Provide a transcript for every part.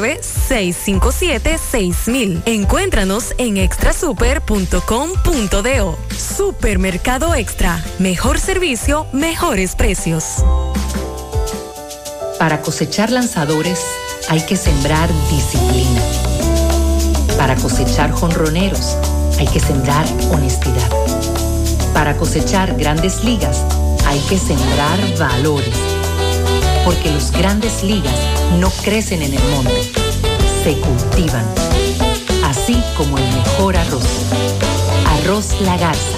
657-6000. Encuéntranos en extrasuper.com.do. Supermercado Extra. Mejor servicio, mejores precios. Para cosechar lanzadores hay que sembrar disciplina. Para cosechar jonroneros hay que sembrar honestidad. Para cosechar grandes ligas hay que sembrar valores. Porque los grandes ligas no crecen en el monte, se cultivan. Así como el mejor arroz. Arroz La Garza.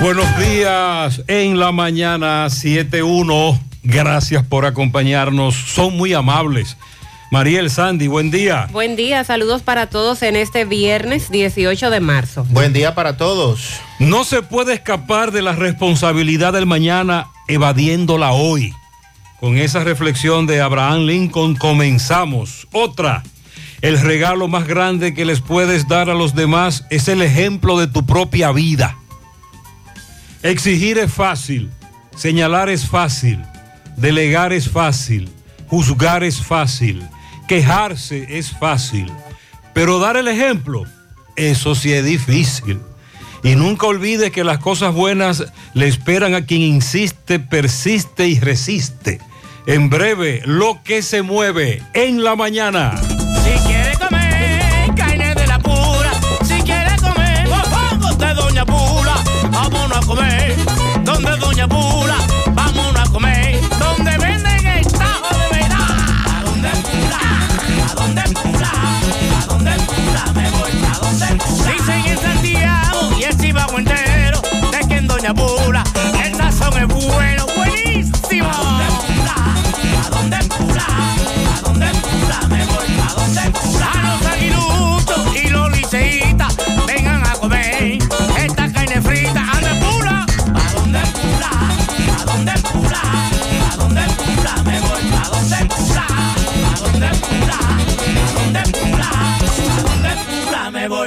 Buenos días en la mañana 7.1. Gracias por acompañarnos. Son muy amables. Mariel Sandy, buen día. Buen día, saludos para todos en este viernes 18 de marzo. Buen día para todos. No se puede escapar de la responsabilidad del mañana evadiéndola hoy. Con esa reflexión de Abraham Lincoln comenzamos. Otra, el regalo más grande que les puedes dar a los demás es el ejemplo de tu propia vida. Exigir es fácil, señalar es fácil, delegar es fácil, juzgar es fácil, quejarse es fácil, pero dar el ejemplo, eso sí es difícil. Y nunca olvide que las cosas buenas le esperan a quien insiste, persiste y resiste. En breve, lo que se mueve en la mañana. a comer, donde Doña Pula, vámonos a comer, donde venden el tajo de verdad. ¿A dónde Pula? ¿A dónde Pula? ¿A dónde Pula? Me voy, ¿a dónde Pula? Dicen en Santiago y el Chivago entero, de que en Doña Pula el sazón es bueno, buenísimo. ¿A dónde Pula? ¿A dónde Pula? ¿A dónde Pula? Me voy, ¿a dónde Pula?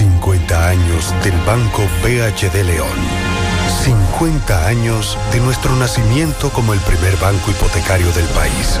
50 años del Banco BHD León. 50 años de nuestro nacimiento como el primer banco hipotecario del país,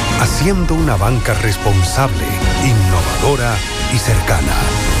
haciendo una banca responsable, innovadora y cercana.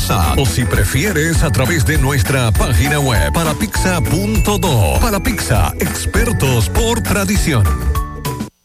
O si prefieres, a través de nuestra página web parapizza.do. Para Pizza, expertos por tradición.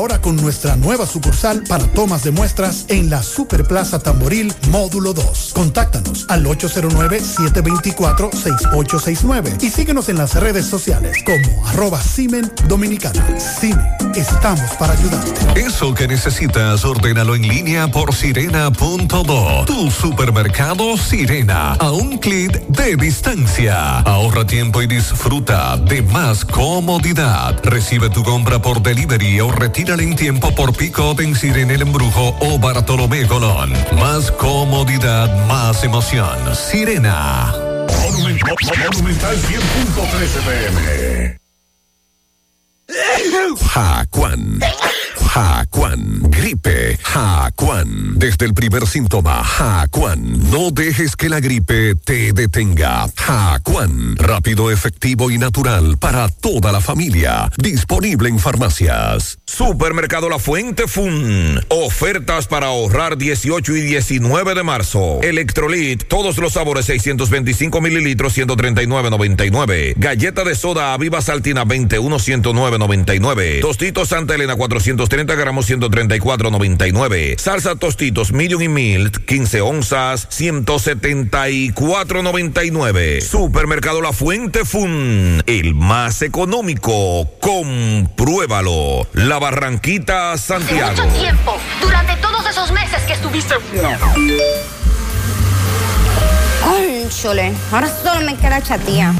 con nuestra nueva sucursal para tomas de muestras en la Superplaza Tamboril Módulo 2. Contáctanos al 809-724-6869 y síguenos en las redes sociales como arroba Simen Dominicana. Simen, estamos para ayudarte. Eso que necesitas, ordénalo en línea por sirena.do. Tu supermercado Sirena, a un clic de distancia. Ahorra tiempo y disfruta de más comodidad. Recibe tu compra por delivery o en tiempo por pick-up en Sirena El Embrujo o Bartolomé Colón. Más comodidad, más emoción. Sirena. Monumental 100.13 pm. Jacuan. Jacuan. Gripe. Jacuan. Desde el primer síntoma, Jacuan. No dejes que la gripe te detenga. Jacuan. Rápido, efectivo y natural para toda la familia. Disponible en farmacias. Supermercado La Fuente Fun. Ofertas para ahorrar 18 y 19 de marzo. Electrolit, todos los sabores 625 mililitros, 139.99. Galleta de soda Aviva Saltina 21, 109.99. Tostitos Santa Elena 430 gramos, 134.99. Salsa Tostitos Medium y Mild 15 onzas, 174.99. Supermercado La Fuente Fun. El más económico. Compruébalo. La Barranquita, Santiago. Mucho tiempo, durante todos esos meses que estuviste Cónchole, ahora solo me queda chatía.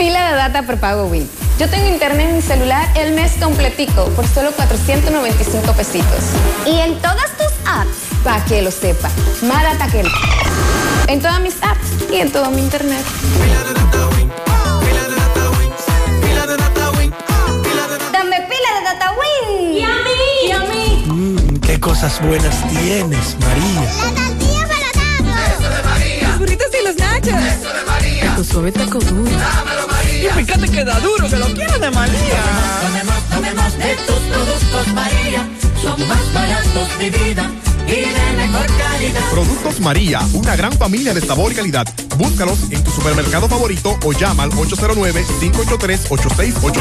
Pila de data prepago Win. Yo tengo internet en mi celular el mes completico por solo 495 pesitos. ¿Y en todas tus apps? Para que lo sepa. Más data que En todas mis apps y en todo mi internet. Dame pila de data win. ¿Y a mí? ¿Y a mí? Mmm, qué cosas buenas tienes, María. La tortilla para Eso de María. Los burritos y los nachos. Eso de María. Tu suave taco duro. Dámelo, María. Y fíjate que da duro, que lo quiero de María. Tomemos, tomemos de tus productos, María. Son más baratos de vida y de mejor calidad. Productos María, una gran familia de sabor y calidad. Búscalos en tu supermercado favorito o llama al 809-583-8689.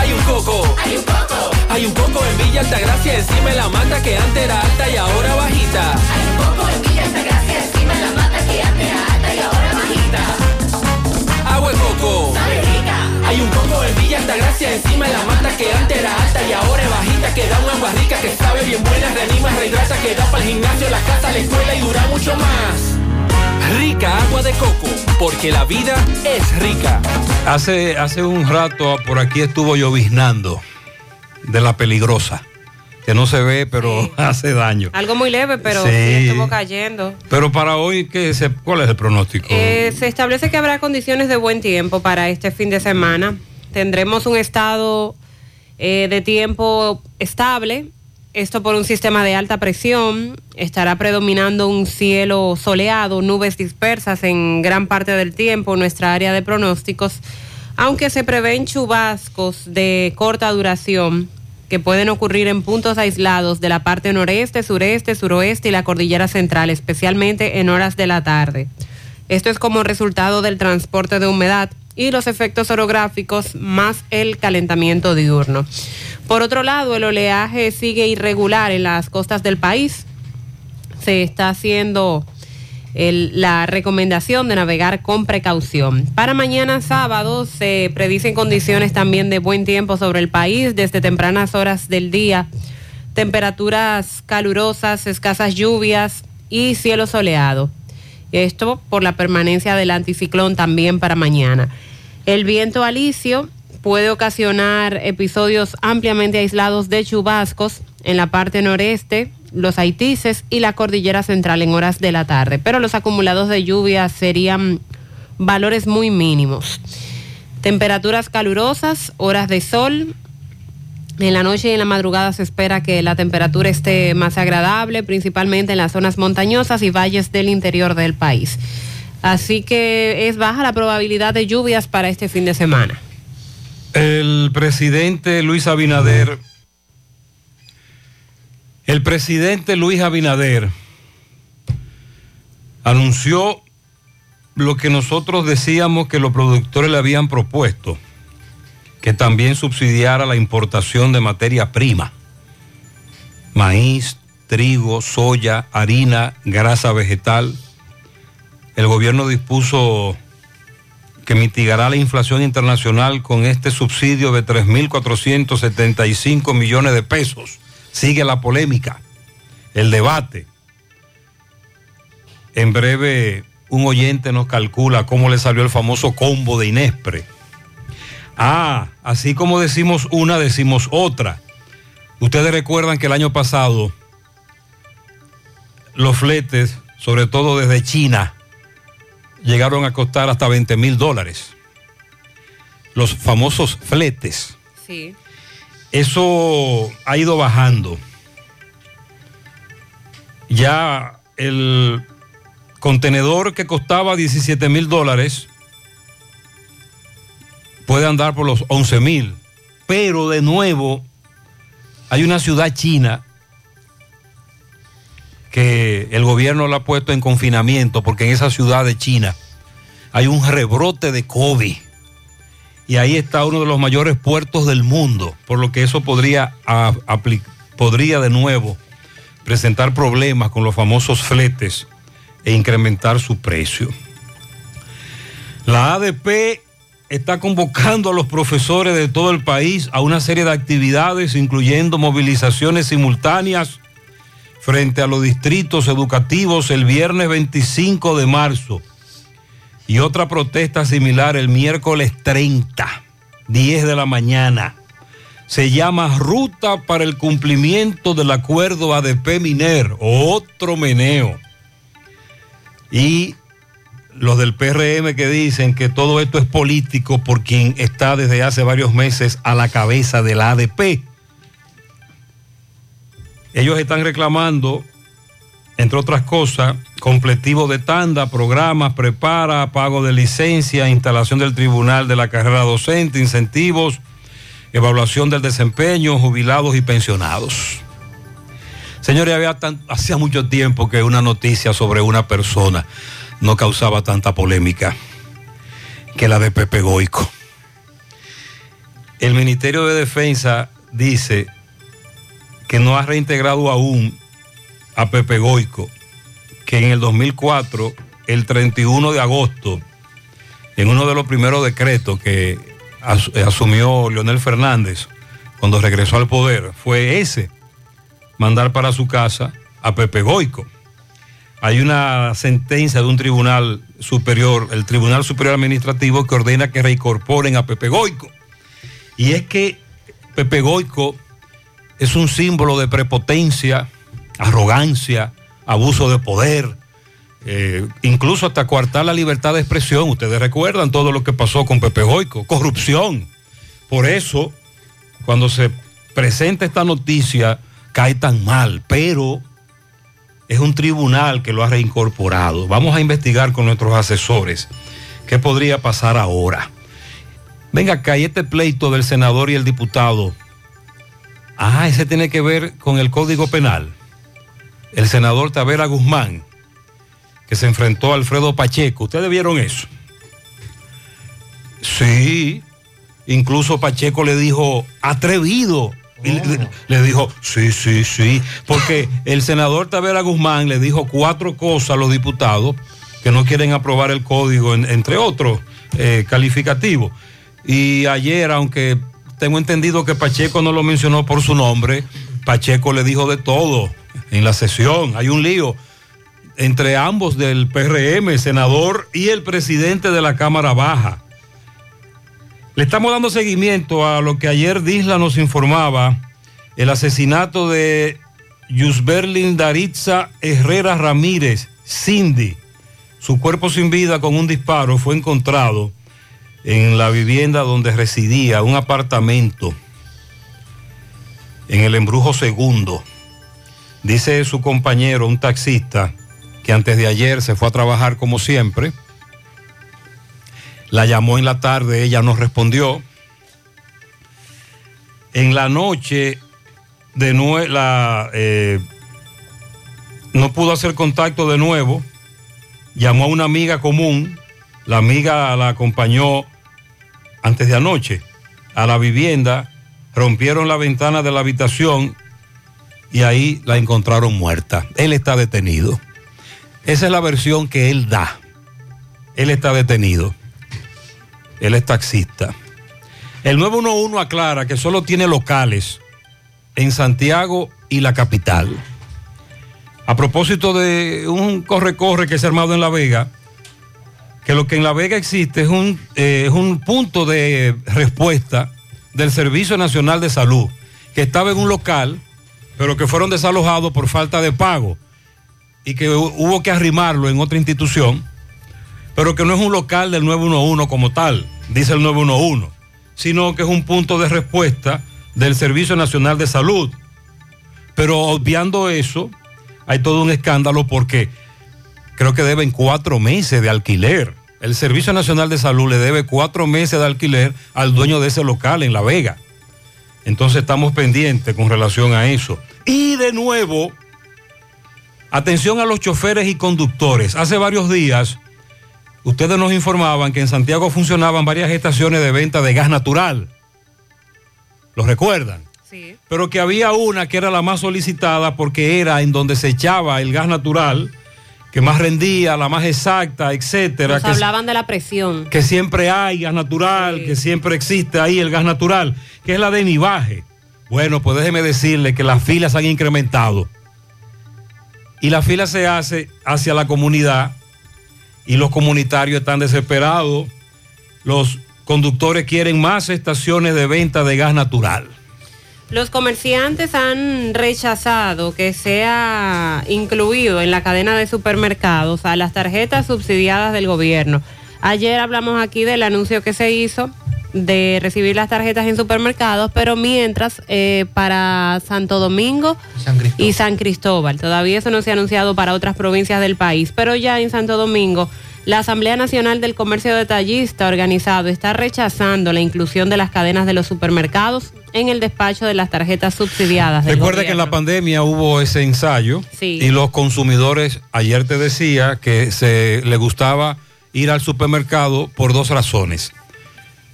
Hay un coco. Hay un coco. Hay un coco en Villa Altagracia encima de la mata que antes era alta y ahora bajita. Hay un coco en Villa Altagracia encima de la mata que antes era alta. Agua de coco. Hay un coco en Villa Altagracia encima de la mata que antes era alta y ahora es bajita que da un agua rica que sabe bien buena, reanima, rehidrata, que da para el gimnasio, la casa, la escuela y dura mucho más. Rica agua de coco, porque la vida es rica. Hace, hace un rato por aquí estuvo lloviznando de la peligrosa, que no se ve, pero hace daño. Algo muy leve, pero Sí. estuvo cayendo. Pero para hoy, ¿qué se, ¿cuál es el pronóstico? Eh, se establece que habrá condiciones de buen tiempo para este fin de semana. Tendremos un estado eh, de tiempo estable. Esto por un sistema de alta presión. Estará predominando un cielo soleado, nubes dispersas en gran parte del tiempo nuestra área de pronósticos, aunque se prevén chubascos de corta duración que pueden ocurrir en puntos aislados de la parte noreste, sureste, suroeste y la cordillera central, especialmente en horas de la tarde. Esto es como resultado del transporte de humedad y los efectos orográficos más el calentamiento diurno. Por otro lado, el oleaje sigue irregular en las costas del país. Se está haciendo la recomendación de navegar con precaución. Para mañana sábado se predicen condiciones también de buen tiempo sobre el país desde tempranas horas del día. Temperaturas calurosas, escasas lluvias y cielo soleado. Esto por la permanencia del anticiclón también para mañana. El viento alisio puede ocasionar episodios ampliamente aislados de chubascos en la parte noreste, los Haitises y la cordillera central en horas de la tarde, pero los acumulados de lluvia serían valores muy mínimos. Temperaturas calurosas, horas de sol. En la noche y en la madrugada se espera que la temperatura esté más agradable, principalmente en las zonas montañosas y valles del interior del país. Así que es baja la probabilidad de lluvias para este fin de semana. El presidente Luis Abinader, el presidente Luis Abinader anunció lo que nosotros decíamos que los productores le habían propuesto, que también subsidiara la importación de materia prima, maíz, trigo, soya, harina, grasa vegetal. El gobierno dispuso que mitigará la inflación internacional con este subsidio de 3.475 millones de pesos. Sigue la polémica, el debate. En breve, un oyente nos calcula cómo le salió el famoso combo de Inespre. Ah, así como decimos una, decimos otra. Ustedes recuerdan que el año pasado los fletes, sobre todo desde China, llegaron a costar hasta 20 mil dólares. Los famosos fletes. Sí. Eso ha ido bajando. Ya el contenedor que costaba 17 mil dólares puede andar por los 11 mil. Pero de nuevo, hay una ciudad china que el gobierno la ha puesto en confinamiento porque en esa ciudad de China hay un rebrote de COVID. Y ahí está uno de los mayores puertos del mundo, por lo que eso podría, podría de nuevo presentar problemas con los famosos fletes e incrementar su precio. La ADP está convocando a los profesores de todo el país a una serie de actividades, incluyendo movilizaciones simultáneas frente a los distritos educativos el viernes 25 de marzo y otra protesta similar el miércoles 30, 10 de la mañana. Se llama Ruta para el Cumplimiento del Acuerdo ADP Miner, otro meneo. Y los del PRM que dicen que todo esto es político por quien está desde hace varios meses a la cabeza de la ADP. Ellos están reclamando, entre otras cosas, completivo de tanda, programas, prepara, pago de licencia, instalación del tribunal de la carrera docente, incentivos, evaluación del desempeño, jubilados y pensionados. Señores, había hacía mucho tiempo que una noticia sobre una persona no causaba tanta polémica que la de Pepe Goico. El Ministerio de Defensa dice que no ha reintegrado aún a Pepe Goico, que en el 2004, el 31 de agosto, en uno de los primeros decretos que asumió Leonel Fernández cuando regresó al poder, fue ese, mandar para su casa a Pepe Goico. Hay una sentencia de un tribunal superior, el Tribunal Superior Administrativo, que ordena que reincorporen a Pepe Goico. Y es que Pepe Goico es un símbolo de prepotencia, arrogancia, abuso de poder, eh, incluso hasta coartar la libertad de expresión. Ustedes recuerdan todo lo que pasó con Pepe Goico, corrupción. Por eso, cuando se presenta esta noticia, cae tan mal, pero es un tribunal que lo ha reincorporado. Vamos a investigar con nuestros asesores qué podría pasar ahora. Venga acá, este pleito del senador y el diputado, ah, ese tiene que ver con el Código Penal. El senador Tavera Guzmán, que se enfrentó a Alfredo Pacheco. ¿Ustedes vieron eso? Sí, incluso Pacheco le dijo, atrevido. le, le, dijo, sí, sí, sí, porque el senador Tavera Guzmán le dijo cuatro cosas a los diputados que no quieren aprobar el código, en, entre otros eh, calificativos. Y ayer, aunque tengo entendido que Pacheco no lo mencionó por su nombre, Pacheco le dijo de todo en la sesión. Hay un lío entre ambos del PRM, senador y el presidente de la Cámara Baja. Le estamos dando seguimiento a lo que ayer Disla nos informaba, el asesinato de Yusberlin Daritza Herrera Ramírez, Cindy. Su cuerpo sin vida con un disparo fue encontrado en la vivienda donde residía, un apartamento, en el embrujo segundo. Dice su compañero, un taxista, que antes de ayer se fue a trabajar como siempre. La llamó en la tarde, ella no respondió. En la noche, de nuevo, eh, no pudo hacer contacto de nuevo. Llamó a una amiga común. La amiga la acompañó antes de anoche a la vivienda. Rompieron la ventana de la habitación y ahí la encontraron muerta. Él está detenido. Esa es la versión que él da. Él está detenido. Él es taxista. El 911 aclara que solo tiene locales en Santiago y la capital. A propósito de un corre-corre que se ha armado en La Vega, que lo que en La Vega existe es un, eh, es un punto de respuesta del Servicio Nacional de Salud, que estaba en un local, pero que fueron desalojados por falta de pago y que hubo que arrimarlo en otra institución, pero que no es un local del 911 como tal, dice el 911, sino que es un punto de respuesta del Servicio Nacional de Salud. Pero obviando eso, hay todo un escándalo porque creo que deben cuatro meses de alquiler. El Servicio Nacional de Salud le debe cuatro meses de alquiler al dueño de ese local en La Vega. Entonces estamos pendientes con relación a eso. Y de nuevo, Atención a los choferes y conductores. Hace varios días ustedes nos informaban que en Santiago funcionaban varias estaciones de venta de gas natural. ¿Lo recuerdan? Sí. Pero que había una que era la más solicitada porque era en donde se echaba el gas natural, que más rendía, la más exacta, etcétera. Nos que, hablaban de la presión. Que siempre hay gas natural, sí. que siempre existe ahí el gas natural, que es la de nivaje. Bueno, pues déjeme decirle que las filas han incrementado y la fila se hace hacia la comunidad y los comunitarios están desesperados. Los conductores quieren más estaciones de venta de gas natural. Los comerciantes han rechazado que sea incluido en la cadena de supermercados a las tarjetas subsidiadas del gobierno. Ayer hablamos aquí del anuncio que se hizo de recibir las tarjetas en supermercados, pero mientras eh, para Santo Domingo San y San Cristóbal, todavía eso no se ha anunciado para otras provincias del país, pero ya en Santo Domingo La Asamblea Nacional del Comercio Detallista organizado está rechazando la inclusión de las cadenas de los supermercados en el despacho de las tarjetas subsidiadas. del Recuerda que en la pandemia hubo ese ensayo Sí. y los consumidores, ayer te decía que se le gustaba ir al supermercado por dos razones.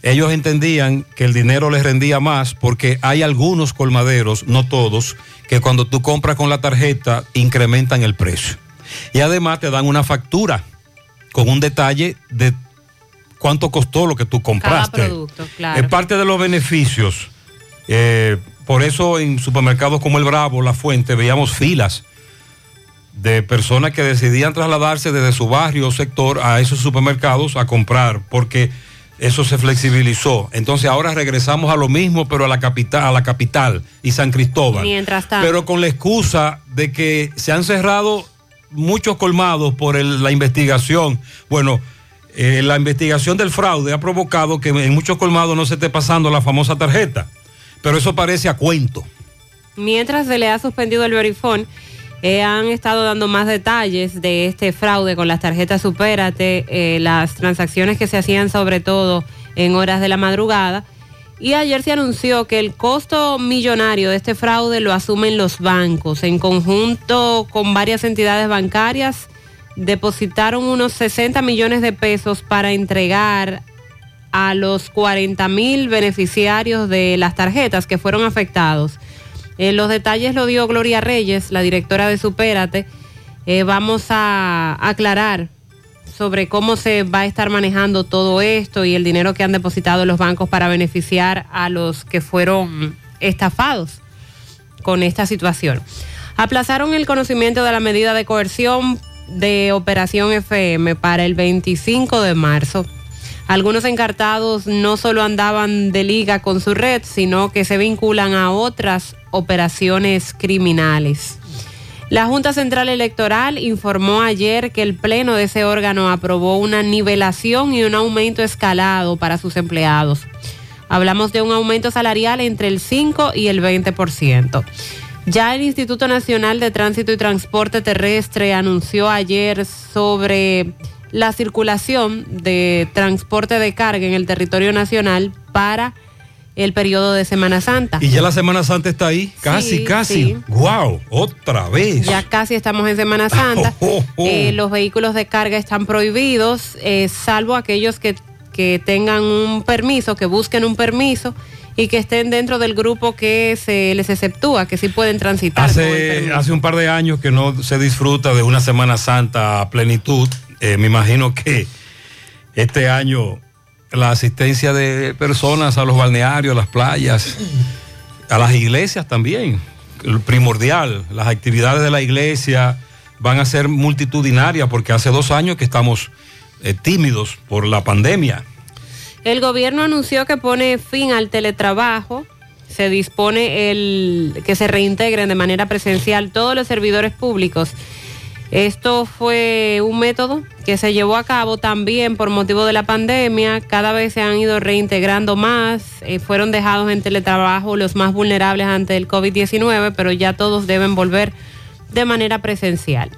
Ellos entendían que el dinero les rendía más porque hay algunos colmaderos, no todos, que cuando tú compras con la tarjeta incrementan el precio. Y además te dan una factura con un detalle de cuánto costó lo que tú Cada compraste. producto, claro. Es parte de los beneficios. Eh, por eso en supermercados como el Bravo, La Fuente, veíamos filas de personas que decidían trasladarse desde su barrio o sector a esos supermercados a comprar, porque eso se flexibilizó. Entonces ahora regresamos a lo mismo, pero a la capital, a la capital y San Cristóbal. Mientras tanto. Pero con la excusa de que se han cerrado muchos colmados por la investigación. Bueno, eh, la investigación del fraude ha provocado que en muchos colmados no se esté pasando la famosa tarjeta. Pero eso parece a cuento. Mientras se le ha suspendido el verifón, eh, han estado dando más detalles de este fraude con las tarjetas Supérate, eh, las transacciones que se hacían sobre todo en horas de la madrugada. Y ayer se anunció que el costo millonario de este fraude lo asumen los bancos. En conjunto con varias entidades bancarias, depositaron unos 60 millones de pesos para entregar a los 40 mil beneficiarios de las tarjetas que fueron afectados. Eh, los detalles lo dio Gloria Reyes, la directora de Supérate. Eh, vamos a aclarar sobre cómo se va a estar manejando todo esto y el dinero que han depositado los bancos para beneficiar a los que fueron estafados con esta situación. Aplazaron el conocimiento de la medida de coerción de Operación FM para el 25 de marzo. Algunos encartados no solo andaban de liga con su red, sino que se vinculan a otras operaciones criminales. La Junta Central Electoral informó ayer que el Pleno de ese órgano aprobó una nivelación y un aumento escalado para sus empleados. Hablamos de un aumento salarial entre el 5 y el 20%. Ya el Instituto Nacional de Tránsito y Transporte Terrestre anunció ayer sobre la circulación de transporte de carga en el territorio nacional para el periodo de Semana Santa. Y ya la Semana Santa está ahí, casi, Sí, casi. sí. ¡Wow! Otra vez. Ya casi estamos en Semana Santa. Oh, oh. Eh, los vehículos de carga están prohibidos, eh, salvo aquellos que, que tengan un permiso, que busquen un permiso y que estén dentro del grupo que se les exceptúa, que sí pueden transitar. Hace, hace un par de años que no se disfruta de una Semana Santa a plenitud. Eh, me imagino que este año la asistencia de personas a los balnearios, a las playas, a las iglesias también, el primordial. Las actividades de la iglesia van a ser multitudinarias porque hace dos años que estamos eh, tímidos por la pandemia. El gobierno anunció que pone fin al teletrabajo. Se dispone el que se reintegren de manera presencial todos los servidores públicos. Esto fue un método que se llevó a cabo también por motivo de la pandemia. Cada vez se han ido reintegrando más. Eh, fueron dejados en teletrabajo los más vulnerables ante el COVID-19, pero ya todos deben volver de manera presencial.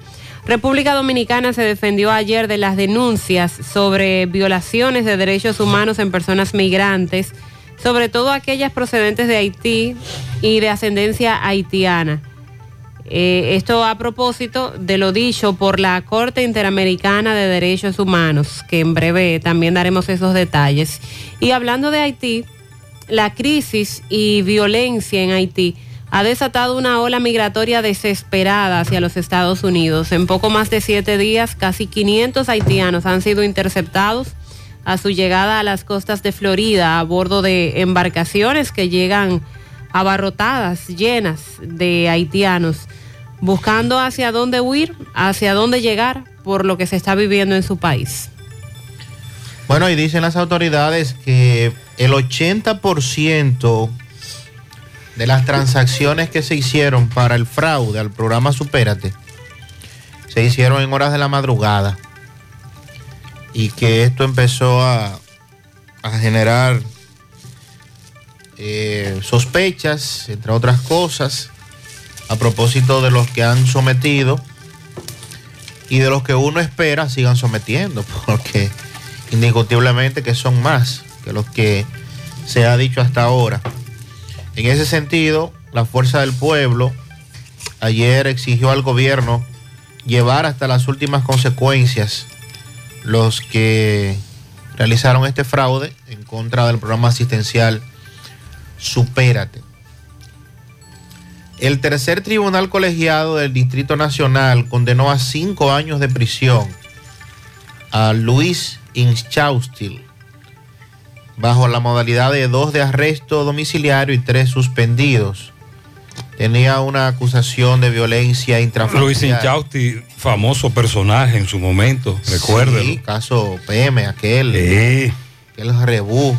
República Dominicana se defendió ayer de las denuncias sobre violaciones de derechos humanos en personas migrantes, sobre todo aquellas procedentes de Haití y de ascendencia haitiana. Eh, esto a propósito de lo dicho por la Corte Interamericana de Derechos Humanos, que en breve también daremos esos detalles. Y hablando de Haití, la crisis y violencia en Haití ha desatado una ola migratoria desesperada hacia los Estados Unidos. En poco más de siete días, casi 500 haitianos han sido interceptados a su llegada a las costas de Florida a bordo de embarcaciones que llegan abarrotadas, llenas de haitianos, buscando hacia dónde huir, hacia dónde llegar por lo que se está viviendo en su país. Bueno, y dicen las autoridades que el 80% de las transacciones que se hicieron para el fraude al programa Supérate se hicieron en horas de la madrugada y que esto empezó a, a generar eh, sospechas, entre otras cosas, a propósito de los que han sometido y de los que uno espera sigan sometiendo, porque indiscutiblemente que son más que los que se ha dicho hasta ahora. En ese sentido, la Fuerza del Pueblo ayer exigió al gobierno llevar hasta las últimas consecuencias los que realizaron este fraude en contra del programa asistencial Supérate. El tercer tribunal colegiado del Distrito Nacional condenó a cinco años de prisión a Luis Inchaustil bajo la modalidad de dos de arresto domiciliario y tres suspendidos. Tenía una acusación de violencia intrafamiliar. Luis Inchausti, famoso personaje en su momento, recuérdelo. Sí, caso PM, aquel. Sí. Aquel rebú.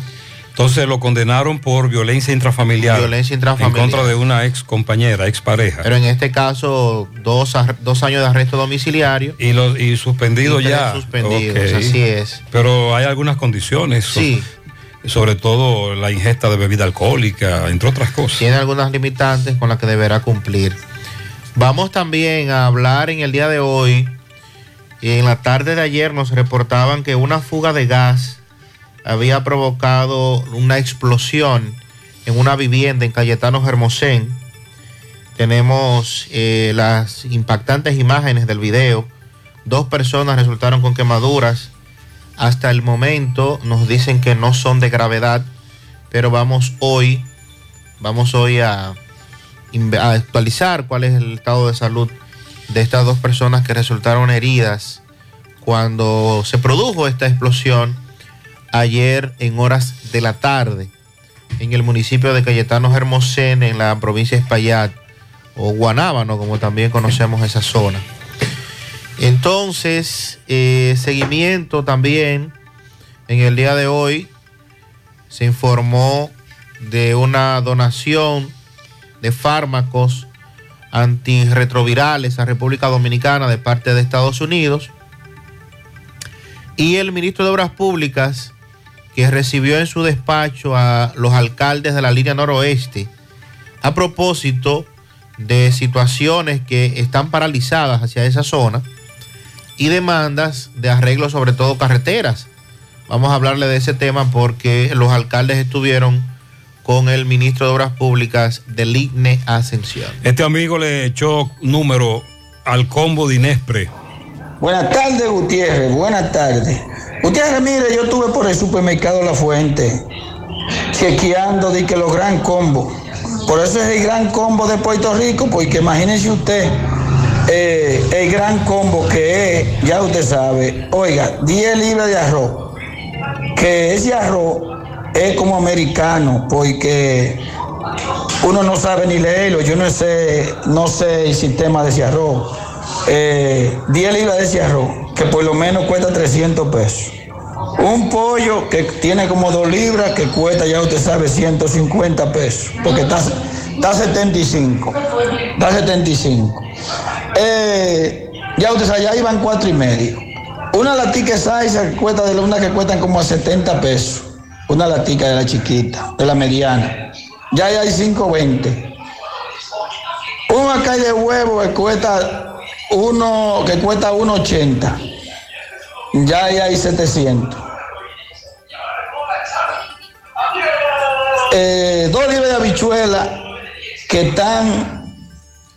Entonces lo condenaron por violencia intrafamiliar. Violencia intrafamiliar. En contra de una ex compañera, ex pareja. Pero en este caso, dos, dos años de arresto domiciliario. Y, los, y suspendido Y ya. suspendidos, Ok. así es. Pero hay algunas condiciones. Sí. Sobre todo la ingesta de bebida alcohólica, entre otras cosas. Tiene algunas limitantes con las que deberá cumplir. Vamos también a hablar en el día de hoy. En la tarde de ayer nos reportaban que una fuga de gas había provocado una explosión en una vivienda en Cayetano Hermosén. Tenemos eh, las impactantes imágenes del video. Dos personas resultaron con quemaduras. Hasta el momento nos dicen que no son de gravedad, pero vamos hoy, vamos hoy a actualizar cuál es el estado de salud de estas dos personas que resultaron heridas cuando se produjo esta explosión ayer en horas de la tarde en el municipio de Cayetano Hermosén, en la provincia de Espaillat, o Guanábano, como también conocemos esa zona. Entonces, eh, seguimiento también en el día de hoy se informó de una donación de fármacos antirretrovirales a República Dominicana de parte de Estados Unidos. Y el ministro de Obras Públicas, que recibió en su despacho a los alcaldes de la línea noroeste, a propósito de situaciones que están paralizadas hacia esa zona y demandas de arreglo sobre todo carreteras. Vamos a hablarle de ese tema porque los alcaldes estuvieron con el ministro de Obras Públicas del IGNE Ascensión. Este amigo le echó número al combo de Inespre. Buenas tardes, Gutiérrez. Buenas tardes. Gutiérrez, mire, yo estuve por el supermercado La Fuente chequeando de que los gran combos. Por eso es el gran combo de Puerto Rico, porque imagínense usted eh, el gran combo que es, ya usted sabe, oiga, 10 libras de arroz. Que ese arroz es como americano, porque uno no sabe ni leerlo. Yo no sé, no sé el sistema de ese arroz. Eh, 10 libras de ese arroz, que por lo menos cuesta 300 pesos. Un pollo que tiene como 2 libras, que cuesta, ya usted sabe, 150 pesos, porque está, está 75. Está 75. Eh, ya usted sabe, ya iban 4 y medio. Una latica size que cuesta de una que cuestan como a 70 pesos. Una latica de la chiquita, de la mediana. Ya hay 5.20. Un acá de huevo que cuesta uno que cuesta 1.80. Ya ahí hay 700. Eh, dos libras de habichuela que están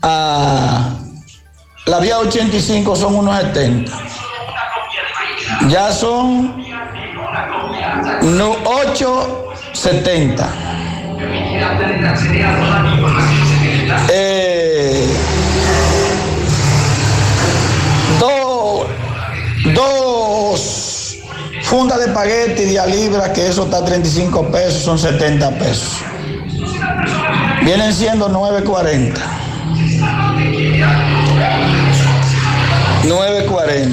a la vía 85 son unos 70. Ya son no, 8.70. Eh, fundas de espagueti de a libra, que eso está a 35 pesos, son 70 pesos. Vienen siendo 9.40. 9.40.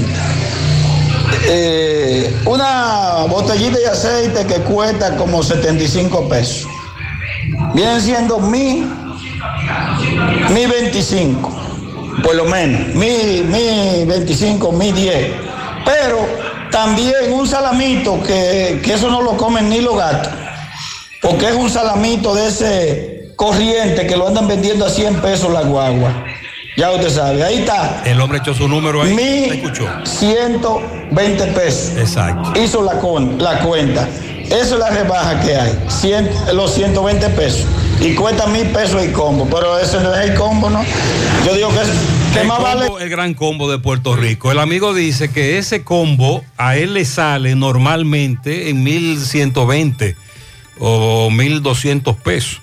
Eh, una botellita de aceite que cuesta como 75 pesos. Vienen siendo mi, mi 25, por lo menos, mi, mi 25, mi 10. Pero también un salamito que, que eso no lo comen ni los gatos, porque es un salamito de ese corriente que lo andan vendiendo a 100 pesos la guagua. Ya usted sabe, ahí está. El hombre echó su número ahí. Mi ¿te escuchó? 120 pesos. Exacto. Hizo la, con, la cuenta. Esa es la rebaja que hay. Los 120 pesos. Y cuesta mil pesos el combo. Pero ese no es el combo, ¿no? Yo digo que, es, el, vale. gran combo de Puerto Rico. El amigo dice que ese combo a él le sale normalmente en 1120 o 1200 pesos.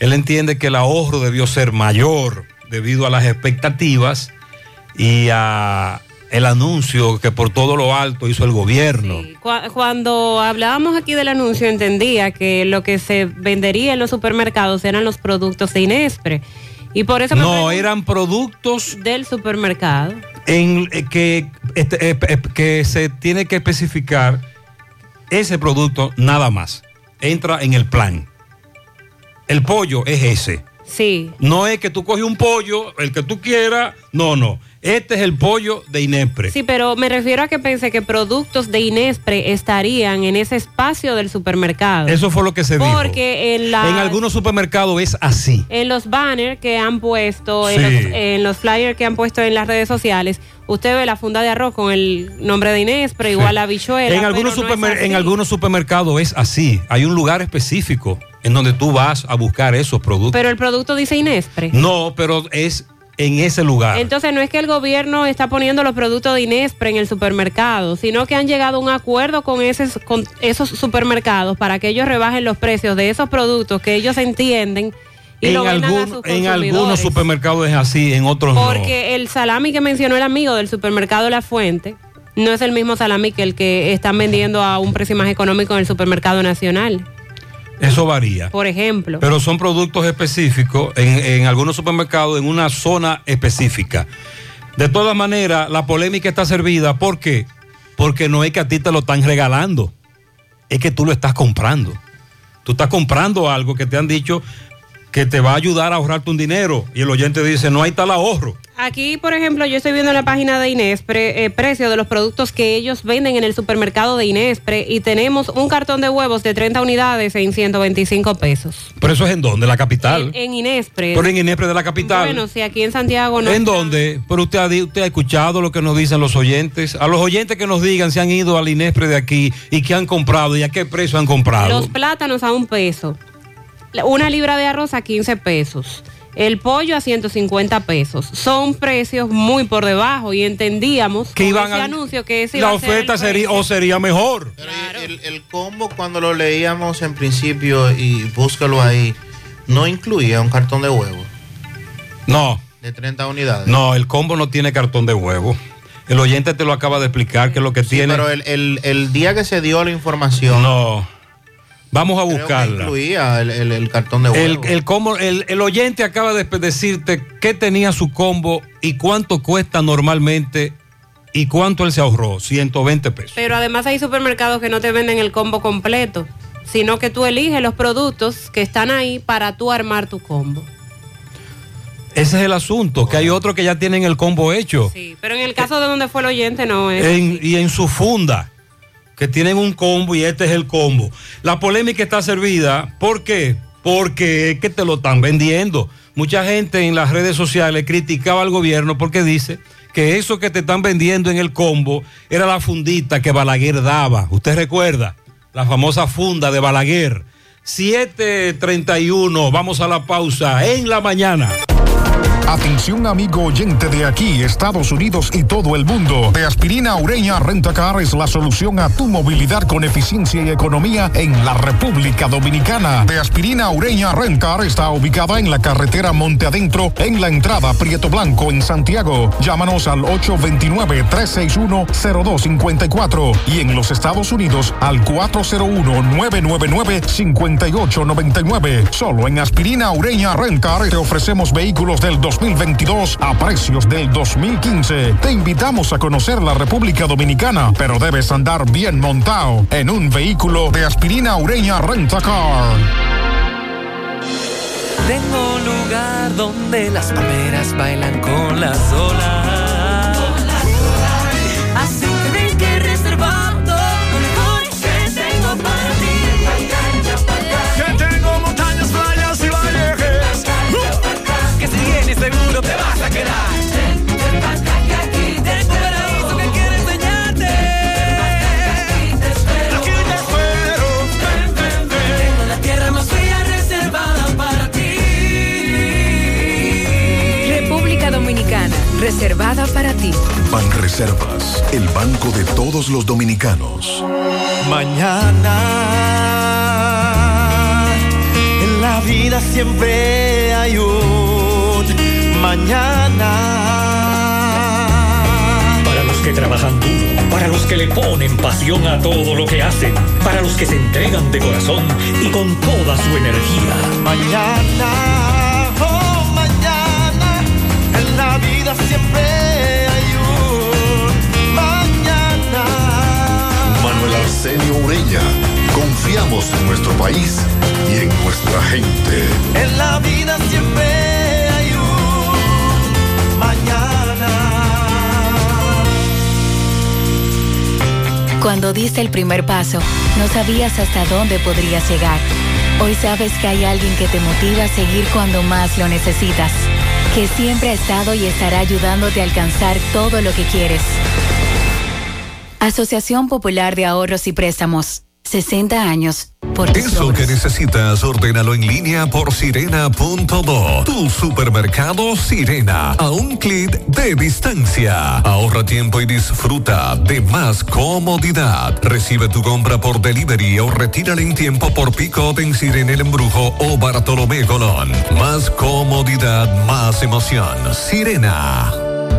Él entiende que el ahorro debió ser mayor debido a las expectativas y a el anuncio que por todo lo alto hizo el gobierno. Cu- Cuando hablábamos aquí del anuncio, entendía que lo que se vendería en los supermercados eran los productos de Inespre. Y por eso me No, eran productos del supermercado. en eh, que, este, eh, eh, que se tiene que especificar ese producto nada más. Entra en el plan. El pollo es ese. Sí. No es que tú coges un pollo, el que tú quieras. No, no. Este es el pollo de Inepre. Sí, pero me refiero a que pensé que productos de Inespre estarían en ese espacio del supermercado. Eso fue lo que se dijo. Porque en, la, En algunos supermercados es así. en los banners que han puesto, en, los, en los flyers que han puesto en las redes sociales, usted ve la funda de arroz con el nombre de Inespre, igual la habichuela. En algunos, pero no en algunos supermercados es así. Hay un lugar específico en donde tú vas a buscar esos productos. Pero el producto dice Inespre. No, pero es en ese lugar. Entonces no es que el gobierno está poniendo los productos de Inespre en el supermercado, sino que han llegado a un acuerdo con, ese, con esos supermercados para que ellos rebajen los precios de esos productos que ellos entienden y en, lo vendan a algún- sus en algunos supermercados es así, en otros no. Porque el salami que mencionó el amigo del supermercado La Fuente no es el mismo salami que el que están vendiendo a un precio más económico en el supermercado nacional, Eso varía. por ejemplo. Pero son productos específicos en, en algunos supermercados en una zona específica. De todas maneras, la polémica está servida. ¿Por qué? Porque no es que a ti te lo están regalando, es que tú lo estás comprando. Tú estás comprando algo que te han dicho que te va a ayudar a ahorrarte un dinero y el oyente dice, no hay tal ahorro. Aquí, por ejemplo, yo estoy viendo en la página de Inespre eh, precio de los productos que ellos venden en el supermercado de Inespre y tenemos un cartón de huevos de 30 unidades en 125 pesos. Pero eso es en dónde, la capital. En Inespre. Pero en Inepre de la capital. Bueno, si aquí en Santiago no. ¿En dónde? Pero usted ha, usted ha escuchado lo que nos dicen los oyentes. A los oyentes que nos digan si han ido al Inespre de aquí y qué han comprado y a qué precio han comprado. Los plátanos a un peso. Una libra de arroz a 15 pesos. El pollo a 150 pesos. Son precios muy por debajo y entendíamos Que iban ese a- anuncio que ese la iba a ser el oferta sería o sería mejor. El, el combo cuando lo leíamos en principio y búscalo ahí, no incluía un cartón de huevo No, de 30 unidades. no, el combo no tiene cartón de huevo. El oyente te lo acaba de explicar que lo que Sí, tiene. pero el, el- el día que se dio la información. No. Vamos a creo que buscarla. incluía el, el- el cartón de El, huevo. el combo, el, el oyente acaba de decirte qué tenía su combo y cuánto cuesta normalmente y cuánto él se ahorró. 120 pesos. Pero además hay supermercados que no te venden el combo completo, sino que tú eliges los productos que están ahí para tú armar tu combo. Ese es el asunto, que hay otros que ya tienen el combo hecho. Sí, pero en el caso de donde fue el oyente no es. En- y en su funda, que tienen un combo y este es el combo. La polémica está servida, ¿por qué? Porque es que te lo están vendiendo. Mucha gente en las redes sociales criticaba al gobierno porque dice que eso que te están vendiendo en el combo era la fundita que Balaguer daba. ¿Usted recuerda? La famosa funda de Balaguer. 7.31, vamos a la pausa en la mañana. Atención amigo oyente de aquí, Estados Unidos y todo el mundo. De aspirina ureña Rentacar es la solución a tu movilidad con eficiencia y economía en la República Dominicana. De aspirina ureña Rentacar está ubicada en la carretera Monte Adentro, en la entrada Prieto Blanco en Santiago. Llámanos al 829-361-0254 y en los Estados Unidos al 401-999-5899. Solo en aspirina ureña Rentacar te ofrecemos vehículos del 2022 a precios del 2015. Te invitamos a conocer la República Dominicana, pero debes andar bien montado en un vehículo de aspirina ureña Rentacar. Tengo lugar donde las palmeras bailan con las olas. Ti. Banreservas, el banco de todos los dominicanos. Mañana, en la vida siempre hay un mañana. Para los que trabajan duro, para los que le ponen pasión a todo lo que hacen, para los que se entregan de corazón y con toda su energía. Mañana, oh mañana, en la vida siempre Arsenio Ureña. Confiamos en nuestro país y en nuestra gente. En la vida siempre hay un mañana. Cuando diste el primer paso, no sabías hasta dónde podrías llegar. Hoy sabes que hay alguien que te motiva a seguir cuando más lo necesitas, que siempre ha estado y estará ayudándote a alcanzar todo lo que quieres. Asociación Popular de Ahorros y Préstamos. 60 años. Por Eso que necesitas, ordénalo en línea por sirena.do. Tu supermercado Sirena. A un clic de distancia. Ahorra tiempo y disfruta de más comodidad. Recibe tu compra por delivery o retírala en tiempo por pick-up en Sirena El Embrujo o Bartolomé Colón. Más comodidad, más emoción. Sirena.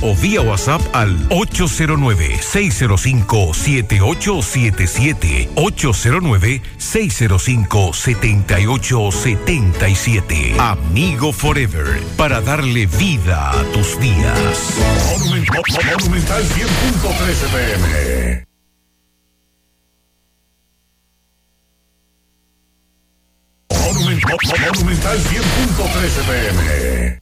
o vía WhatsApp al 809-605-7877. 809-605-7877. Amigo Forever, para darle vida a tus días. Monumental 100.13 pm. Monumental 100.13 pm.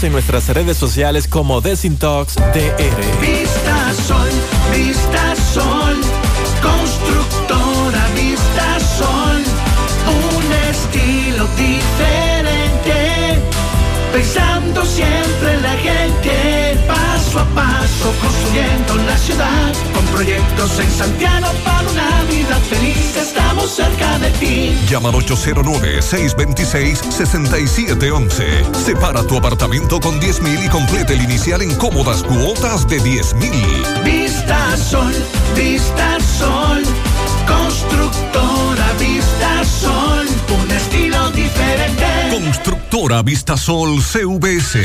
en nuestras redes sociales como Desintox DR. Vista Sol, Vista Sol, constructora Vista Sol, un estilo diferente, pensando siempre en la gente, paso a paso construyendo la ciudad, con proyectos en Santiago para una vida feliz, estamos cerca de ti. Llama al 809-626-6711. Separa tu apartamento con 10 mil y complete el inicial en cómodas cuotas de 10 mil. Vista Sol, Vista Sol, constructora Vista Sol, un estilo diferente. Locutora Vistasol CVS.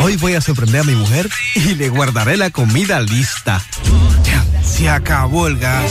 Hoy voy a sorprender a mi mujer y le guardaré la comida lista. Ya, se acabó el gas.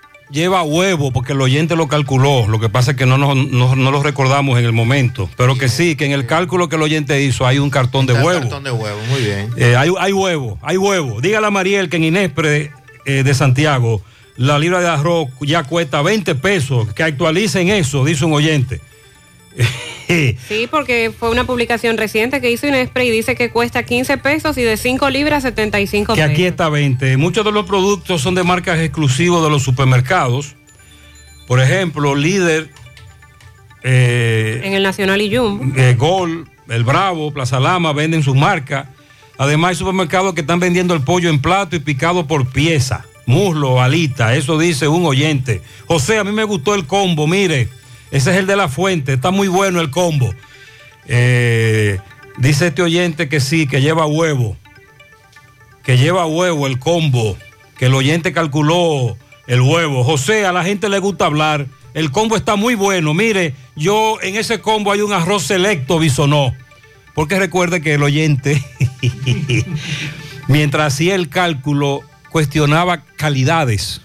lleva huevo, porque el oyente lo calculó. Lo que pasa es que no, nos- no, no lo recordamos en el momento. Pero que sí, que en el cálculo que el oyente hizo hay un cartón de Un huevo. cartón de huevo, muy bien. Eh, hay, hay huevo, hay huevo. Dígale a Mariel que en Inespre eh, de Santiago la libra de arroz ya cuesta 20 pesos. Que actualicen eso, dice un oyente. Sí, porque fue una publicación reciente que hizo Inespre y dice que cuesta 15 pesos y de 5 libras 75 que pesos. aquí está 20. Muchos de los productos son de marcas exclusivos de los supermercados. Por ejemplo, Líder, eh, En el Nacional y Jumbo. eh, Gol, El Bravo, Plaza Lama venden sus marcas. Además hay supermercados que están vendiendo el pollo en plato y picado por pieza. Muslo, alita, eso dice un oyente. José, a mí me gustó el combo, mire, ese es el de la fuente, está muy bueno el combo. Eh, dice este oyente que sí, que lleva huevo, que lleva huevo el combo, que el oyente calculó el huevo. José, a la gente le gusta hablar, el combo está muy bueno. Mire, yo en ese combo hay un arroz selecto bisonó. Porque recuerde que el oyente, mientras hacía el cálculo, cuestionaba calidades.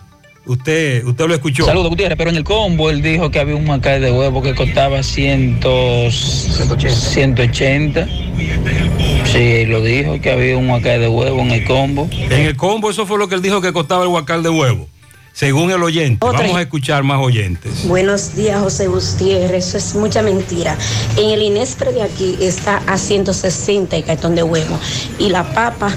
Usted, usted lo escuchó. Saludos, Gutiérrez, pero en el combo él dijo que había un macay de huevo que costaba 100, 180. Sí, lo dijo que había un macay de huevo en el combo. En el combo, eso fue lo que él dijo que costaba el guacal de huevo. Según el oyente. Otra. Vamos a escuchar más oyentes. Buenos días, José Gutiérrez. Eso es mucha mentira. En el Inespre de aquí está a 160 el cartón de huevo. Y la papa,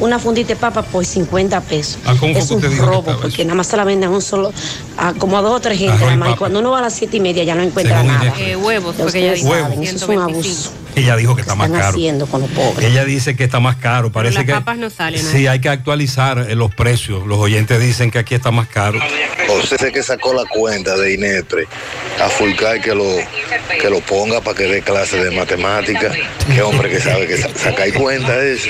una fundita de papa por 50 pesos. Ah, ¿cómo fue es un robo, porque nada más se la venden a un solo, a como a dos o tres gente. Nada más. Y cuando uno va a las siete y media ya no encuentra Según nada. Eh, huevos, porque saben, eso es un 125. abuso. Ella dijo que está más Están caro. haciendo con los pobres. Ella dice que está más caro. Parece las que papas no salen, ¿no? Sí, hay que actualizar eh, los precios. Los oyentes dicen que aquí está más caro. José que sacó la cuenta de Inepre a Fulcar que lo, que lo ponga para que dé clase de matemáticas. Qué hombre que sabe que sa- saca y cuenta eso.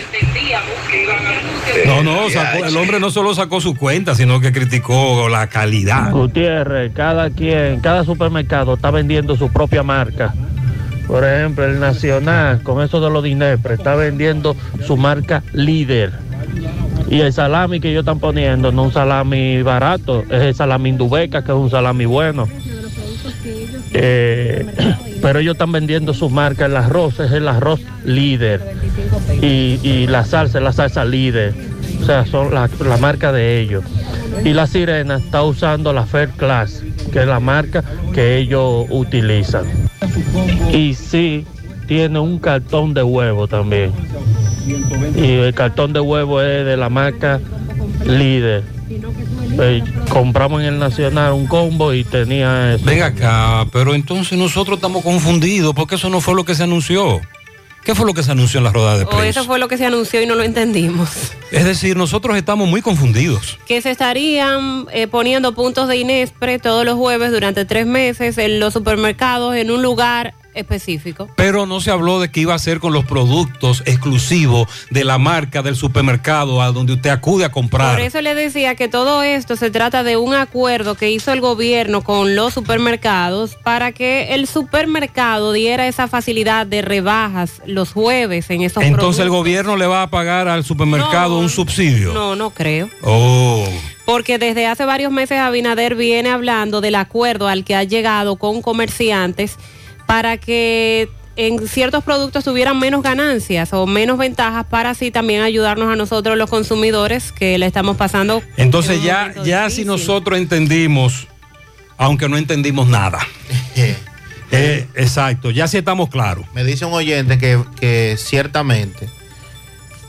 No, no, sacó- el hombre no solo sacó su cuenta, sino que criticó la calidad. Gutiérrez, cada quien, cada supermercado está vendiendo su propia marca. Por ejemplo, el Nacional, con eso de los Dinepre, está vendiendo su marca líder. Y el salami que ellos están poniendo no un salami barato, es el salami indubeca, que es un salami bueno. Eh, pero ellos están vendiendo su marca, el arroz es el arroz líder. Y, y la salsa la salsa líder. O sea, son la, la marca de ellos. Y la sirena está usando la Fair Class, que es la marca que ellos utilizan. Y sí, tiene un cartón de huevo también. Y el cartón de huevo es de la marca líder. Eh, compramos en el Nacional un combo y tenía eso. Ven acá, pero entonces nosotros estamos confundidos porque eso no fue lo que se anunció. ¿Qué fue lo que se anunció en la rueda de O prensa? eso fue lo que se anunció y no lo entendimos. Es decir, nosotros estamos muy confundidos. Que se estarían eh, poniendo puntos de Inespre todos los jueves durante tres meses en los supermercados en un lugar específico. Pero no se habló de que iba a ser con los productos exclusivos de la marca del supermercado a donde usted acude a comprar. Por eso le decía que todo esto se trata de un acuerdo que hizo el gobierno con los supermercados para que el supermercado diera esa facilidad de rebajas los jueves en esos Entonces el gobierno le va a pagar al supermercado un subsidio. No, no creo. Oh. porque desde hace varios meses Abinader viene hablando del acuerdo al que ha llegado con comerciantes para que en ciertos productos tuvieran menos ganancias o menos ventajas para así también ayudarnos a nosotros los consumidores que le estamos pasando. Entonces ya, ya si nosotros entendimos, aunque no entendimos nada. Eh, exacto, ya sí estamos claros. Me dice un oyente que, que ciertamente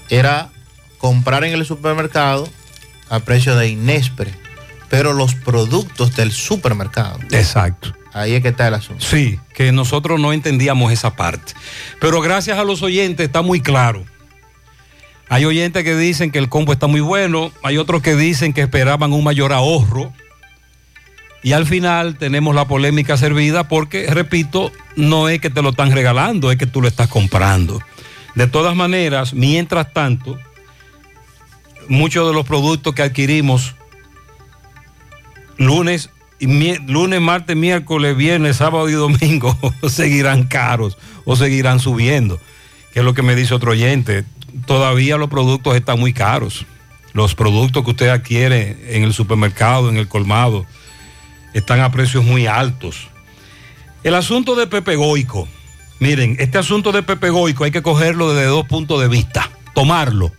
era comprar en el supermercado a precio de Inespre, pero los productos del supermercado. Exacto. Ahí es que está el asunto. Sí, que nosotros no entendíamos esa parte. Pero gracias a los oyentes está muy claro. Hay oyentes que dicen que el combo está muy bueno, hay otros que dicen que esperaban un mayor ahorro. Y al final tenemos la polémica servida porque, repito, no es que te lo están regalando, es que tú lo estás comprando. De todas maneras, mientras tanto, muchos de los productos que adquirimos lunes, y lunes, martes, miércoles, viernes, sábado y domingo seguirán caros o seguirán subiendo. Que es lo que me dice otro oyente. Todavía los productos están muy caros. Los productos que usted adquiere en el supermercado, en el colmado, están a precios muy altos. El asunto de Pepe Goico. Miren, este asunto de Pepe Goico hay que cogerlo desde dos puntos de vista, tomarlo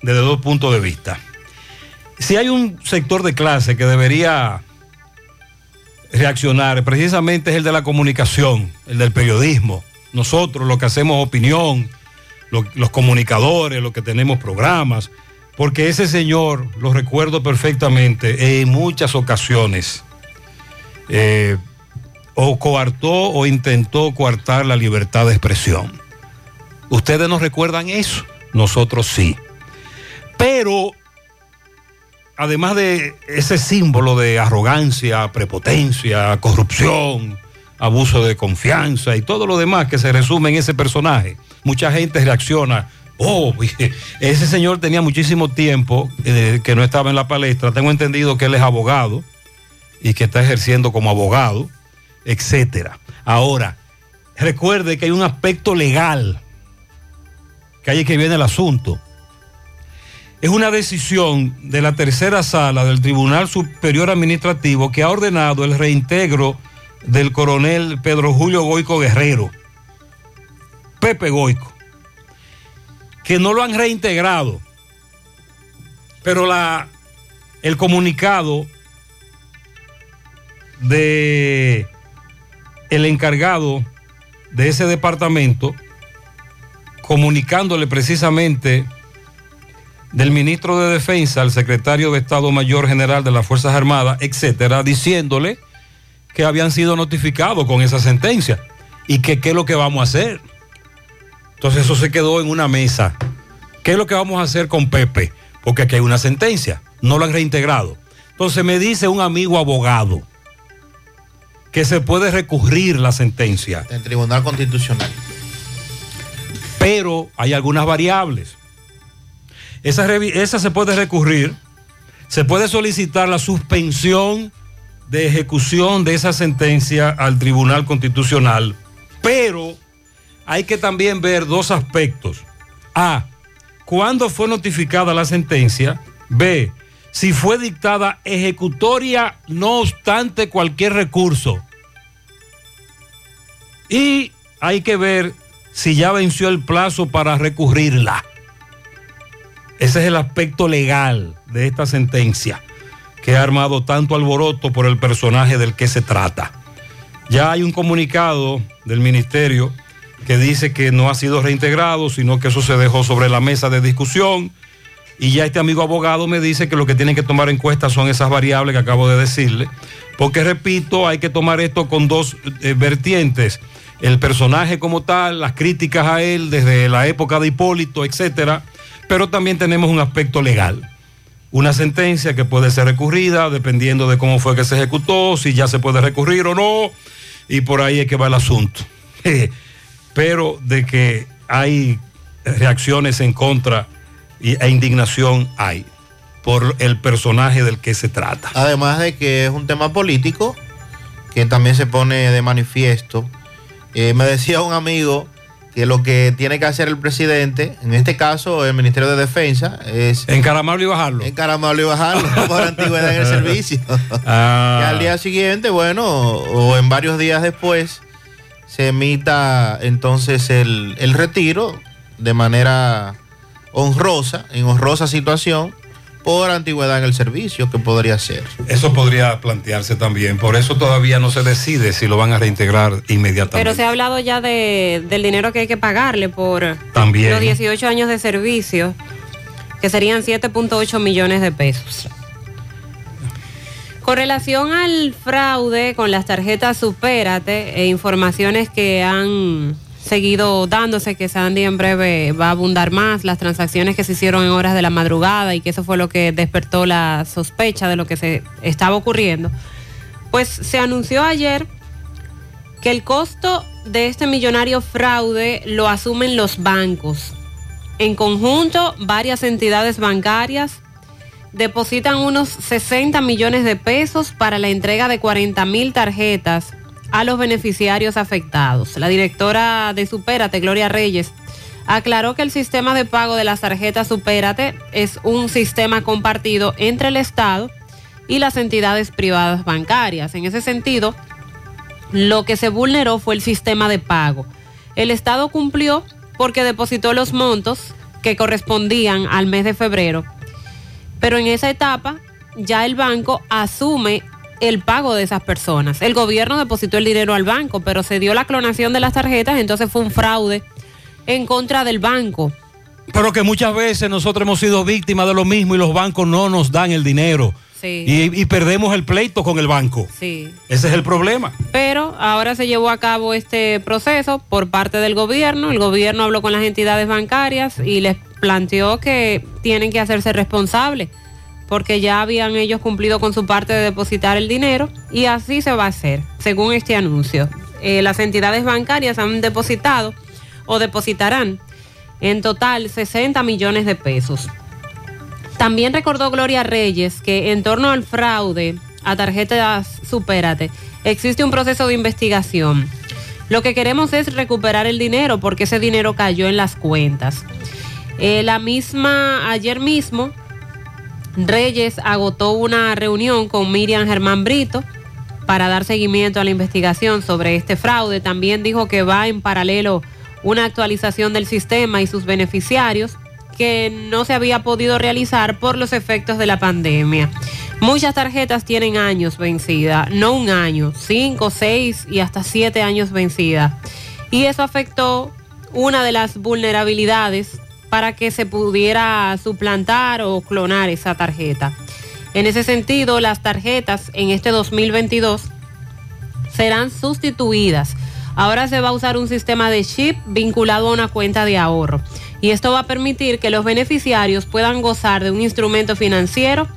desde dos puntos de vista. Si hay un sector de clase que debería reaccionar, precisamente es el de la comunicación, el del periodismo. Nosotros, los que hacemos opinión, lo- los comunicadores, los que tenemos programas, porque ese señor, lo recuerdo perfectamente, en muchas ocasiones, eh, o coartó o intentó coartar la libertad de expresión. Ustedes nos recuerdan eso, nosotros sí. Pero, además de ese símbolo de arrogancia, prepotencia, corrupción, abuso de confianza y todo lo demás que se resume en ese personaje, mucha gente reacciona. Oh, ese señor tenía muchísimo tiempo eh, que no estaba en la palestra. Tengo entendido que él es abogado y que está ejerciendo como abogado, etcétera. Ahora, recuerde que hay un aspecto legal, que ahí es que viene el asunto. Es una decisión de la tercera sala del Tribunal Superior Administrativo que ha ordenado el reintegro del coronel Pedro Julio Goico Guerrero, Pepe Goico, que no lo han reintegrado, pero la, el comunicado de el encargado de ese departamento comunicándole precisamente del ministro de Defensa al secretario de Estado Mayor General de las Fuerzas Armadas, etcétera, diciéndole que habían sido notificados con esa sentencia y que qué es lo que vamos a hacer. Entonces eso se quedó en una mesa. ¿Qué es lo que vamos a hacer con Pepe? Porque aquí hay una sentencia, no lo han reintegrado. Entonces me dice un amigo abogado que se puede recurrir la sentencia, El Tribunal Constitucional. pero hay algunas variables. Esa, esa se puede recurrir, se puede solicitar la suspensión de ejecución de esa sentencia al Tribunal Constitucional, pero hay que también ver dos aspectos. A, cuándo fue notificada la sentencia. B, si fue dictada ejecutoria no obstante cualquier recurso. Y hay que ver si ya venció el plazo para recurrirla. Ese es el aspecto legal de esta sentencia que ha armado tanto alboroto por el personaje del que se trata. Ya hay un comunicado del ministerio que dice que no ha sido reintegrado, sino que eso se dejó sobre la mesa de discusión. Y ya este amigo abogado me dice que lo que tienen que tomar en cuenta son esas variables que acabo de decirle. Porque repito, hay que tomar esto con dos eh, vertientes. El personaje como tal, las críticas a él desde la época de Hipólito, etcétera. Pero también tenemos un aspecto legal. Una sentencia que puede ser recurrida dependiendo de cómo fue que se ejecutó, si ya se puede recurrir o no. Y por ahí es que va el asunto. Pero de que hay reacciones en contra e indignación hay por el personaje del que se trata. Además de que es un tema político que también se pone de manifiesto. Eh, me decía un amigo que lo que tiene que hacer el presidente, en este caso el Ministerio de Defensa, es... Encaramarlo y bajarlo. Encaramarlo y bajarlo por antigüedad en el servicio. Ah. Al día siguiente, bueno, o en varios días después, se emita entonces el, el retiro de manera honrosa, en honrosa situación, por antigüedad en el servicio, que podría ser. Eso podría plantearse también. Por eso todavía no se decide si lo van a reintegrar inmediatamente. Pero se ha hablado ya de, del dinero que hay que pagarle por También. los 18 años de servicio, que serían 7.8 millones de pesos. Con relación al fraude con las tarjetas Supérate e informaciones que han seguido dándose, que Sandy en breve va a abundar más, las transacciones que se hicieron en horas de la madrugada y que eso fue lo que despertó la sospecha de lo que se estaba ocurriendo, pues se anunció ayer que el costo de este millonario fraude lo asumen los bancos. En conjunto, varias entidades bancarias depositan unos 60 millones de pesos para la entrega de 40 mil tarjetas a los beneficiarios afectados. La directora de Supérate, Gloria Reyes, aclaró que el sistema de pago de las tarjetas Supérate es un sistema compartido entre el Estado y las entidades privadas bancarias. En ese sentido, lo que se vulneró fue el sistema de pago. El Estado cumplió porque depositó los montos que correspondían al mes de febrero, pero en esa etapa ya el banco asume el pago de esas personas. El gobierno depositó el dinero al banco, pero se dio la clonación de las tarjetas, entonces fue un fraude en contra del banco. Pero que muchas veces nosotros hemos sido víctimas de lo mismo y los bancos no nos dan el dinero. Sí. Y, y perdemos el pleito con el banco. Sí. Ese es el problema. Pero ahora se llevó a cabo este proceso por parte del gobierno. El gobierno habló con las entidades bancarias y les planteó que tienen que hacerse responsables porque ya habían ellos cumplido con su parte de depositar el dinero y así se va a hacer, según este anuncio. Eh, las entidades bancarias han depositado o depositarán en total 60 millones de pesos. También recordó Gloria Reyes que en torno al fraude a tarjetas Supérate existe un proceso de investigación. Lo que queremos es recuperar el dinero porque ese dinero cayó en las cuentas. Eh, la misma, ayer mismo, Reyes agotó una reunión con Miriam Germán Brito para dar seguimiento a la investigación sobre este fraude. También dijo que va en paralelo una actualización del sistema y sus beneficiarios que no se había podido realizar por los efectos de la pandemia. Muchas tarjetas tienen años vencida, no un año, cinco, seis y hasta siete años vencida. Y eso afectó una de las vulnerabilidades para que se pudiera suplantar o clonar esa tarjeta. En ese sentido, las tarjetas en este 2022 serán sustituidas. Ahora se va a usar un sistema de chip vinculado a una cuenta de ahorro. Y esto va a permitir que los beneficiarios puedan gozar de un instrumento financiero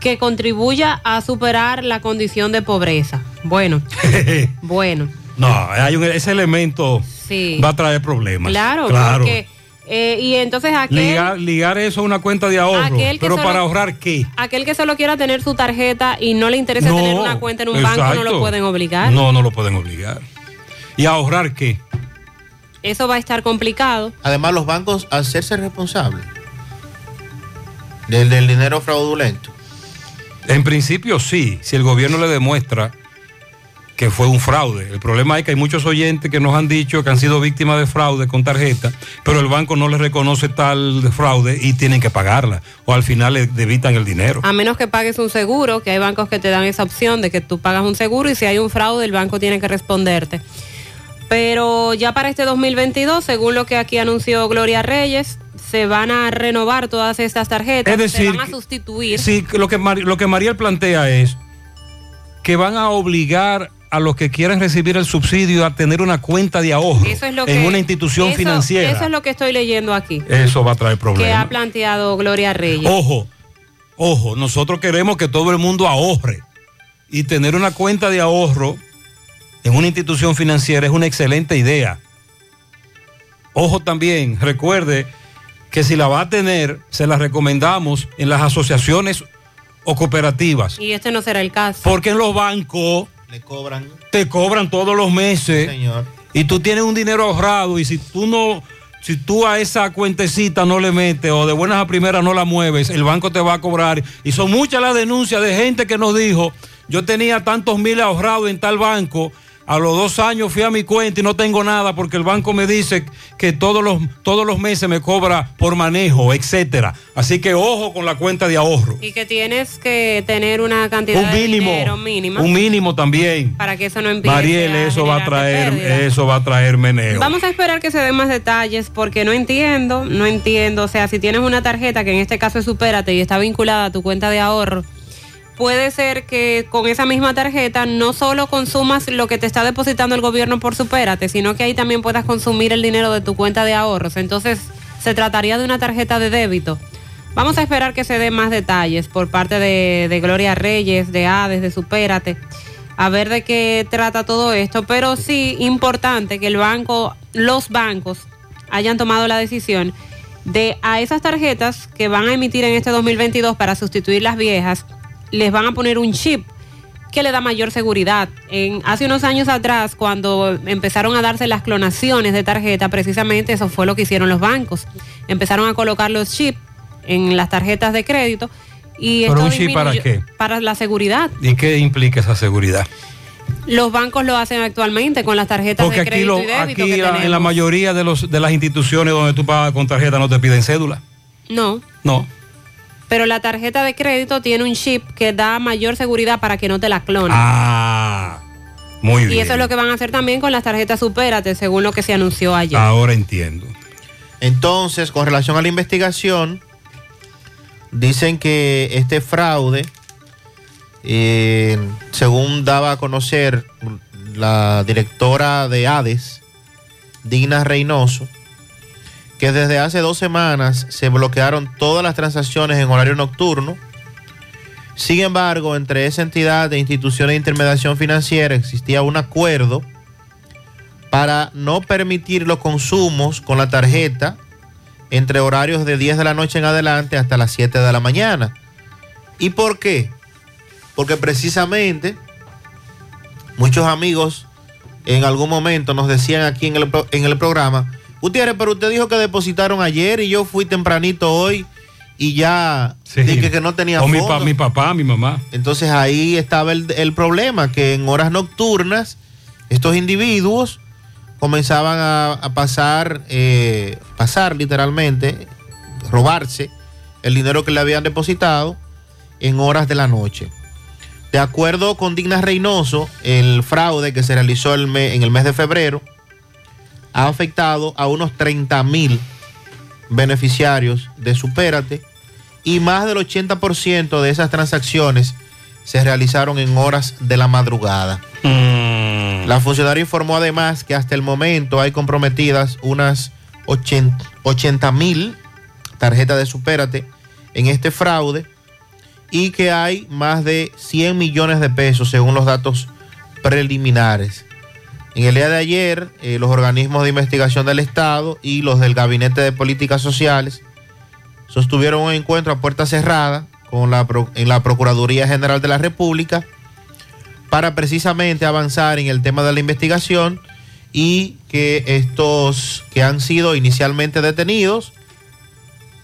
que contribuya a superar la condición de pobreza. Bueno, bueno. No, hay un, ese elemento Sí. va a traer problemas. Claro, claro. porque... eh, y entonces aquel, Ligar, ligar eso a una cuenta de ahorro. Aquel que Pero solo- para ahorrar qué? aquel que solo quiera tener su tarjeta y no le interesa No, tener una cuenta en un banco, no lo pueden obligar. No, no lo pueden obligar. ¿Y a ahorrar qué? Eso va a estar complicado. Además, los bancos, al hacerse responsables del, del dinero fraudulento, En principio sí, si el gobierno le demuestra que fue un fraude. El problema es que hay muchos oyentes que nos han dicho que han sido víctimas de fraude con tarjeta, pero el banco no les reconoce tal fraude y tienen que pagarla. O al final le debitan el dinero. A menos que pagues un seguro, que hay bancos que te dan esa opción de que tú pagas un seguro y si hay un fraude el banco tiene que responderte. Pero ya para este 2022, según lo que aquí anunció Gloria Reyes, se van a renovar todas estas tarjetas, Es decir, se van a sustituir. Sí, lo que, Mari- lo que Mariel plantea es que van a obligar a los que quieran recibir el subsidio a tener una cuenta de ahorro Eso es lo en una institución eso- financiera. Eso es lo que estoy leyendo aquí, Eso va a traer que ha problemas. planteado Gloria Reyes. Ojo, ojo, nosotros queremos que todo el mundo ahorre y tener una cuenta de ahorro en una institución financiera es una excelente idea. Ojo también, recuerde que si la va a tener, se la recomendamos en las asociaciones o cooperativas, Y este no será el caso. porque en los bancos le cobran. te cobran todos los meses Señor. y tú tienes un dinero ahorrado y si tú no, si tú a esa cuentecita no le metes o de buenas a primeras no la mueves, el banco te va a cobrar. Y son muchas las denuncias de gente que nos dijo, yo tenía tantos miles ahorrados en tal banco, a los dos años fui a mi cuenta y no tengo nada porque el banco me dice que todos los, todos los meses me cobra por manejo, etcétera. Así que ojo con la cuenta de ahorro. Y que tienes que tener una cantidad Un de mínimo, dinero mínima un mínimo también. para que eso no empiece Mariel, a eso va a traer, pérdida. eso va a traer meneo. Vamos a esperar que se den más detalles porque no entiendo, no entiendo. O sea, si tienes una tarjeta que en este caso es Supérate y está vinculada a tu cuenta de ahorro, puede ser que con esa misma tarjeta no solo consumas lo que te está depositando el gobierno por Supérate, sino que ahí también puedas consumir el dinero de tu cuenta de ahorros. Entonces, se trataría de una tarjeta de débito. Vamos a esperar que se den más detalles por parte de, Gloria Reyes, de Hades, de Supérate, a ver de qué trata todo esto. Pero sí, importante que el banco, los bancos, hayan tomado la decisión de a esas tarjetas que van a emitir en este 2022 para sustituir las viejas, les van a poner un chip que le da mayor seguridad. En, hace unos años atrás, cuando empezaron a darse las clonaciones de tarjeta, precisamente eso fue lo que hicieron los bancos. Empezaron a colocar los chips en las tarjetas de crédito y ¿Pero esto un chip para qué? Para la seguridad. ¿Y qué implica esa seguridad? Los bancos lo hacen actualmente con las tarjetas Porque de aquí, crédito lo, y débito aquí que la- en la mayoría de, los, de las instituciones donde tú pagas con tarjeta no te piden cédula. No, No. Pero la tarjeta de crédito tiene un chip que da mayor seguridad para que no te la clonen. Ah, muy y bien. eso es lo que van a hacer también con las tarjetas Supérate, según lo que se anunció ayer. Ahora entiendo. Entonces, con relación a la investigación, dicen que este fraude, eh, según daba a conocer la directora de ADES, Digna Reynoso, que desde hace dos semanas se bloquearon todas las transacciones en horario nocturno. Sin embargo, entre esa entidad e instituciones de intermediación financiera existía un acuerdo para no permitir los consumos con la tarjeta entre horarios de 10 de la noche en adelante hasta las 7 de la mañana. ¿Y por qué? Porque precisamente muchos amigos en algún momento nos decían aquí en el, en el programa, Gutiérrez, pero usted dijo que depositaron ayer y yo fui tempranito hoy y ya dije que no tenía O mi, fondo". pa- mi papá, mi mamá. Entonces ahí estaba el, el problema, que en horas nocturnas estos individuos comenzaban a, a pasar, eh, pasar literalmente, robarse el dinero que le habían depositado en horas de la noche. De acuerdo con Digna Reynoso, el fraude que se realizó el me- en el mes de febrero ha afectado a unos 30 mil beneficiarios de Supérate y más del 80% de esas transacciones se realizaron en horas de la madrugada. La funcionaria informó además que hasta el momento hay comprometidas unas 80 mil tarjetas de Supérate en este fraude y que hay más de 100 millones de pesos según los datos preliminares. En el día de ayer, eh, los organismos de investigación del Estado y los del Gabinete de Políticas Sociales sostuvieron un encuentro a puerta cerrada con la, en la Procuraduría General de la República para precisamente avanzar en el tema de la investigación y que estos que han sido inicialmente detenidos,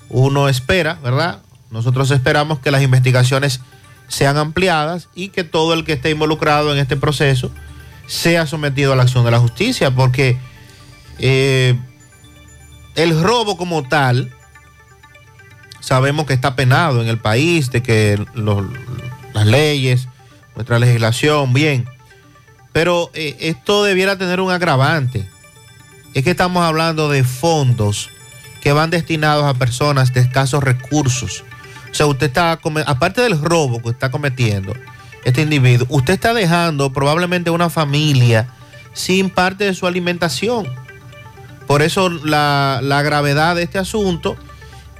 uno espera, ¿verdad? Nosotros esperamos que las investigaciones sean ampliadas y que todo el que esté involucrado en este proceso sea sometido a la acción de la justicia, porque eh, el robo como tal, sabemos que está penado en el país, de que las leyes, nuestra legislación, bien, pero eh, esto debiera tener un agravante. Es que estamos hablando de fondos que van destinados a personas de escasos recursos. O sea, usted está, aparte del robo que está cometiendo este individuo, usted está dejando probablemente una familia sin parte de su alimentación. Por eso la, la gravedad de este asunto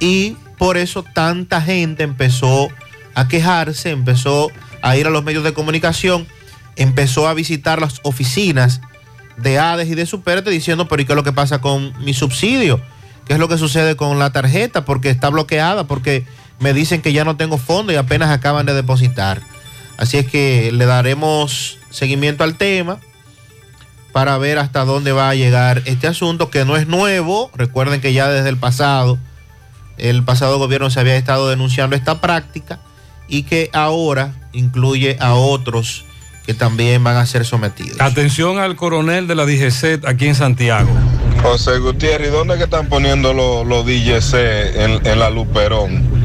y por eso tanta gente empezó a quejarse, empezó a ir a los medios de comunicación, empezó a visitar las oficinas de ADES y de Superte diciendo, pero ¿y qué es lo que pasa con mi subsidio? ¿Qué es lo que sucede con la tarjeta? Porque está bloqueada, porque me dicen que ya no tengo fondo y apenas acaban de depositar. Así es que le daremos seguimiento al tema para ver hasta dónde va a llegar este asunto, que no es nuevo. Recuerden que ya desde el pasado, el pasado gobierno se había estado denunciando esta práctica y que ahora incluye a otros que también van a ser sometidos. Atención al coronel de la DGC aquí en Santiago. José Gutiérrez, ¿y dónde que están poniendo los, los DJC en, en la Luperón?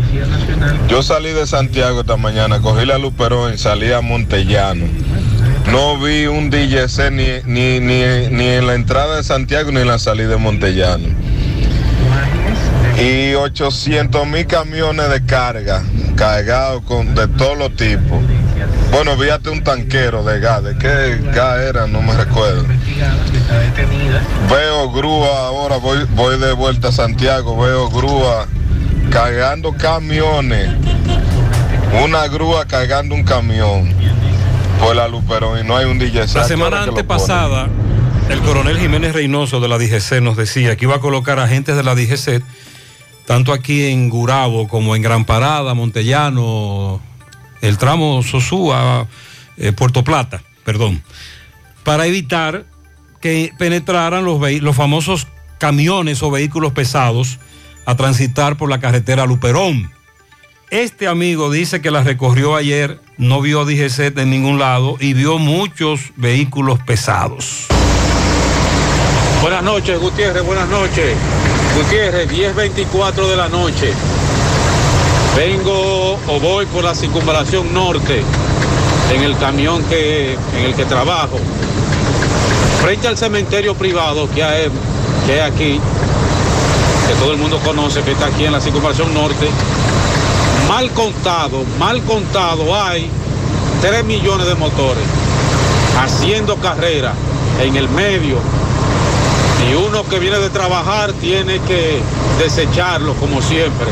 Yo salí de Santiago esta mañana, cogí la Luperón y salí a Montellano. No vi un DJC ni, ni, ni, ni en la entrada de Santiago ni en la salida de Montellano. Y 800 mil camiones de carga, cargados con, de todos los tipos. Bueno, hasta un tanquero de gas, ¿de qué gas era? No me recuerdo. Veo grúa ahora, voy, voy de vuelta a Santiago, veo grúa cargando camiones. Una grúa cargando un camión por la Luperón y no hay un DJ. La semana antepasada, el coronel Jiménez Reynoso de la DGC nos decía que iba a colocar agentes de la DGC, tanto aquí en Gurabo como en Gran Parada, Montellano, el tramo Sosúa, eh, Puerto Plata, perdón, para evitar que penetraran los, los famosos camiones o vehículos pesados a transitar por la carretera Luperón. Este amigo dice que la recorrió ayer, no vio DGC en ningún lado y vio muchos vehículos pesados. Buenas noches, Gutiérrez, buenas noches. Gutiérrez, 10.24 de la noche. Vengo o voy por la circunvalación norte en el camión que, en el que trabajo. Frente al cementerio privado que hay, que hay aquí, que todo el mundo conoce, que está aquí en la circunvalación norte. Mal contado, mal contado, hay 3 millones de motores haciendo carrera en el medio y uno que viene de trabajar tiene que desecharlo como siempre.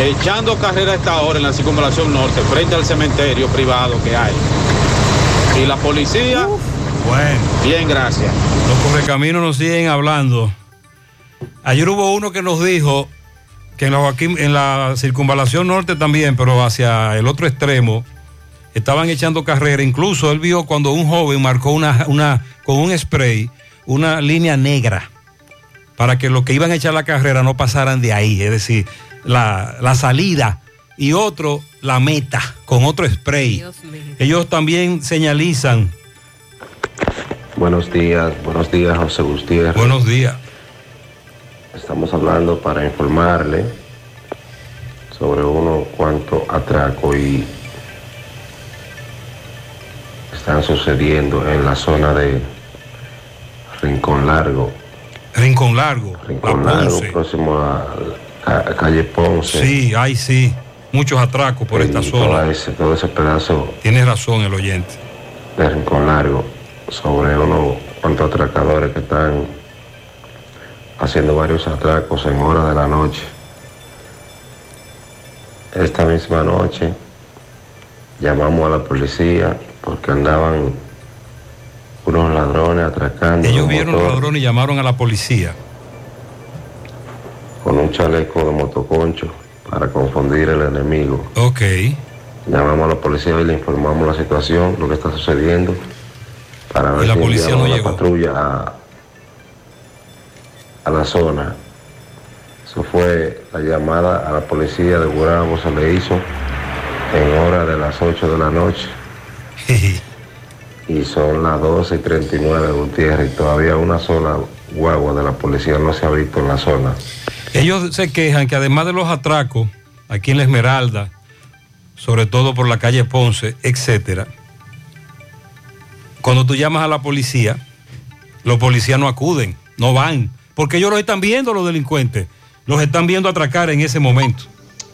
Echando carrera a esta hora en la circunvalación norte, frente al cementerio privado que hay. Y la policía, Bueno. bien, gracias. Los correcaminos nos siguen hablando. Ayer hubo uno que nos dijo que en la, Joaquín- en la circunvalación norte también, pero hacia el otro extremo, estaban echando carrera. Incluso él vio cuando un joven marcó una, una, con un spray una línea negra para que los que iban a echar la carrera no pasaran de ahí, es decir, la, la salida y otro la meta con otro spray. Ellos también señalizan. Buenos días, buenos días, José Gutiérrez. Buenos días. Estamos hablando para informarle sobre unos cuantos atracos y están sucediendo en la zona de Rincón Largo. Rincón Largo. Rincón La Largo, Ponce. próximo a, ca- calle Ponce. Sí, hay sí. Muchos atracos por esta zona. ese- todo ese pedazo Tienes razón el oyente. de Rincón Largo sobre unos cuantos atracadores que están haciendo varios atracos en horas de la noche. Esta misma noche llamamos a la policía porque andaban unos ladrones atracando Ellos vieron los ladrones y llamaron a la policía. con un chaleco de motoconcho para confundir al enemigo. Ok. Llamamos a la policía y le informamos la situación, lo que está sucediendo, para ver la si policía la patrulla a, a la zona. Eso fue la llamada a la policía de Gurabo, se le hizo en hora de las 8 de la noche. y son las 12 y 39 de Gutiérrez y todavía una sola guagua de la policía no se ha visto en la zona. Ellos se quejan que además de los atracos, aquí en la Esmeralda, sobre todo por la calle Ponce, etcétera, cuando tú llamas a la policía, los policías no acuden, no van, porque ellos los están viendo los delincuentes, los están viendo atracar en ese momento.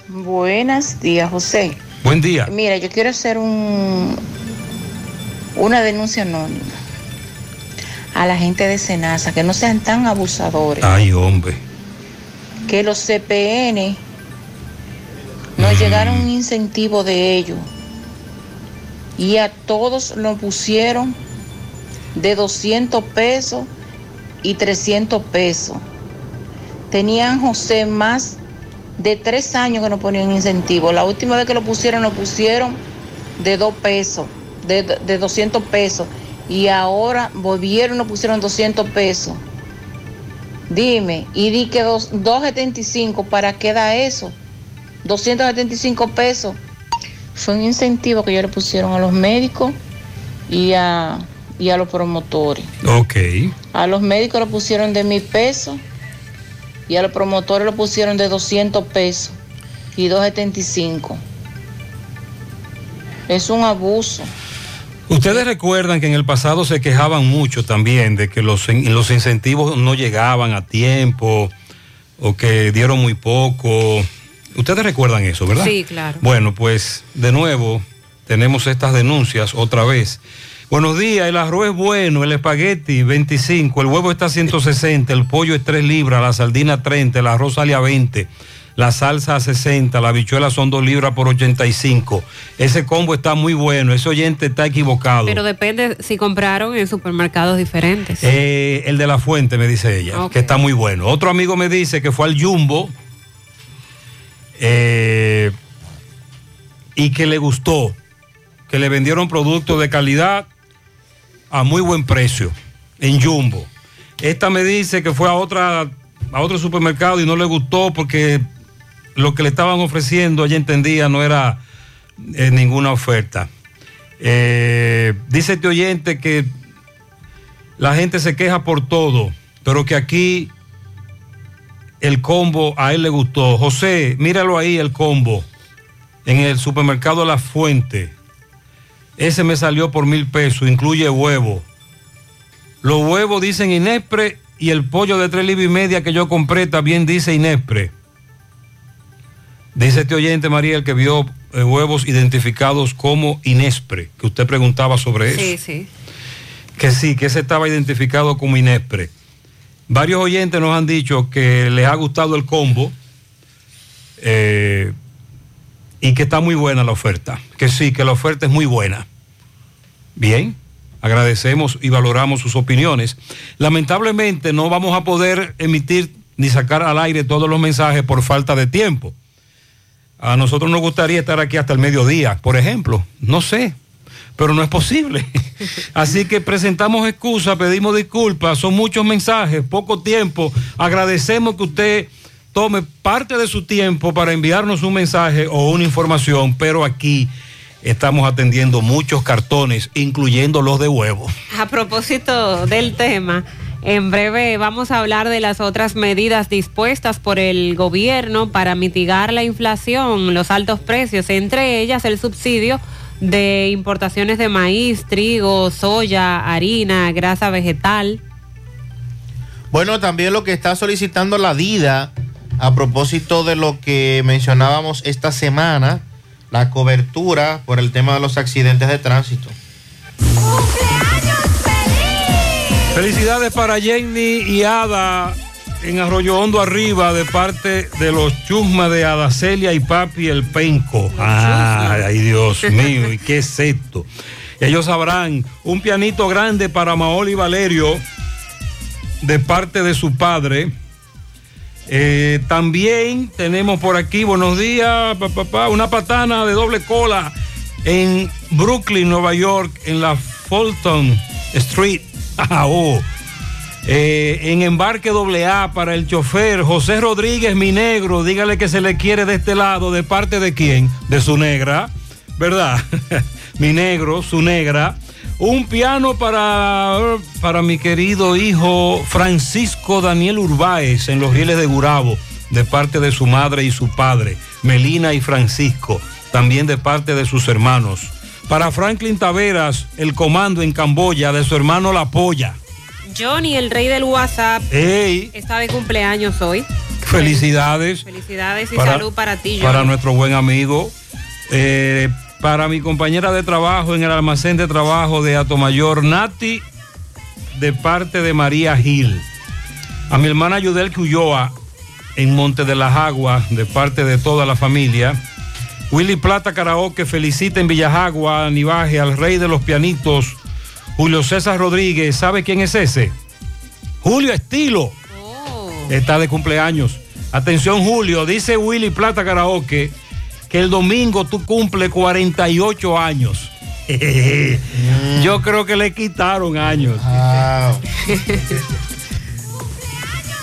Buenos días, José. Buen día. Mira, yo quiero hacer un una denuncia anónima a la gente de Senasa, que no sean tan abusadores, Ay, hombre. que los CPN nos llegaron un incentivo de ellos y a todos nos pusieron de 200 pesos y 300 pesos. Tenían José más de tres años que nos ponían incentivo. La última vez que lo pusieron, lo pusieron de dos pesos, de, de 200 pesos. y ahora volvieron nos pusieron 200 pesos. Dime, y di que dos- 275, ¿para qué da eso? 275 pesos. Fue un incentivo que ellos le pusieron a los médicos y a, y a los promotores. Ok. A los médicos lo pusieron de mil pesos y a los promotores lo pusieron de 200 pesos y 275. Es un abuso. Ustedes recuerdan que en el pasado se quejaban mucho también de que los, los incentivos no llegaban a tiempo o que dieron muy poco. Ustedes recuerdan eso, ¿verdad? Sí, claro. Bueno, pues de nuevo tenemos estas denuncias otra vez. Buenos días, el arroz es bueno, el espagueti 25, el huevo está a 160, el pollo es 3 libras, la sardina 30, el arroz sale a 20, la salsa a 60, la habichuela son 2 libras por 85. Ese combo está muy bueno, ese oyente está equivocado. Pero depende si compraron en supermercados diferentes. Eh, el de la fuente, me dice ella, que está muy bueno. Otro amigo me dice que fue al Jumbo eh, y que le gustó, que le vendieron productos de calidad a muy buen precio en Jumbo. Esta me dice que fue a otra a otro supermercado y no le gustó porque lo que le estaban ofreciendo, ella entendía, no era eh, ninguna oferta. Eh, dice este oyente que la gente se queja por todo, pero que aquí el combo a él le gustó. José, míralo ahí el combo en el supermercado La Fuente. Ese me salió por mil pesos, incluye huevo. Los huevos dicen Inespre y el pollo de tres libras y media que yo compré también dice Inespre. Dice este oyente María el que vio eh, huevos identificados como Inespre, que usted preguntaba sobre eso Sí, sí. que sí, que ese estaba identificado como Inespre. Varios oyentes nos han dicho que les ha gustado el combo eh, y que está muy buena la oferta. Que sí, que la oferta es muy buena. Bien, agradecemos y valoramos sus opiniones. Lamentablemente no vamos a poder emitir ni sacar al aire todos los mensajes por falta de tiempo. A nosotros nos gustaría estar aquí hasta el mediodía, por ejemplo. No sé, pero no es posible. Así que presentamos excusas, pedimos disculpas, son muchos mensajes, poco tiempo. Agradecemos que usted tome parte de su tiempo para enviarnos un mensaje o una información, pero aquí estamos atendiendo muchos cartones, incluyendo los de huevo. A propósito del tema, en breve vamos a hablar de las otras medidas dispuestas por el gobierno para mitigar la inflación, los altos precios, entre ellas el subsidio de importaciones de maíz, trigo, soya, harina, grasa vegetal. Bueno, también lo que está solicitando la DIDA a propósito de lo que mencionábamos esta semana, la cobertura por el tema de los accidentes de tránsito. Felicidades para Jenny y Ada en Arroyo Hondo Arriba de parte de los chusmas de Ada Celia y Papi el Penco. Ay, ay, Dios mío, ¿y qué es esto? Ellos sabrán, un pianito grande para Maoli y Valerio de parte de su padre. Eh, también tenemos por aquí, buenos días, pa, pa, pa, una patana de doble cola en Brooklyn, Nueva York, en la Fulton Street. Ah, oh. Eh, en embarque doble A para el chofer José Rodríguez, mi negro, dígale que se le quiere de este lado, ¿de parte de quién? De su negra, ¿verdad? mi negro, su negra. Un piano para, para mi querido hijo Francisco Daniel Urbáez en los rieles de Gurabo, de parte de su madre y su padre, Melina y Francisco, también de parte de sus hermanos. Para Franklin Taveras, el comando en Camboya, de su hermano La Polla. Johnny, el rey del WhatsApp, ¡Ey! está de cumpleaños hoy. Felicidades. Felicidades y Para- salud para ti, Johnny. para nuestro buen amigo. Eh, para mi compañera de trabajo en el almacén de trabajo de Atomayor, Nati, de parte de María Gil. A mi hermana Yudel Ulloa en Monte de las Aguas, de parte de toda la familia. Willy Plata Karaoke felicita en Villajagua, Nivaje, al rey de los pianitos, Julio César Rodríguez. ¿Sabe quién es ese? Julio Estilo. Está de cumpleaños. Atención, Julio, dice Willy Plata Karaoke que el domingo tú cumples 48 años. Yo creo que le quitaron años.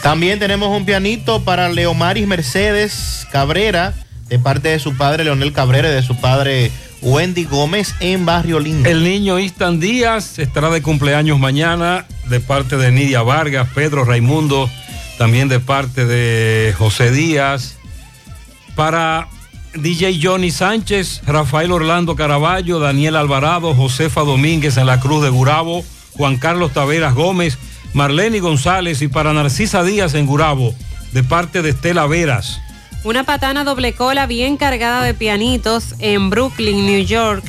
También tenemos un pianito para Leomaris Mercedes Cabrera, de parte de su padre Leonel Cabrera y de su padre Wendy Gómez en Barrio Lindo. El niño Istan Díaz estará de cumpleaños mañana de parte de Nidia Vargas, Pedro Raimundo, también de parte de José Díaz. Para DJ Johnny Sánchez, Rafael Orlando Caraballo, Daniel Alvarado, Josefa Domínguez en la Cruz de Gurabo, Juan Carlos Taveras Gómez, Marlene González y para Narcisa Díaz en Gurabo, de parte de Estela Veras. Una patana doble cola bien cargada de pianitos en Brooklyn, New York,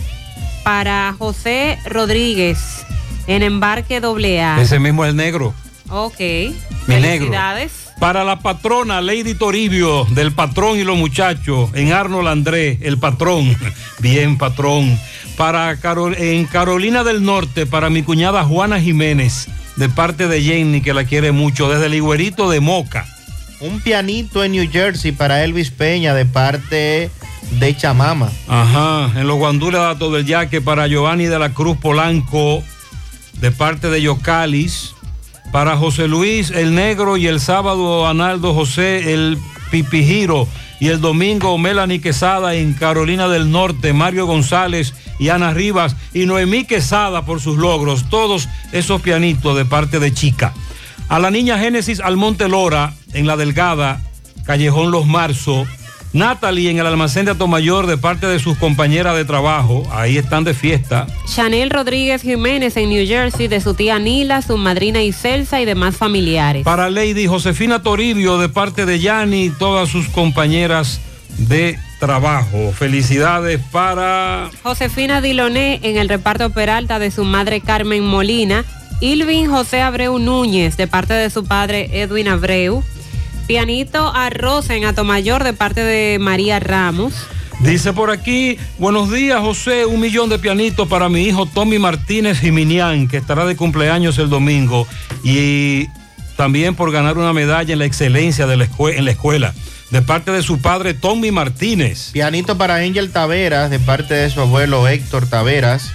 para José Rodríguez en embarque doble A. Ese mismo es el negro. Ok. Mi negro. Para la patrona Lady Toribio, del patrón y los muchachos, en Arnold André, el patrón. Bien, patrón. Para Carol- en Carolina del Norte, para mi cuñada Juana Jiménez, de parte de Jenny, que la quiere mucho, desde el Higuerito de Moca. Un pianito en New Jersey para Elvis Peña, de parte de Chamama. Ajá, en los guandules datos del yaque para Giovanni de la Cruz Polanco, de parte de Yocalis. Para José Luis el Negro y el sábado Analdo José el Pipijiro. Y el domingo Melanie Quesada en Carolina del Norte, Mario González y Ana Rivas y Noemí Quesada por sus logros. Todos esos pianitos de parte de Chica. A la niña Génesis Almonte Lora en La Delgada, Callejón Los Marzo. Natalie en el almacén de Atomayor de parte de sus compañeras de trabajo. Ahí están de fiesta. Chanel Rodríguez Jiménez en New Jersey de su tía Nila, su madrina Iselsa y demás familiares. Para Lady Josefina Toribio de parte de Yani y todas sus compañeras de trabajo. Felicidades para Josefina Diloné en el reparto Peralta de su madre Carmen Molina. Ilvin José Abreu Núñez de parte de su padre Edwin Abreu. Pianito a Rosa en Atomayor de parte de María Ramos. Dice por aquí, buenos días José, un millón de pianitos para mi hijo Tommy Martínez Jiminián, que estará de cumpleaños el domingo, y también por ganar una medalla en la excelencia de la en la escuela, de parte de su padre Tommy Martínez. Pianito para Angel Taveras, de parte de su abuelo Héctor Taveras.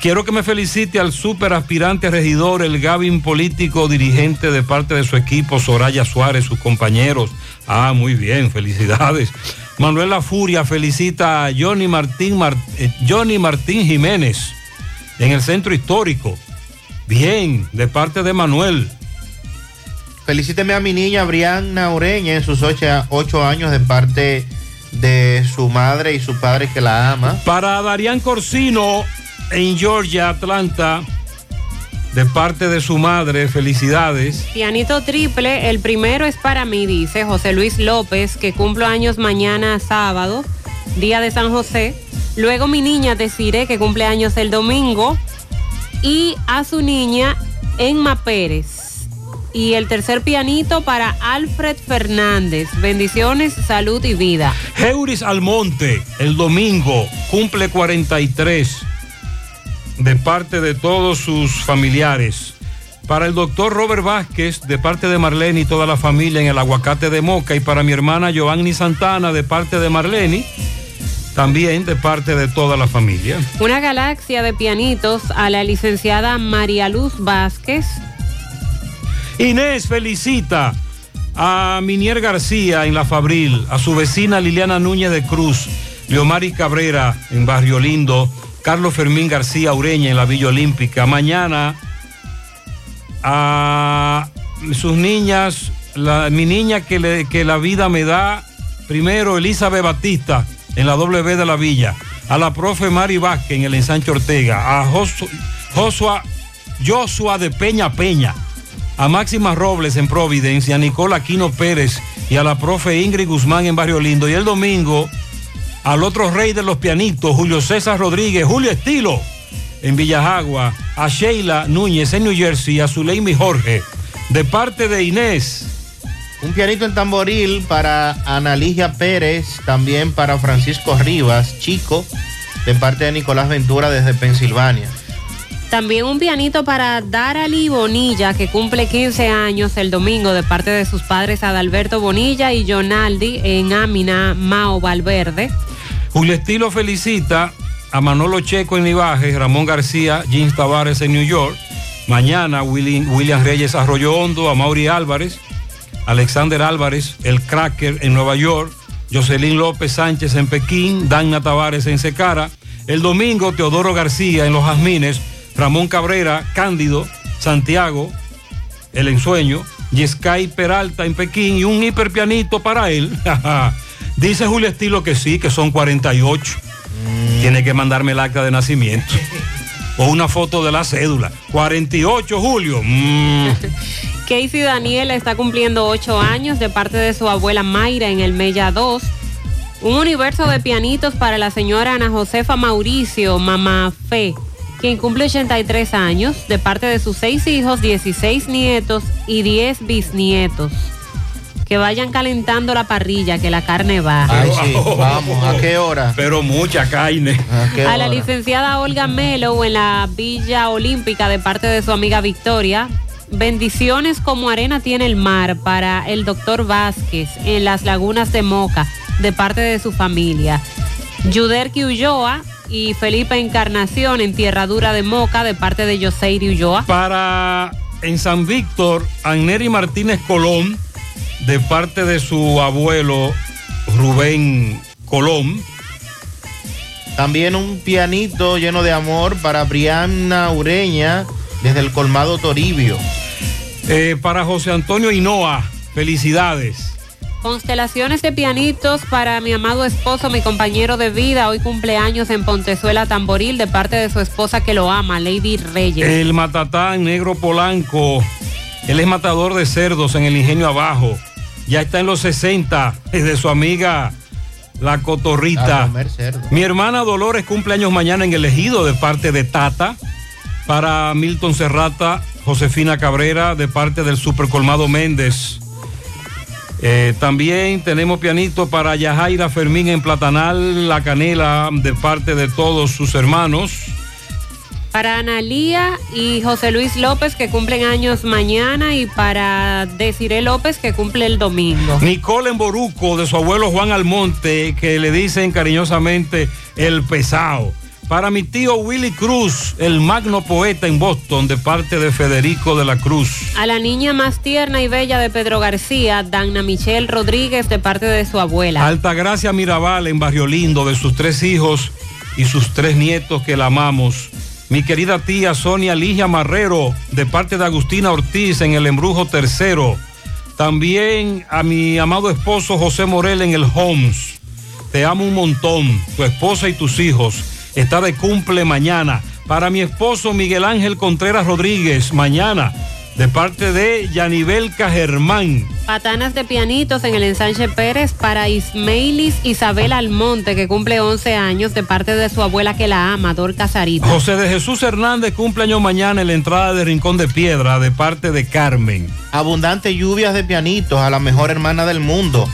Quiero que me felicite al super aspirante regidor, el Gavin político dirigente de parte de su equipo, Soraya Suárez, sus compañeros. Ah, muy bien, felicidades. Manuel La Furia felicita a Johnny Martín, Mar- eh, Johnny Martín Jiménez en el centro histórico. Bien, de parte de Manuel. Felicíteme a mi niña Brianna Ureña en sus ocho, ocho años de parte de su madre y su padre que la ama. Para Darían Corsino en Georgia, Atlanta, de parte de su madre, felicidades. Pianito triple, el primero es para mí, dice José Luis López, que cumplo años mañana sábado, día de San José. Luego mi niña Desiree, que cumple años el domingo. Y a su niña Enma Pérez. Y el tercer pianito para Alfred Fernández. Bendiciones, salud y vida. Heuris Almonte, el domingo, cumple 43 de parte de todos sus familiares. Para el doctor Robert Vázquez, de parte de Marlene y toda la familia en el aguacate de Moca. Y para mi hermana Giovanni Santana, de parte de Marlene, también de parte de toda la familia. Una galaxia de pianitos a la licenciada María Luz Vázquez. Inés felicita a Minier García en La Fabril, a su vecina Liliana Núñez de Cruz, Leomari Cabrera en Barrio Lindo, Carlos Fermín García Ureña en la Villa Olímpica. Mañana a sus niñas, mi niña que, la vida me da, primero Elizabeth Batista en la W de la Villa, a la profe Mari Vázquez en el ensanche Ortega, a Josu- Josua, de Peña Peña, a Máxima Robles en Providencia, a Nicola Aquino Pérez y a la profe Ingrid Guzmán en Barrio Lindo. Y el domingo al otro rey de los pianitos, Julio César Rodríguez, Julio Estilo en Villajagua, a Sheila Núñez en New Jersey, a Zuleimi Jorge, de parte de Inés. Un pianito en tamboril para Analigia Pérez, también para Francisco Rivas, chico, de parte de Nicolás Ventura desde Pensilvania. También un pianito para Darali Bonilla, que cumple 15 años el domingo de parte de sus padres Adalberto Bonilla y Jonaldi en Amina Mao Valverde. Julio Estilo felicita a Manolo Checo en Nivaje, Ramón García, James Tavares en New York. Mañana William, William Reyes Arroyo Hondo, a Mauri Álvarez, Alexander Álvarez, el Cracker en Nueva York, Jocelyn López Sánchez en Pekín, Dana Tavares en Secara. El domingo Teodoro García en Los Jazmines, Ramón Cabrera, Cándido, Santiago, El Ensueño, Yescay Peralta en Pekín y un hiperpianito para él. Dice Julio Estilo que sí, que son 48. Tiene que mandarme el acta de nacimiento. O una foto de la cédula. 48, Julio. Mm. Casey Daniela está cumpliendo 8 años de parte de su abuela Mayra en el Mella 2. Un universo de pianitos para la señora Ana Josefa Mauricio, mamá Fe, quien cumple 83 años de parte de sus 6 hijos, 16 nietos y 10 bisnietos. Que vayan calentando la parrilla, que la carne va. Ay, sí, vamos, ¿a qué hora? Pero mucha carne. ¿A la licenciada Olga Melo en la Villa Olímpica de parte de su amiga Victoria. Bendiciones como arena tiene el mar para el doctor Vázquez en las lagunas de Moca de parte de su familia. Yuderki Ulloa y Felipe Encarnación en Tierra Dura de Moca de parte de Yoseiri Ulloa. Para en San Víctor, Anneri Martínez Colón, de parte de su abuelo Rubén Colón. También un pianito lleno de amor para Brianna Ureña desde el colmado Toribio. Eh, para José Antonio Hinoa, felicidades. Constelaciones de pianitos para mi amado esposo, mi compañero de vida. Hoy cumpleaños en Pontezuela Tamboril de parte de su esposa que lo ama, Lady Reyes. El matatán negro polanco, él es matador de cerdos en el ingenio abajo. Ya está en los 60, es de su amiga la A cotorrita. comer cerdo. Mi hermana Dolores cumpleaños mañana en el ejido de parte de Tata. Para Milton Serrata, Josefina Cabrera de parte del Supercolmado Méndez. Eh, también tenemos pianito para Yajaira Fermín en Platanal, La Canela, de parte de todos sus hermanos. Para Analía y José Luis López que cumplen años mañana y para Desiree López que cumple el domingo. Nicole en Boruco, de su abuelo Juan Almonte, que le dicen cariñosamente el pesado. Para mi tío Willy Cruz, el magno poeta en Boston, de parte de Federico de la Cruz. A la niña más tierna y bella de Pedro García, Dana Michelle Rodríguez de parte de su abuela. Altagracia Mirabal en Barrio Lindo, de sus tres hijos y sus tres nietos que la amamos. Mi querida tía Sonia Ligia Marrero, de parte de Agustina Ortiz en el Embrujo Tercero. También a mi amado esposo José Morel en el Homes. Te amo un montón, tu esposa y tus hijos. Está de cumple mañana. Para mi esposo Miguel Ángel Contreras Rodríguez, mañana, de parte de Yanibelca Germán. Patanas de pianitos en el ensanche Pérez para Ismailis Isabel Almonte, que cumple 11 años, de parte de su abuela que la ama, Dor Casarita. José de Jesús Hernández cumpleaños mañana en la entrada de Rincón de Piedra de parte de Carmen. Abundantes lluvias de pianitos a la mejor hermana del mundo.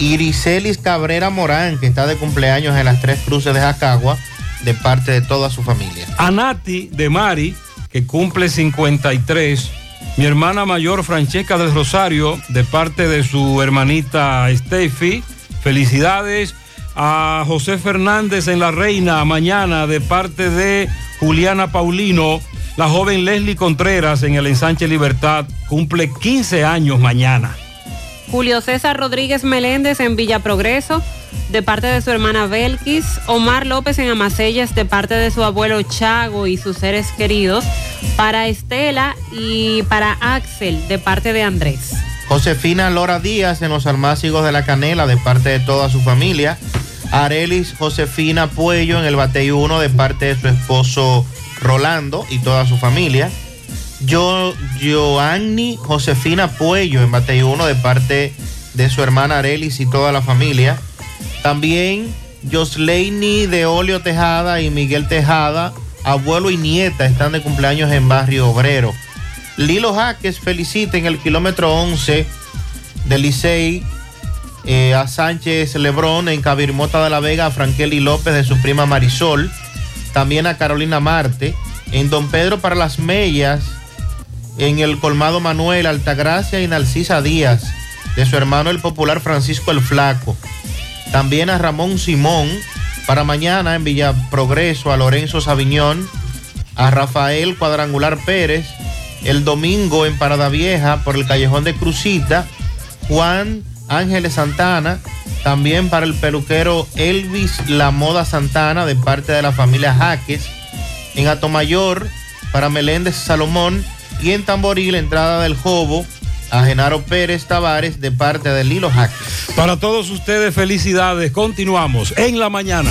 Iriselis Cabrera Morán, que está de cumpleaños en las tres cruces de Jacagua, de parte de toda su familia. Anati de Mari, que cumple 53. Mi hermana mayor Francesca del Rosario, de parte de su hermanita Steffi. Felicidades. A José Fernández en La Reina, mañana, de parte de Juliana Paulino. La joven Leslie Contreras en el ensanche Libertad cumple 15 años mañana. Julio César Rodríguez Meléndez en Villa Progreso, de parte de su hermana Belkis. Omar López en Amaseyas, de parte de su abuelo Chago y sus seres queridos. Para Estela y para Axel, de parte de Andrés. Josefina Lora Díaz en los Almácigos de la Canela, de parte de toda su familia. Arelis Josefina Puello en el Batey 1, de parte de su esposo Rolando y toda su familia. Yo, Joanny Josefina Puello en Batey 1, de parte de su hermana Arelis y toda la familia. También Josleini de Olio Tejada y Miguel Tejada, abuelo y nieta, están de cumpleaños en Barrio Obrero. Lilo Jaques felicita en el kilómetro 11 del Licey eh, a Sánchez Lebrón en Cabirmota de la Vega, a Frankeli López de su prima Marisol, también a Carolina Marte, en Don Pedro para las Mellas, en el Colmado Manuel, Altagracia y Narcisa Díaz, de su hermano el popular Francisco el Flaco, también a Ramón Simón Para mañana en Villa Progreso a Lorenzo Sabiñón, a Rafael Cuadrangular Pérez. El domingo en Parada Vieja por el Callejón de Crucita, Juan Ángeles Santana. También para el peluquero Elvis La Moda Santana de parte de la familia Jaques. En Atomayor para Meléndez Salomón. Y en Tamboril, entrada del Jobo a Genaro Pérez Tavares de parte de Lilo. Para todos ustedes, felicidades. Continuamos en la mañana.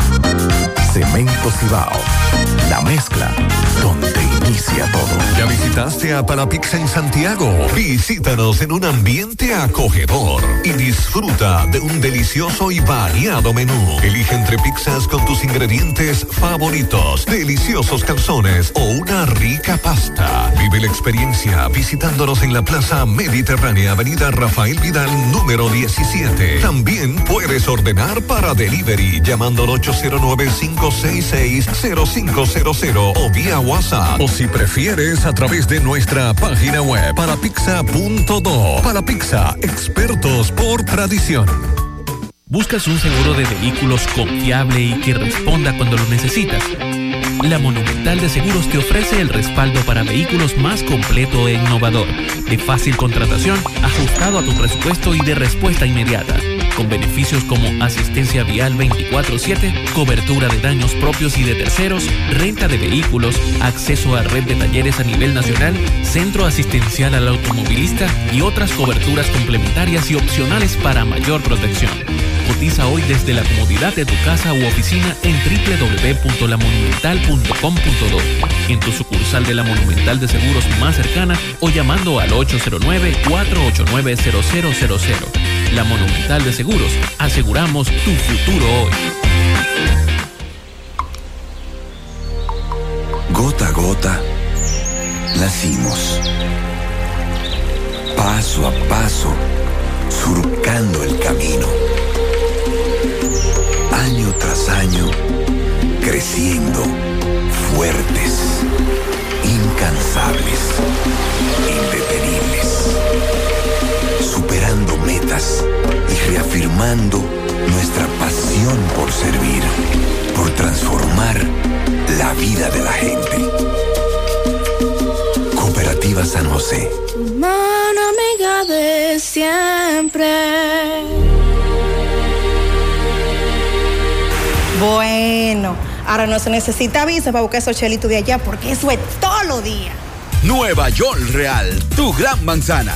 Cemento Cibao, la mezcla donde inicia todo. ¿Ya visitaste a Palapizza en Santiago? Visítanos en un ambiente acogedor y disfruta de un delicioso y variado menú. Elige entre pizzas con tus ingredientes favoritos, deliciosos calzones o una rica pasta. Vive la experiencia visitándonos en la Plaza Mediterránea, Avenida Rafael Vidal, número 17. También puedes ordenar para delivery llamando al 809-566-0500 o vía WhatsApp. O si prefieres, a través de nuestra página web parapizza.do. Para Pizza, expertos por tradición. ¿Buscas un seguro de vehículos confiable y que responda cuando lo necesitas? La Monumental de Seguros te ofrece el respaldo para vehículos más completo e innovador, de fácil contratación, ajustado a tu presupuesto y de respuesta inmediata, con beneficios como asistencia vial 24/7, cobertura de daños propios y de terceros, renta de vehículos, acceso a red de talleres a nivel nacional, centro asistencial al automovilista y otras coberturas complementarias y opcionales para mayor protección. Cotiza hoy desde la comodidad de tu casa u oficina en www.lamonumental.com.do, en tu sucursal de la Monumental de Seguros más cercana o llamando al 809-489-0000. La Monumental de Seguros, aseguramos tu futuro hoy. Gota a gota, nacimos. Paso a paso, surcando el camino. Año tras año, creciendo, fuertes, incansables, indetenibles, superando metas y reafirmando nuestra pasión por servir, por transformar la vida de la gente. Cooperativa San José. Mano amiga de siempre. Bueno, ahora no se necesita visa para buscar esos chelitos de allá porque eso es todo lo día. Nueva York Real, tu gran manzana.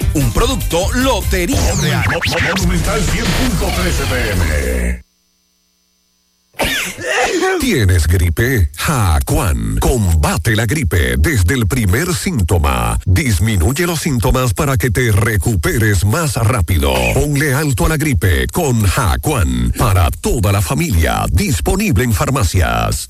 Un producto Lotería. Monumental 100.13 pm. ¿Tienes gripe? Jacuan. Combate la gripe desde el primer síntoma. Disminuye los síntomas para que te recuperes más rápido. Ponle alto a la gripe con Jacuan. Para toda la familia. Disponible en farmacias.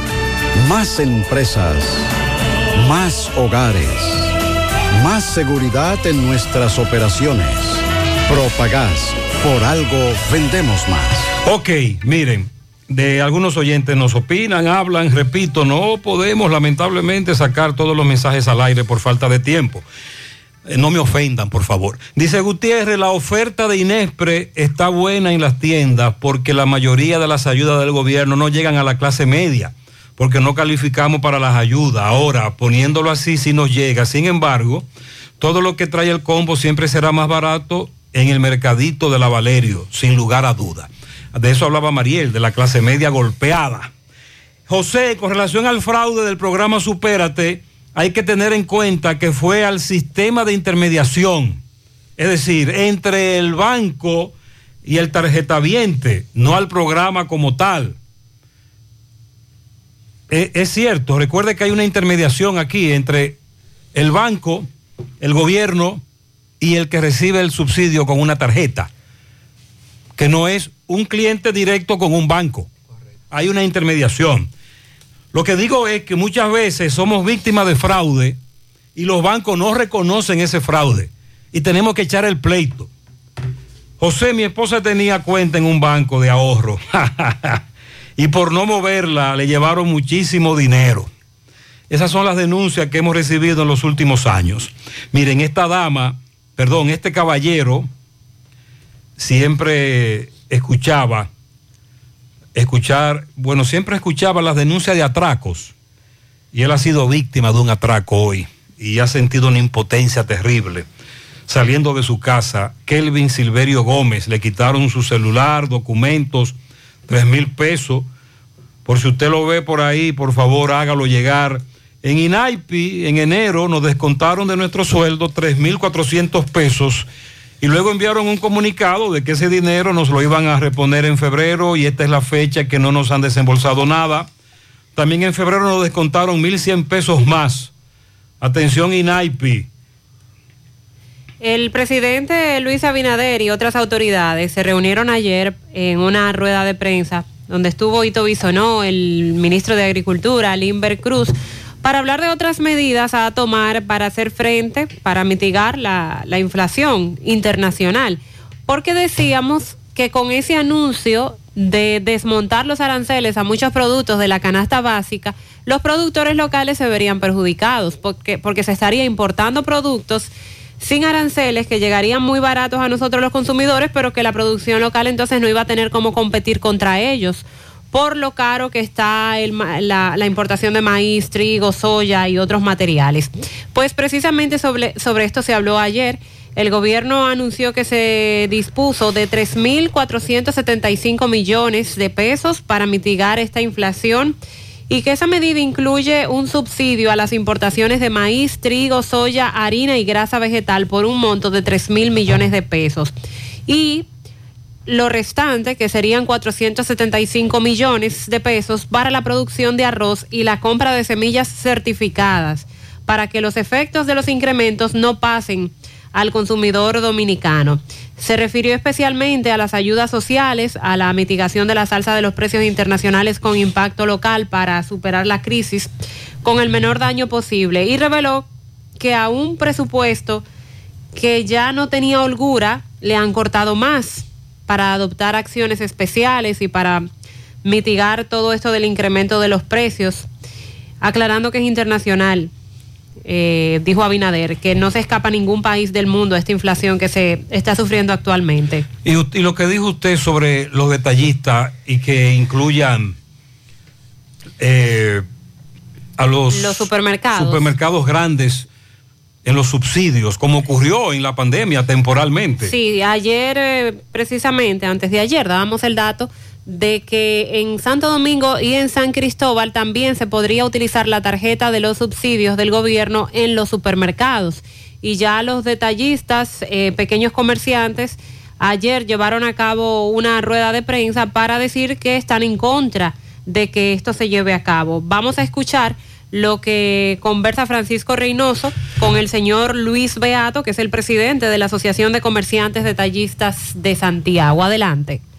Más empresas. Más hogares. Más seguridad en nuestras operaciones. Propagás. Por algo vendemos más. Ok, miren, de algunos oyentes nos opinan, hablan, repito, no podemos lamentablemente sacar todos los mensajes al aire por falta de tiempo. Eh, No me ofendan, por favor. Dice Gutiérrez, la oferta de Inespre está buena en las tiendas porque la mayoría de las ayudas del gobierno no llegan a la clase media, porque no calificamos para las ayudas. Ahora, poniéndolo así, sí nos llega. Sin embargo, todo lo que trae el combo siempre será más barato en el mercadito de la Valerio, sin lugar a duda. De eso hablaba Mariel, de la clase media golpeada. José, con relación al fraude del programa Supérate, hay que tener en cuenta que fue al sistema de intermediación, es decir, entre el banco y el tarjetaviente, no al programa como tal. E- Es cierto, recuerde que hay una intermediación aquí entre el banco, el gobierno y el que recibe el subsidio con una tarjeta, que no es un cliente directo con un banco. Hay una intermediación. Lo que digo es que muchas veces somos víctimas de fraude y los bancos no reconocen ese fraude y tenemos que echar el pleito. José, mi esposa tenía cuenta en un banco de ahorro y por no moverla le llevaron muchísimo dinero. Esas son las denuncias que hemos recibido en los últimos años. Miren, esta dama, perdón, este caballero siempre escuchaba, escuchar, bueno, siempre escuchaba las denuncias de atracos y él ha sido víctima de un atraco hoy y ha sentido una impotencia terrible. Saliendo de su casa, Kelvin Silverio Gómez, le quitaron su celular, documentos, tres mil pesos. Por si usted lo ve por ahí, por favor hágalo llegar. En INAIPI, en enero, nos descontaron de nuestro sueldo 3.400 pesos Y luego enviaron un comunicado de que ese dinero nos lo iban a reponer en febrero y esta es la fecha que no nos han desembolsado nada. También en febrero nos descontaron 1.100 pesos más. Atención INAIPI. El presidente Luis Abinader y otras autoridades se reunieron ayer en una rueda de prensa donde estuvo Ito Bisonó, el ministro de Agricultura, Limber Cruz, para hablar de otras medidas a tomar para hacer frente, para mitigar la, la inflación internacional. Porque decíamos que con ese anuncio de desmontar los aranceles a muchos productos de la canasta básica, los productores locales se verían perjudicados porque, porque se estaría importando productos sin aranceles que llegarían muy baratos a nosotros los consumidores, pero que la producción local entonces no iba a tener cómo competir contra ellos por lo caro que está el la, la importación de maíz, trigo, soya y otros materiales. Pues precisamente sobre, sobre esto se habló ayer. El gobierno anunció que se dispuso de 3.475 millones de pesos para mitigar esta inflación y que esa medida incluye un subsidio a las importaciones de maíz, trigo, soya, harina y grasa vegetal por un monto de 3 mil millones de pesos. Y lo restante, que serían 475 millones de pesos para la producción de arroz y la compra de semillas certificadas, para que los efectos de los incrementos no pasen al consumidor dominicano. Se refirió especialmente a las ayudas sociales, a la mitigación de la salsa de los precios internacionales con impacto local para superar la crisis con el menor daño posible y reveló que a un presupuesto que ya no tenía holgura le han cortado más para adoptar acciones especiales y para mitigar todo esto del incremento de los precios, aclarando que es internacional. Eh, dijo Abinader, que no se escapa ningún país del mundo a esta inflación que se está sufriendo actualmente. Y, y lo que dijo usted sobre los detallistas y que incluyan eh, a los, Los supermercados. supermercados grandes en los subsidios, como ocurrió en la pandemia temporalmente. Sí, ayer, eh, precisamente, antes de ayer, dábamos el dato de que en Santo Domingo y en San Cristóbal también se podría utilizar la tarjeta de los subsidios del gobierno en los supermercados. Y ya los detallistas, eh, pequeños comerciantes, ayer llevaron a cabo una rueda de prensa para decir que están en contra de que esto se lleve a cabo. Vamos a escuchar lo que conversa Francisco Reynoso con el señor Luis Beato, que es el presidente de la Asociación de Comerciantes Detallistas de Santiago. Adelante. Llega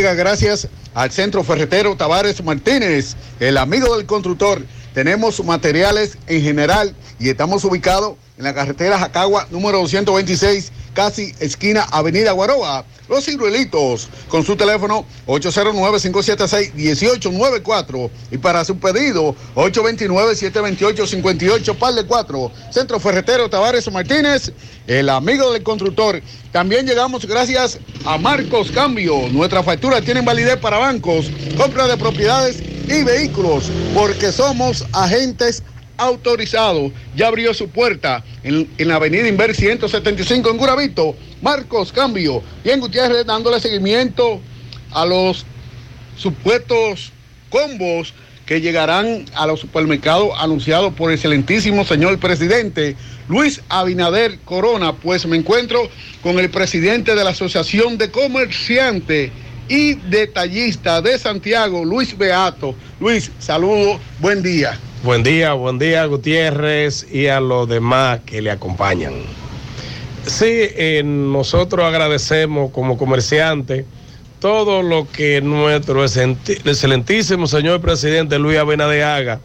Gracias al Centro Ferretero Tavares Martínez, el amigo del constructor. Tenemos materiales en general y estamos ubicados en la carretera Jacagua número 226, casi esquina Avenida Guaroa. Los ciruelitos con su teléfono 809-576-1894 y para su pedido 829-728-58, par de 4. Centro Ferretero Tavares Martínez, el amigo del constructor. También llegamos gracias a Marcos Cambio. Nuestras facturas tienen validez para bancos, compra de propiedades y vehículos, porque somos agentes autorizados. Ya abrió su puerta en, en la avenida Inver 175 en Guravito. Marcos Cambio. Y en Gutiérrez dándole seguimiento a los supuestos combos que llegarán a los supermercados anunciados por el excelentísimo señor presidente Luis Abinader Corona. Pues me encuentro con el presidente de la Asociación de Comerciantes y Detallistas de Santiago, Luis Beato. Luis, saludo, buen día. Buen día, buen día Gutiérrez y a los demás que le acompañan. Sí, eh, nosotros agradecemos como comerciantes todo lo que nuestro excelentísimo señor presidente Luis Abinader haga,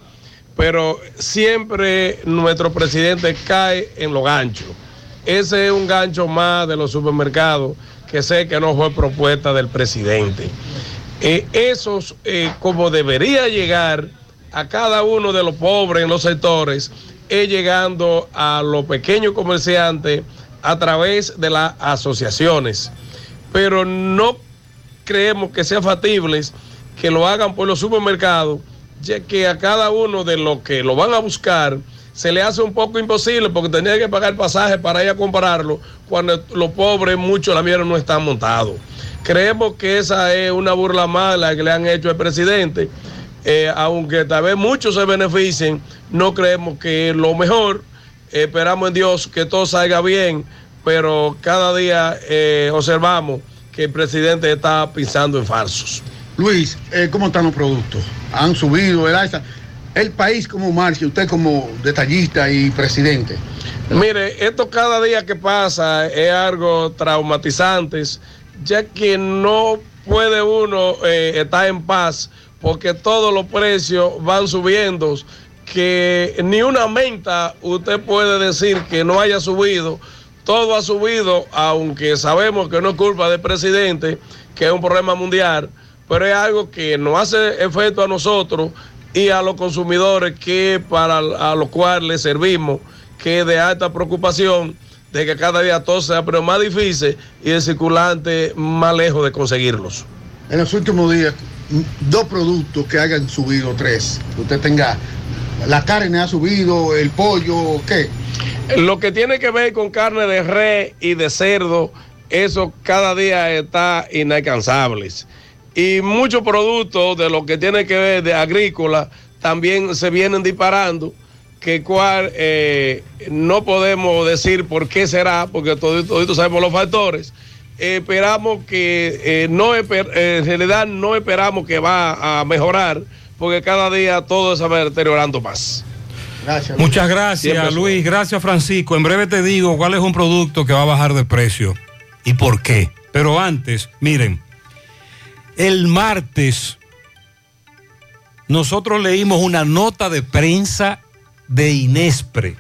pero siempre nuestro presidente cae en los ganchos. Ese es un gancho más de los supermercados que sé que no fue propuesta del presidente. Eh, esos, eh, como debería llegar a cada uno de los pobres en los sectores, es llegando a los pequeños comerciantes a través de las asociaciones. Pero no creemos que sea factibles que lo hagan por los supermercados, ya que a cada uno de los que lo van a buscar se le hace un poco imposible porque tendría que pagar pasaje para ir a comprarlo cuando los pobres, muchos la mierda no están montados. Creemos que esa es una burla mala que le han hecho al presidente. Eh, aunque tal vez muchos se beneficien, no creemos que lo mejor Esperamos en Dios que todo salga bien, pero cada día eh, observamos que el presidente está pensando en falsos. Luis, eh, ¿cómo están los productos? ¿Han subido el alza? El país como marcha, usted como detallista y presidente. Mire, esto cada día que pasa es algo traumatizante, ya que no puede uno eh, estar en paz porque todos los precios van subiendo, que ni una menta usted puede decir que no haya subido, todo ha subido, aunque sabemos que no es culpa del presidente, que es un problema mundial, pero es algo que nos hace efecto a nosotros y a los consumidores que para a los cuales les servimos, que de alta preocupación de que cada día todo sea pero más difícil y el circulante más lejos de conseguirlos. En los últimos días, dos productos que hayan subido, tres. Que usted tenga, la carne ha subido, el pollo, ¿qué? Lo que tiene que ver con carne de res y de cerdo, eso cada día está inalcanzable. Y muchos productos de lo que tiene que ver de agrícola también se vienen disparando, que cual eh, no podemos decir por qué será, porque todos todos sabemos los factores. Esperamos que eh, no, esper- eh, en realidad no esperamos que va a mejorar, porque cada día todo se va deteriorando más. Gracias. Muchas gracias, Siempre Luis. Gracias, Francisco. En breve te digo cuál es un producto que va a bajar de precio y por qué. Pero antes, miren, el martes nosotros leímos una nota de prensa de Inespre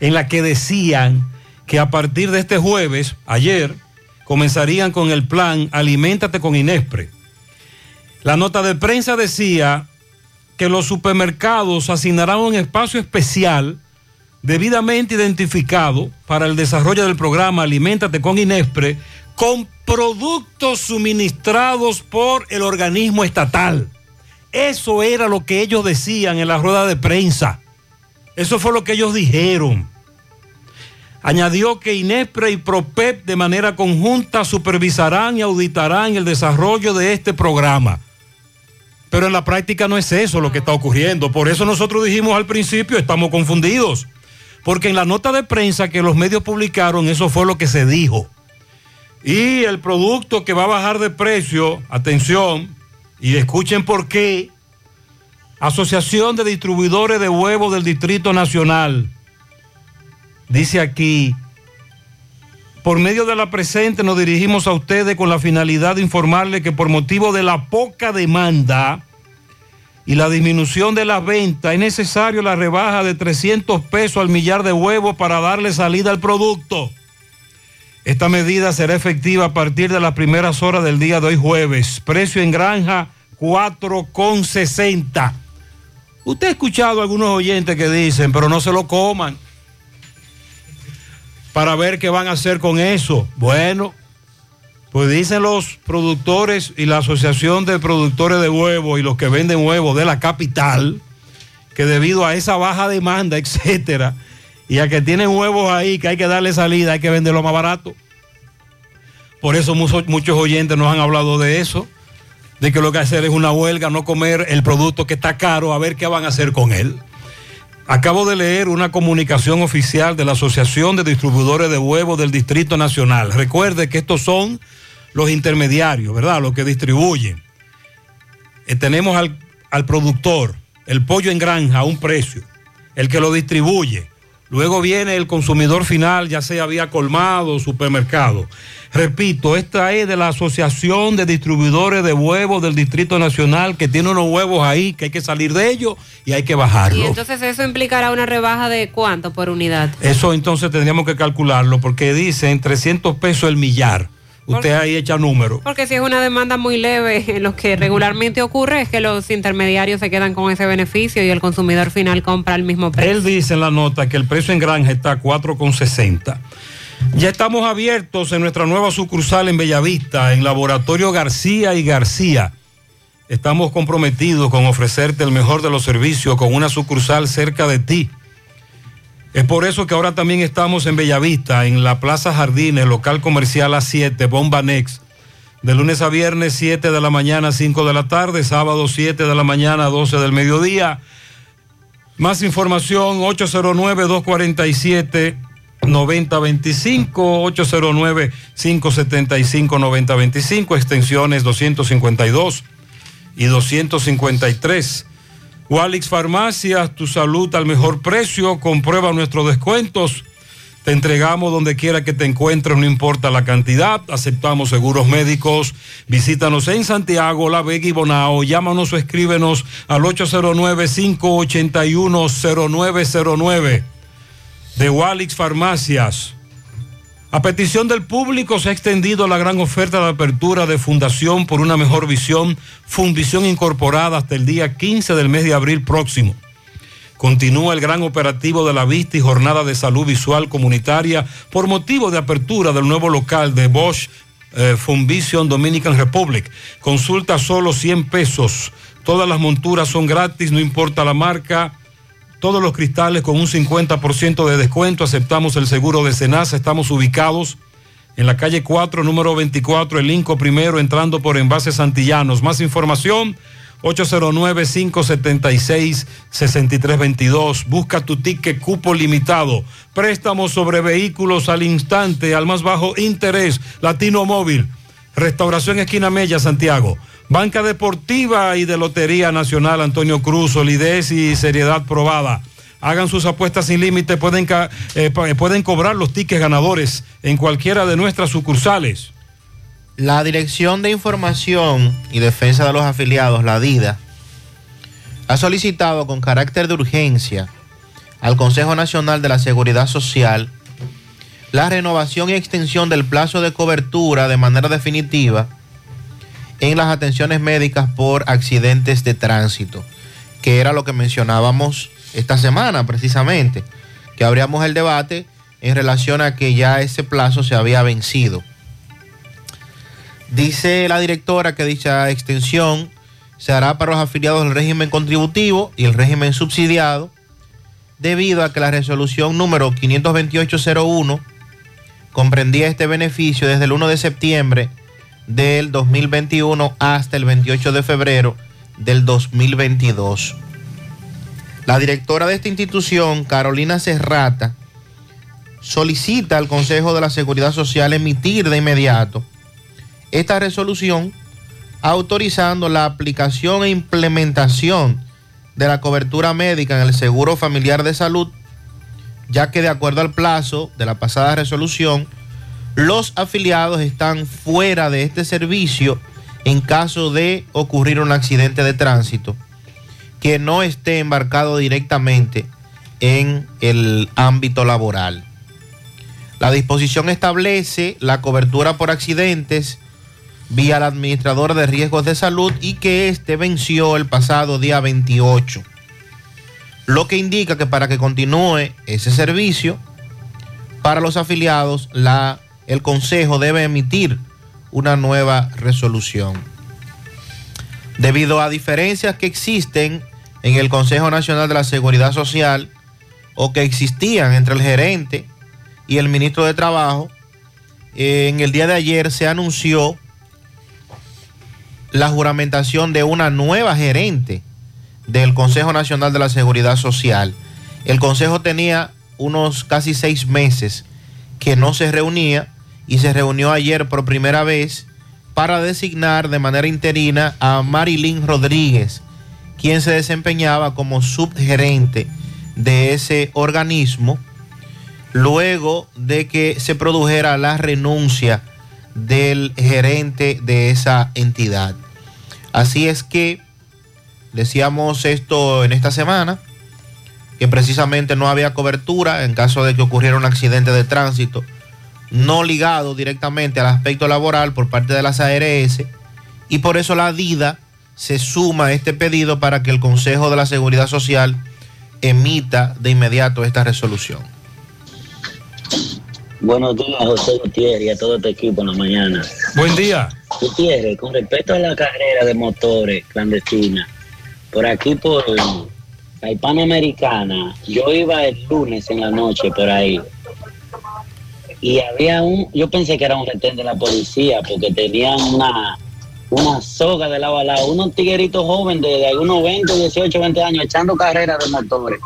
en la que decían que a partir de este jueves, ayer, comenzarían con el plan Aliméntate con Inespre. La nota de prensa decía que los supermercados asignarán un espacio especial debidamente identificado para el desarrollo del programa Aliméntate con Inespre con productos suministrados por el organismo estatal. Eso era lo que ellos decían en la rueda de prensa. Eso fue lo que ellos dijeron. Añadió que INESPRE y PROPEP de manera conjunta supervisarán y auditarán el desarrollo de este programa. Pero en la práctica no es eso lo que está ocurriendo. Por eso nosotros dijimos al principio, estamos confundidos. Porque en la nota de prensa que los medios publicaron, eso fue lo que se dijo. Y el producto que va a bajar de precio, atención, y escuchen por qué, Asociación de Distribuidores de Huevos del Distrito Nacional, dice aquí, por medio de la presente nos dirigimos a ustedes con la finalidad de informarles que por motivo de la poca demanda y la disminución de las ventas es necesario la rebaja de 300 pesos al millar de huevos para darle salida al producto. Esta medida será efectiva a partir de las primeras horas del día de hoy jueves. Precio en granja 4,60. Usted ha escuchado a algunos oyentes que dicen, pero no se lo coman. Para ver qué van a hacer con eso. Bueno, pues dicen los productores y la Asociación de Productores de Huevos y los que venden huevos de la capital, que debido a esa baja demanda, etcétera, y a que tienen huevos ahí que hay que darle salida, hay que venderlo más barato. Por eso muchos, oyentes nos han hablado de eso, de que lo que hacer es una huelga, no comer el producto que está caro, a ver qué van a hacer con él. Acabo de leer una comunicación oficial de la Asociación de Distribuidores de Huevos del Distrito Nacional. Recuerde que estos son los intermediarios, ¿verdad? Los que distribuyen. Eh, tenemos al, al productor, el pollo en granja a un precio, el que lo distribuye. Luego viene el consumidor final, ya sea vía colmado, supermercado. Repito, esta es de la Asociación de Distribuidores de Huevos del Distrito Nacional, que tiene unos huevos ahí, que hay que salir de ellos y hay que Y bajarlos. entonces eso implicará una rebaja de cuánto por unidad. Eso entonces tendríamos que calcularlo, porque dicen 300 pesos el millar. Usted ahí echa número. Porque si es una demanda muy leve, lo que regularmente ocurre es que los intermediarios se quedan con ese beneficio y el consumidor final compra al mismo precio. Él dice en la nota que el precio en granja está a 4,60. Ya estamos abiertos en nuestra nueva sucursal en Bellavista, en Laboratorio García y García. Estamos comprometidos con ofrecerte el mejor de los servicios con una sucursal cerca de ti. Es por eso que ahora también estamos en Bellavista, en la Plaza Jardines, local comercial A7, Bomba Next. De lunes a viernes, 7 de la mañana, 5 de la tarde, sábado, 7 de la mañana, 12 del mediodía. Más información 809-247-9025, 809-575-9025, extensiones 252 y 253. Walix Farmacias, tu salud al mejor precio, comprueba nuestros descuentos. Te entregamos donde quiera que te encuentres, no importa la cantidad. Aceptamos seguros médicos. Visítanos en Santiago, La Vega y Bonao. Llámanos o escríbenos al 809-581-0909 de Walix Farmacias. A petición del público se ha extendido la gran oferta de apertura de Fundación por una mejor visión, Fundición Incorporada hasta el día 15 del mes de abril próximo. Continúa el gran operativo de la vista y jornada de salud visual comunitaria por motivo de apertura del nuevo local de Bosch eh, Dominican Republic. Consulta solo 100 pesos. Todas las monturas son gratis, no importa la marca. Todos los cristales con un 50% de descuento. Aceptamos el seguro de Senasa. Estamos ubicados en la calle 4, número 24, el Inco primero, entrando por envases antillanos. Más información. 809-576-6322. Busca tu ticket cupo limitado. Préstamos sobre vehículos al instante, al más bajo interés. Latino Móvil. Restauración Esquina Mella, Santiago. Banca Deportiva y de Lotería Nacional Antonio Cruz, solidez y seriedad probada. Hagan sus apuestas sin límite, pueden, eh, pa- pueden cobrar los tickets ganadores en cualquiera de nuestras sucursales. La Dirección de Información y Defensa de los Afiliados, la DIDA, ha solicitado con carácter de urgencia al Consejo Nacional de la Seguridad Social la renovación y extensión del plazo de cobertura de manera definitiva en las atenciones médicas por accidentes de tránsito, que era lo que mencionábamos esta semana precisamente, que abríamos el debate en relación a que ya ese plazo se había vencido. Dice la directora que dicha extensión se hará para los afiliados del régimen contributivo y el régimen subsidiado, debido a que la resolución número 52801 comprendía este beneficio desde el 1 de septiembre del 2021 hasta el 28 de febrero del 2022. La directora de esta institución, Carolina Serrata, solicita al Consejo de la Seguridad Social emitir de inmediato esta resolución autorizando la aplicación e implementación de la cobertura médica en el Seguro Familiar de Salud, ya que de acuerdo al plazo de la pasada resolución, los afiliados están fuera de este servicio en caso de ocurrir un accidente de tránsito que no esté embarcado directamente en el ámbito laboral. La disposición establece la cobertura por accidentes vía el administrador de riesgos de salud y que este venció el pasado día 28. Lo que indica que para que continúe ese servicio, para los afiliados, la, el Consejo debe emitir una nueva resolución. Debido a diferencias que existen en el Consejo Nacional de la Seguridad Social o que existían entre el gerente y el ministro de Trabajo, en el día de ayer se anunció la juramentación de una nueva gerente del Consejo Nacional de la Seguridad Social. El Consejo tenía unos casi seis meses que no se reunía y se reunió ayer por primera vez para designar de manera interina a Marilyn Rodríguez, quien se desempeñaba como subgerente de ese organismo, luego de que se produjera la renuncia del gerente de esa entidad. Así es que decíamos esto en esta semana, que precisamente no había cobertura en caso de que ocurriera un accidente de tránsito, no ligado directamente al aspecto laboral por parte de las ARS, y por eso la DIDA se suma a este pedido para que el Consejo de la Seguridad Social emita de inmediato esta resolución. Buenos días, José Gutiérrez y a todo tu equipo en la mañana. Buen día. Gutiérrez, con respecto a la carrera de motores clandestina, por aquí por la Hispanoamericana, yo iba el lunes en la noche por ahí y había un, yo pensé que era un retén de la policía porque tenían una, una soga de lado a lado, unos tigueritos jóvenes de, de algunos 20, 18, 20 años echando carreras de motores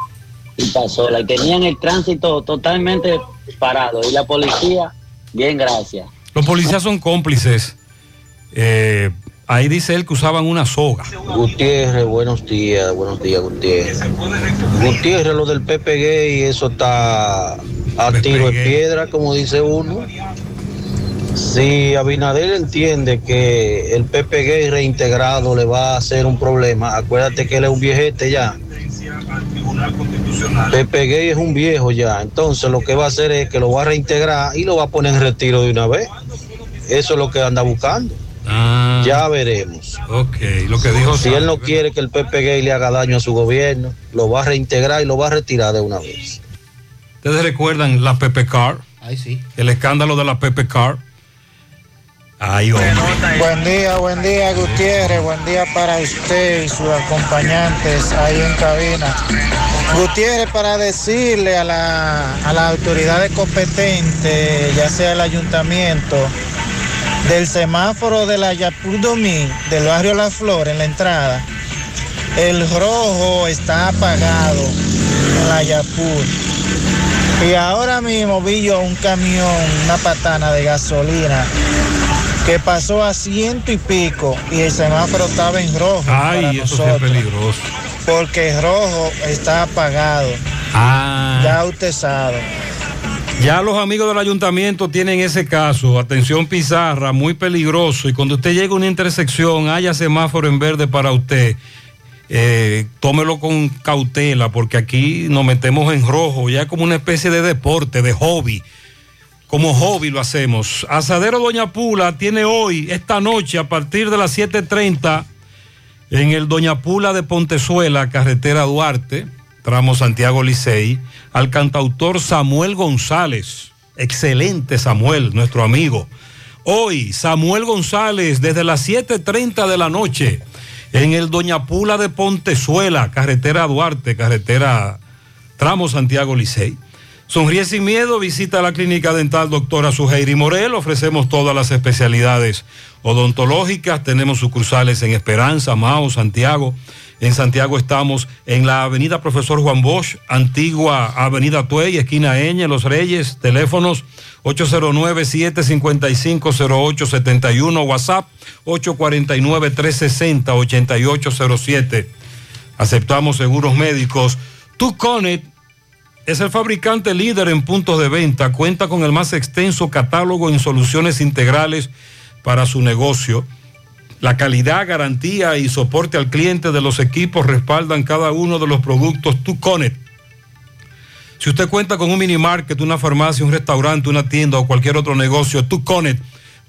y pasó, la tenían el tránsito totalmente parado y la policía, bien, gracias. Los policías son cómplices. Eh, ahí dice él que usaban una soga. Gutiérrez, buenos días, buenos días, Gutiérrez. Gutiérrez, lo del Pepe Gay, eso está a tiro de piedra, como dice uno. Si Abinader entiende que el Gay reintegrado le va a hacer un problema, acuérdate que él es un viejete ya. Gay es un viejo ya, entonces lo que va a hacer es que lo va a reintegrar y lo va a poner en retiro de una vez. Eso es lo que anda buscando. Ya veremos. Ok, lo que dijo Si él no quiere que el Gay le haga daño a su gobierno, lo va a reintegrar y lo va a retirar de una vez. ¿Ustedes recuerdan la Pepe Car? Ay, sí. El escándalo de la Pepe Car. Ay, hombre. Buen día, buen día Gutiérrez, buen día para usted y sus acompañantes ahí en cabina. Gutiérrez, para decirle a, la, a las autoridades competentes, ya sea el ayuntamiento, del semáforo de la Yapur Domín, del barrio La Flor, en la entrada, el rojo está apagado en la Yapur. Y ahora mismo vi yo un camión, una patana de gasolina que pasó a ciento y pico y el semáforo estaba en rojo. para Ay, eso es peligroso. Porque el rojo está apagado. Ah. Ya usted sabe. Ya los amigos del ayuntamiento tienen ese caso. Atención Pizarra, muy peligroso. Y cuando usted llega a una intersección, haya semáforo en verde para usted. Eh, tómelo con cautela porque aquí nos metemos en rojo, ya como una especie de deporte, de hobby. Como hobby lo hacemos. Asadero Doña Pula tiene hoy, esta noche, a partir de las 7.30, en el Doña Pula de Pontezuela, carretera Duarte, tramo Santiago Licey, al cantautor Samuel González. Excelente Samuel, nuestro amigo. Hoy, Samuel González, desde las 7.30 de la noche, en el Doña Pula de Pontezuela, carretera Duarte, carretera tramo Santiago Licey. Sonríe sin miedo, visita la clínica dental doctora Suheiri Morel. Ofrecemos todas las especialidades odontológicas. Tenemos sucursales en Esperanza, Mao, Santiago. En Santiago estamos en la avenida Profesor Juan Bosch, antigua avenida Tuey, esquina Eñe, Los Reyes. Teléfonos 809-755-0871, WhatsApp 849-360-8807. Aceptamos seguros médicos. Tuconet es el fabricante líder en puntos de venta. Cuenta con el más extenso catálogo en soluciones integrales para su negocio. La calidad, garantía y soporte al cliente de los equipos respaldan cada uno de los productos Tuconet. Si usted cuenta con un mini market, una farmacia, un restaurante, una tienda o cualquier otro negocio, Tuconet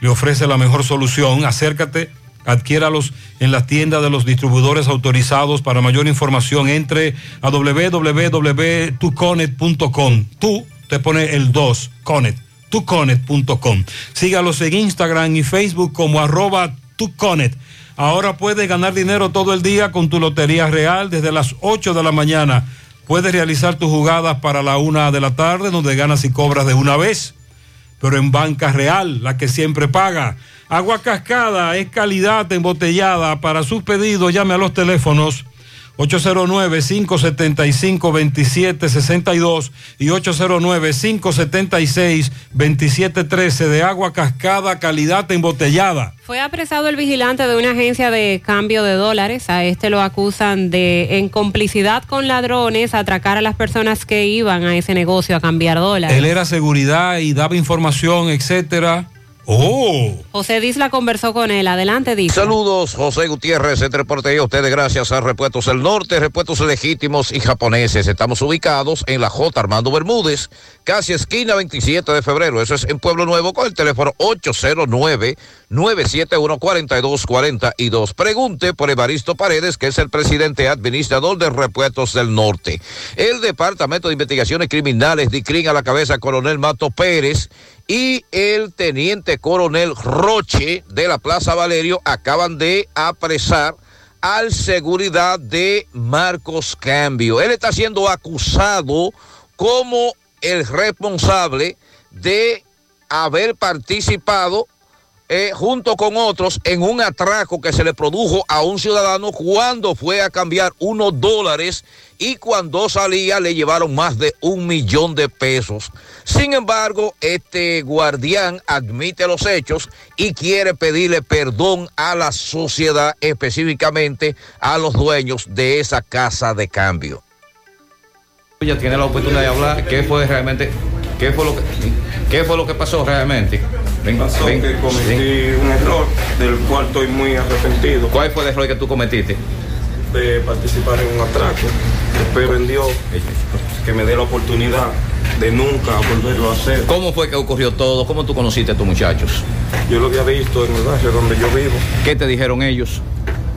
le ofrece la mejor solución. Acércate, adquiéralos en las tiendas de los distribuidores autorizados. Para mayor información, entre a www.tuconet.com. Tú te pone el 2, Conet, tuconet.com. Sígalos en Instagram y Facebook como arroba tuconet. Ahora puedes ganar dinero todo el día con tu Lotería Real desde las 8 de la mañana. Puedes realizar tus jugadas para la una de la tarde, donde ganas y cobras de una vez. Pero en Banca Real, la que siempre paga. Agua Cascada es calidad embotellada. Para sus pedidos, llame a los teléfonos 809-575-2762 y 809-576-2713 de agua cascada, calidad embotellada. Fue apresado el vigilante de una agencia de cambio de dólares. A este lo acusan de, en complicidad con ladrones, atracar a las personas que iban a ese negocio a cambiar dólares. Él era seguridad y daba información, etcétera. Oh. José Disla conversó con él. Adelante, Disla. Saludos, José Gutiérrez, entre a ustedes gracias a Repuestos del Norte, Repuestos Legítimos y Japoneses. Estamos ubicados en la J. Armando Bermúdez, casi esquina 27 de febrero. Eso es en Pueblo Nuevo con el teléfono 809-971-4242. Pregunte por Evaristo Paredes, que es el presidente administrador de Repuestos del Norte. El Departamento de Investigaciones Criminales, DICRIN a la cabeza, coronel Mato Pérez y el teniente coronel Roche de la Plaza Valerio acaban de apresar al seguridad de Marcos Cambio. Él está siendo acusado como el responsable de haber participado eh, junto con otros en un atraco que se le produjo a un ciudadano cuando fue a cambiar unos dólares y cuando salía le llevaron más de un millón de pesos. Sin embargo, este guardián admite los hechos y quiere pedirle perdón a la sociedad, específicamente a los dueños de esa casa de cambio. Ya tiene la oportunidad de hablar. ¿Qué fue realmente? ¿Qué fue lo que, qué fue lo que pasó realmente? Ven, Pasó ven, que cometí ven. un error del cual estoy muy arrepentido. ¿Cuál fue el error que tú cometiste? De participar en un atraco. Espero en Dios que me dé la oportunidad de nunca volverlo a hacer. ¿Cómo fue que ocurrió todo? ¿Cómo tú conociste a tus muchachos? Yo lo había visto en el barrio donde yo vivo. ¿Qué te dijeron ellos?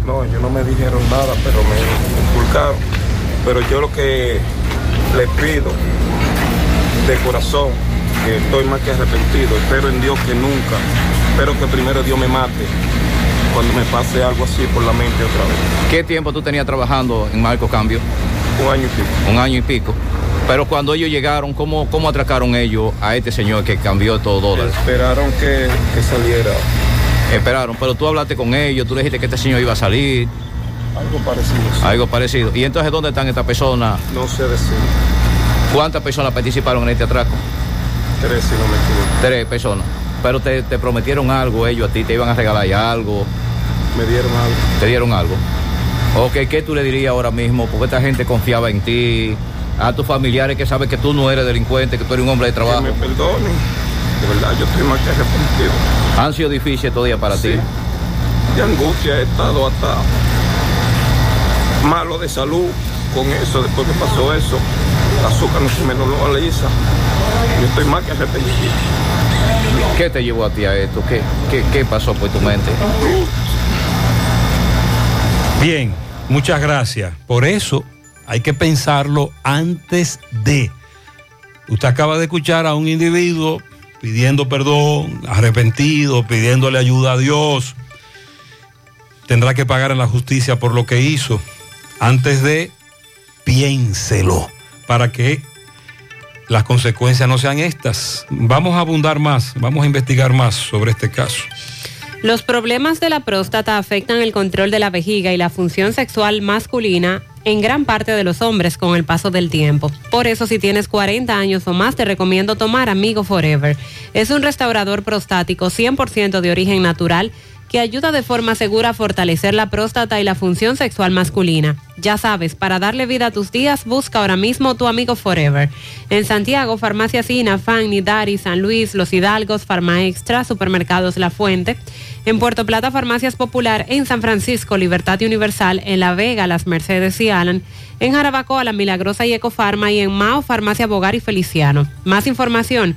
No, ellos no me dijeron nada, pero me inculcaron. Pero yo lo que les pido de corazón, que estoy más que arrepentido, espero en Dios que nunca, espero que primero Dios me mate cuando me pase algo así por la mente otra vez. ¿Qué tiempo tú tenías trabajando en Marco Cambio? Un año y pico. Un año y pico. Pero cuando ellos llegaron, ¿cómo, cómo atracaron ellos a este señor que cambió todo dólares? Esperaron que, que saliera. Esperaron, pero tú hablaste con ellos, tú le dijiste que este señor iba a salir, Algo parecido. sí. algo parecido. ¿Y entonces dónde están estas personas? No sé decir. ¿Cuántas personas participaron en este atraco? Tres, si no me equivoco. Tres personas. Pero te, te prometieron algo ellos a ti, te iban a regalar algo, Me dieron algo. te dieron algo. Ok, ¿qué tú le dirías ahora mismo? Porque esta gente confiaba en ti, a tus familiares que saben que tú no eres delincuente, que tú eres un hombre de trabajo. Que me perdonen. De verdad, yo estoy más que arrepentido. Han sido difíciles estos días para ti. De angustia he estado hasta malo de salud con eso, después que pasó eso. El azúcar no se me lo alisa. Yo estoy más que arrepentido. ¿Qué te llevó a ti a esto? ¿Qué, qué, qué pasó por tu mente? Bien, muchas gracias. Por eso hay que pensarlo antes de. Usted acaba de escuchar a un individuo pidiendo perdón, arrepentido, pidiéndole ayuda a Dios. Tendrá que pagar en la justicia por lo que hizo. Antes de, piénselo para que las consecuencias no sean estas. Vamos a abundar más, vamos a investigar más sobre este caso. Los problemas de la próstata afectan el control de la vejiga y la función sexual masculina en gran parte de los hombres con el paso del tiempo. Por eso si tienes 40 años o más te recomiendo tomar Amigo Forever. Es un restaurador prostático 100% de origen natural que ayuda de forma segura a fortalecer la próstata y la función sexual masculina. Ya sabes, para darle vida a tus días, busca ahora mismo tu amigo Forever. En Santiago, Farmacia Sina, Fan, Nidari, San Luis, Los Hidalgos, Farma Extra, Supermercados La Fuente. En Puerto Plata, Farmacias Popular. En San Francisco, Libertad Universal. En La Vega, Las Mercedes y Alan. En Jarabacoa, La Milagrosa y Ecofarma. Y en Mao, Farmacia Bogar y Feliciano. Más información.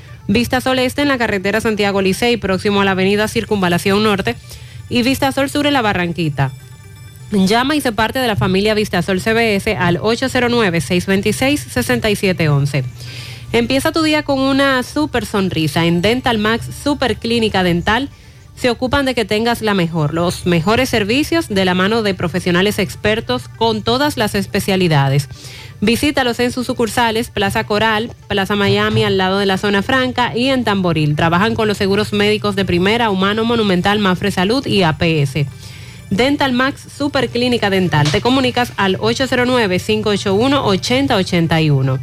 Vista Sol Este en la carretera Santiago Licey, próximo a la avenida Circunvalación Norte. Y Vista Sol Sur en la Barranquita. Llama y se parte de la familia Vistasol CBS al 809-626-6711. Empieza tu día con una super sonrisa. En Dental Max Super Clínica Dental se ocupan de que tengas la mejor, los mejores servicios de la mano de profesionales expertos con todas las especialidades. Visítalos en sus sucursales, Plaza Coral, Plaza Miami al lado de la zona franca y en Tamboril. Trabajan con los seguros médicos de primera, Humano, Monumental, Mafre Salud y APS. Dental Max Super Clínica Dental. Te comunicas al 809-581-8081.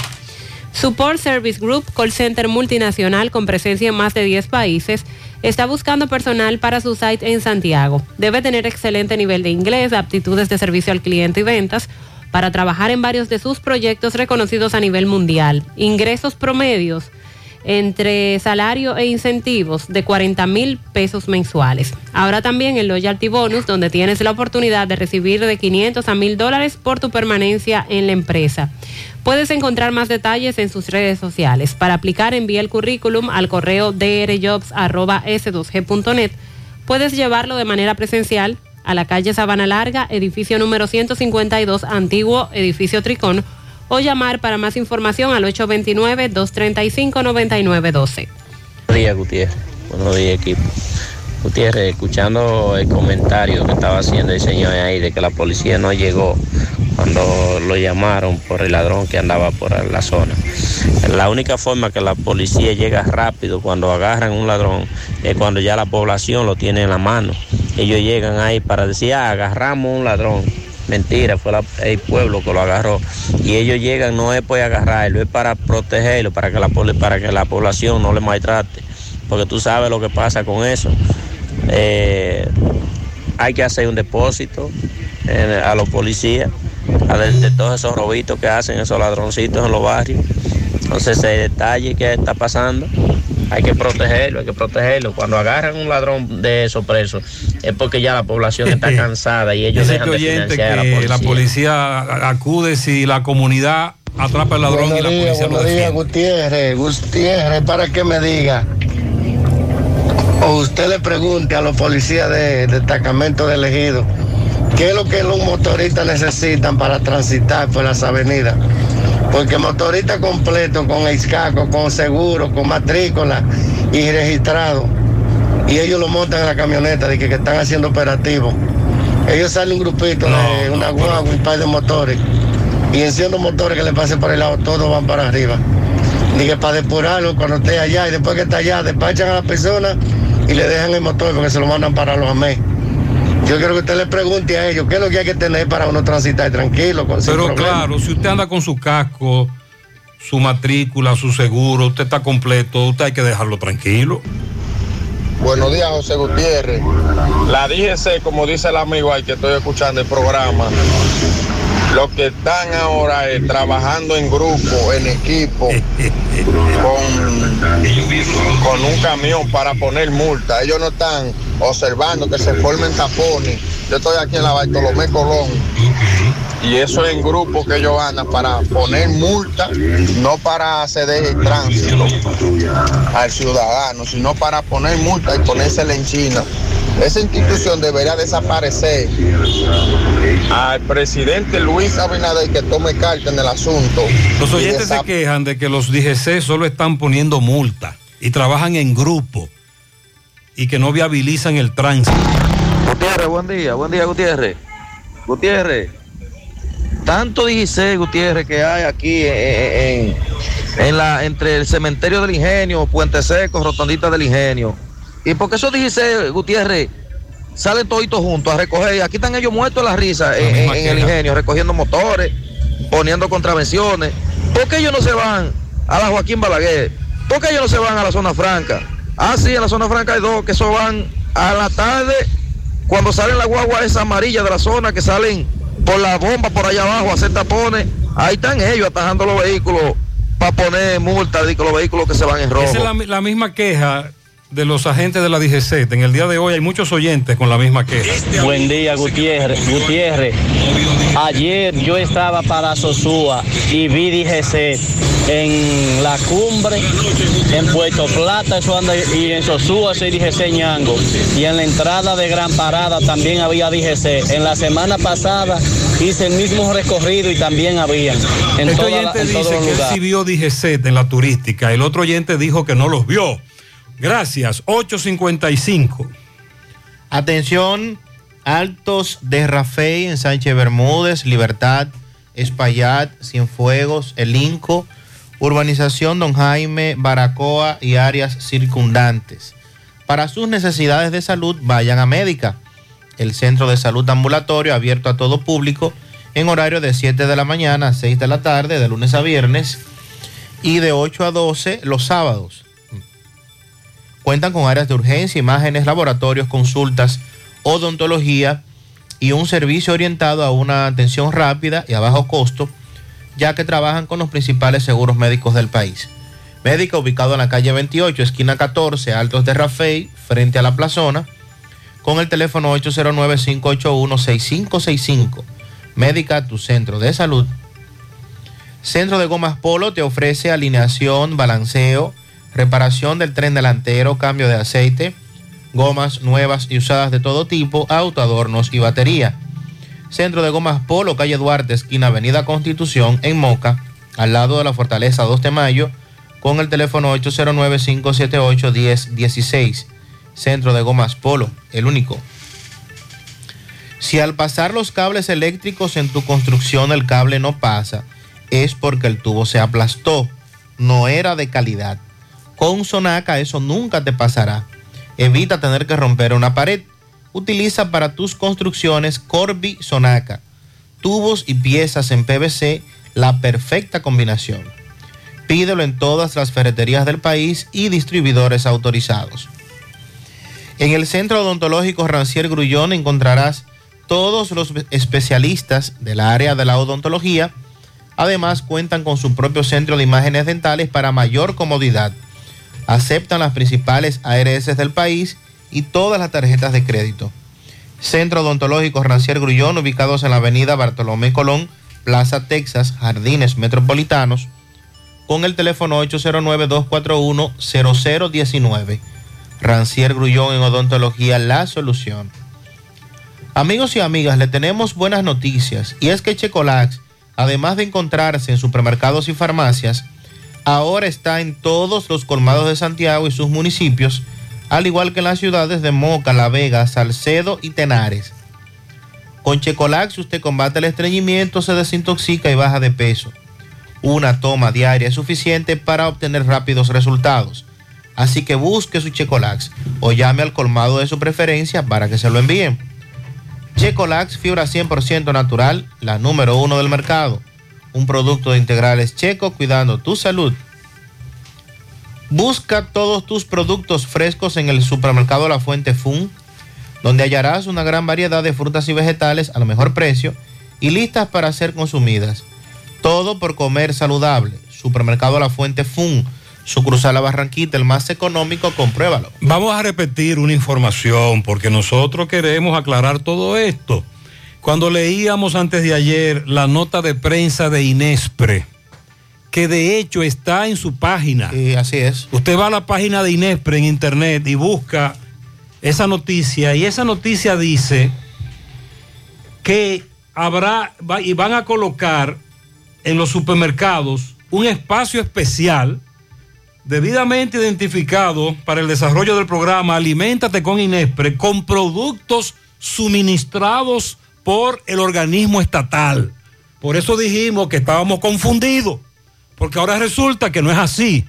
Support Service Group, call center multinacional con presencia en más de 10 países, está buscando personal para su site en Santiago. Debe tener excelente nivel de inglés, aptitudes de servicio al cliente y ventas. Para trabajar en varios de sus proyectos reconocidos a nivel mundial. Ingresos promedios entre salario e incentivos de 40 mil pesos mensuales. Ahora también el Loyalty Bonus, donde tienes la oportunidad de recibir de 500 a 1000 dólares por tu permanencia en la empresa. Puedes encontrar más detalles en sus redes sociales. Para aplicar, envía el currículum al correo drjobs.s2g.net. Puedes llevarlo de manera presencial a la calle Sabana Larga, edificio número 152, antiguo edificio Tricón, o llamar para más información al 829-235-9912. Buenos días, Gutiérrez. Buenos días, equipo. Escuchando el comentario que estaba haciendo el señor ahí de que la policía no llegó cuando lo llamaron por el ladrón que andaba por la zona. La única forma que la policía llega rápido cuando agarran un ladrón es cuando ya la población lo tiene en la mano. Ellos llegan ahí para decir, ah, agarramos un ladrón. Mentira, fue el pueblo que lo agarró. Y ellos llegan no es para agarrarlo, es para protegerlo, para que la, para que la población no le maltrate. Porque tú sabes lo que pasa con eso. Eh, hay que hacer un depósito en- a los policías, a de, de todos esos robitos que hacen esos ladroncitos en los barrios. Entonces ese detalle que está pasando, hay que protegerlo, hay que protegerlo. Cuando agarran un ladrón de esos presos, es porque ya la población está cansada y ellos dejan de financiar a la que policía. la policía acude si la comunidad atrapa al ladrón y la Buenos días, policía lo buenos días, defiende. Gutiérrez. Gutiérrez, para que me diga. O usted le pregunte a los policías de de destacamento de elegido qué es lo que los motoristas necesitan para transitar por las avenidas. Porque motorista completo, con escaco, con seguro, con matrícula y registrado. Y ellos lo montan en la camioneta de que, que están haciendo operativos. Ellos salen un grupito de una guagua y un par de motores. Y enciendo motores que le pasen por el lado, todos van para arriba. Dije para depurarlo cuando esté allá y después que está allá, despachan a la persona y le dejan el motor porque se lo mandan para los AME. Yo quiero que usted le pregunte a ellos qué es lo que hay que tener para uno transitar tranquilo. Con, Pero claro, si usted anda con su casco, su matrícula, su seguro, usted está completo, usted hay que dejarlo tranquilo. Buenos días, José Gutiérrez. La DGC, como dice el amigo ahí que estoy escuchando el programa, lo que están ahora es trabajando en grupo, en equipo, con, con un camión para poner multa. Ellos no están observando que se formen tapones. Yo estoy aquí en la Bartolomé Colón y eso es en grupo que ellos andan para poner multa, no para ceder el tránsito al ciudadano, sino para poner multa y ponérsela en China. Esa institución debería desaparecer. Al presidente Luis Abinader que tome carta en el asunto. Los oyentes se quejan de que los DGC solo están poniendo multa y trabajan en grupo y que no viabilizan el tránsito. Gutiérrez, buen día, buen día, Gutiérrez. Gutiérrez, tanto 16 Gutiérrez que hay aquí en, en- en la, entre el cementerio del ingenio, Puente Seco, Rotondita del ingenio. ¿Y por qué esos 16 Gutiérrez salen toditos juntos a recoger? Aquí están ellos muertos de la risa en, en- en el ingenio, recogiendo motores, poniendo contravenciones. ¿Por qué ellos no se van a la Joaquín Balaguer? ¿Por qué ellos no se van a la zona franca? Ah, sí, en la zona franca hay dos que eso van a la tarde cuando salen las guaguas esas amarillas de la zona que salen por la bomba por allá abajo a hacer tapones, ahí están ellos atajando los vehículos para poner multas de que los vehículos que se van en rojo. Esa es la, la misma queja de los agentes de la DGC. En el día de hoy hay muchos oyentes con la misma queja. Buen día, Gutiérrez. Gutiérrez. Ayer yo estaba para Sosúa y vi DGC en la cumbre, en Puerto Plata, eso anda, y en Sosúa se DGC Ñango. Y en la entrada de Gran Parada también había DGC. En la semana pasada hice el mismo recorrido y también había. En, Este la- oyente en dice los que él sí vio DGC en la turística. El otro oyente dijo que no los vio. Gracias. 855. Atención, Altos de Rafey en Sánchez Bermúdez, Libertad, Espaillat, Cienfuegos, El Inco, Urbanización Don Jaime, Baracoa y áreas circundantes. Para sus necesidades de salud, vayan a Médica, el centro de salud ambulatorio abierto a todo público en horario de 7 de la mañana a 6 de la tarde, de lunes a viernes, y de 8 a 12 los sábados. Cuentan con áreas de urgencia, imágenes, laboratorios, consultas, odontología y un servicio orientado a una atención rápida y a bajo costo, ya que trabajan con los principales seguros médicos del país. Médica ubicado en la calle 28, esquina 14, Altos de Rafey, frente a la plazona, con el teléfono 809-581-6565. Médica, tu centro de salud. Centro de Gomas Polo te ofrece alineación, balanceo, reparación del tren delantero, cambio de aceite, gomas nuevas y usadas de todo tipo, autoadornos y batería. Centro de Gomas Polo, calle Duarte, esquina Avenida Constitución, en Moca, al lado de la Fortaleza 2 de Mayo, con el teléfono 809-578-1016. Centro de Gomas Polo, el único. Si al pasar los cables eléctricos en tu construcción el cable no pasa, es porque el tubo se aplastó, no era de calidad. Con Sonaca eso nunca te pasará. Evita tener que romper una pared. Utiliza para tus construcciones Corby Sonaca. Tubos y piezas en PVC, la perfecta combinación. Pídelo en todas las ferreterías del país y distribuidores autorizados. En el Centro Odontológico Rancier Grullón encontrarás todos los especialistas del área de la odontología. Además, cuentan con su propio centro de imágenes dentales para mayor comodidad. Aceptan las principales ARS del país y todas las tarjetas de crédito. Centro Odontológico Rancier Grullón, ubicados en la avenida Bartolomé Colón, Plaza Texas, Jardines Metropolitanos, con el teléfono 809-241-0019. Rancier Grullón en Odontología, la solución. Amigos y amigas, le tenemos buenas noticias y es que Checolax, además de encontrarse en supermercados y farmacias, ahora está en todos los colmados de Santiago y sus municipios, al igual que en las ciudades de Moca, La Vega, Salcedo y Tenares. Con Checolax usted combate el estreñimiento, se desintoxica y baja de peso. Una toma diaria es suficiente para obtener rápidos resultados. Así que busque su Checolax o llame al colmado de su preferencia para que se lo envíen. Checolax, fibra 100% natural, la número uno del mercado. Un producto de integrales checo cuidando tu salud. Busca todos tus productos frescos en el supermercado La Fuente Fun, donde hallarás una gran variedad de frutas y vegetales al mejor precio y listas para ser consumidas. Todo por comer saludable. Supermercado La Fuente Fun, sucursal La Barranquita, el más económico, compruébalo. Vamos a repetir una información porque nosotros queremos aclarar todo esto. Cuando leíamos antes de ayer la nota de prensa de Inespre, que de hecho está en su página. Y así es. Usted va a la página de Inespre en internet y busca esa noticia y esa noticia dice que habrá y van a colocar en los supermercados un espacio especial debidamente identificado para el desarrollo del programa Aliméntate con Inespre con productos suministrados por el organismo estatal. Por eso dijimos que estábamos confundidos, porque ahora resulta que no es así.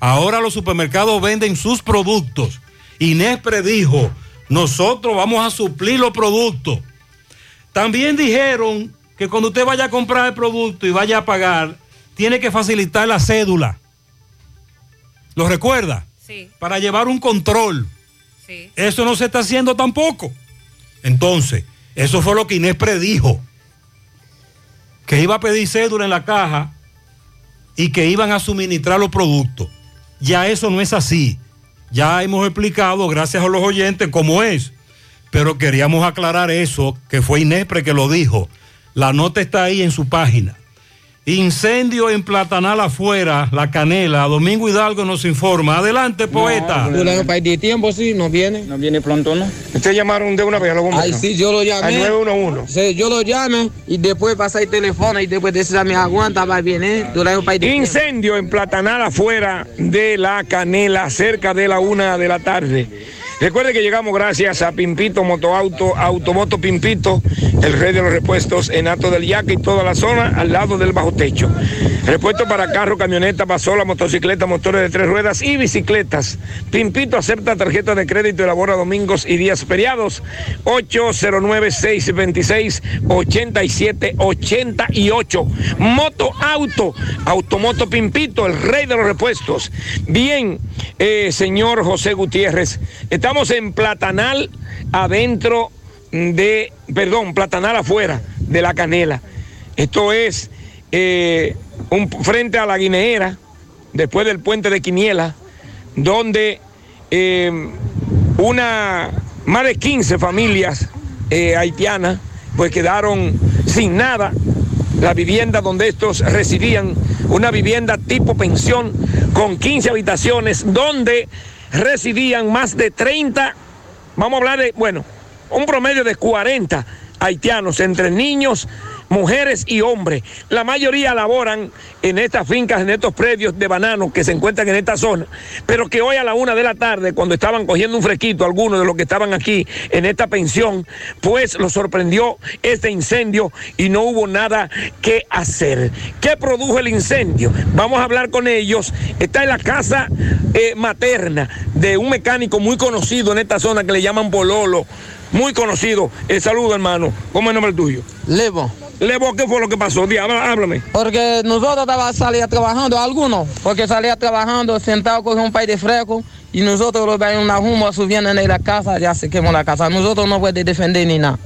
Ahora los supermercados venden sus productos. Inespre dijo, nosotros vamos a suplir los productos. También dijeron que cuando usted vaya a comprar el producto y vaya a pagar, tiene que facilitar la cédula. ¿Lo recuerda? Sí. Para llevar un control. Sí. Eso no se está haciendo tampoco. Entonces, eso fue lo que Inés predijo. Que iba a pedir cédula en la caja y que iban a suministrar los productos. Ya eso no es así. Ya hemos explicado, gracias a los oyentes, cómo es. Pero queríamos aclarar eso, que fue Inespre que lo dijo. La nota está ahí en su página. Incendio en Platanal afuera, La Canela. Domingo Hidalgo nos informa. Adelante, poeta. Para de tiempo, sí, no viene. No viene pronto, ¿no? Ustedes llamaron de una vez a los bomberos. Ay, sí, yo lo llamé. Al 911. Sí, yo lo llamé y después pasa el teléfono y después de me aguanta, va bien, ¿eh? Incendio en Platanal afuera de la Canela, cerca de la una de la tarde. Recuerde que llegamos gracias a Pimpito Motoauto, Automoto Pimpito, el rey de los repuestos en Alto del Yaque y toda la zona al lado del bajo techo. Repuesto para carro, camioneta, pasola, motocicleta, motores de tres ruedas y bicicletas. Pimpito acepta tarjeta de crédito elabora domingos y días feriados. 809-626-8788. Moto Auto, Automoto Pimpito, el rey de los repuestos. Bien, eh, señor José Gutiérrez, estamos en Platanal, adentro de, perdón, Platanal afuera de la Canela. Esto es eh, un, frente a la Guineera, después del puente de Quiniela, donde eh, una, más de 15 familias eh, haitianas pues quedaron sin nada. La vivienda donde estos residían, una vivienda tipo pensión con 15 habitaciones, donde residían más de 30, vamos a hablar de, bueno, un promedio de 40 haitianos, entre niños, mujeres y hombres. La mayoría laboran en estas fincas, en estos predios de bananos que se encuentran en esta zona, pero que hoy a la una de la tarde, cuando estaban cogiendo un fresquito, algunos de los que estaban aquí en esta pensión, pues los sorprendió este incendio y no hubo nada que hacer. ¿Qué produjo el incendio? Vamos a hablar con ellos. Está en la casa eh, materna de un mecánico muy conocido en esta zona que le llaman Pololo muy conocido. Eh, saludo, hermano. ¿Cómo es el nombre tuyo? Levo. Levo, ¿qué fue lo que pasó? Dí, háblame. Porque nosotros estábamos salía trabajando, algunos, porque salía trabajando, sentado con un país de fresco, y nosotros lo ven una rumba subiendo en la casa, ya se quemó la casa. Nosotros no podemos defender ni nada.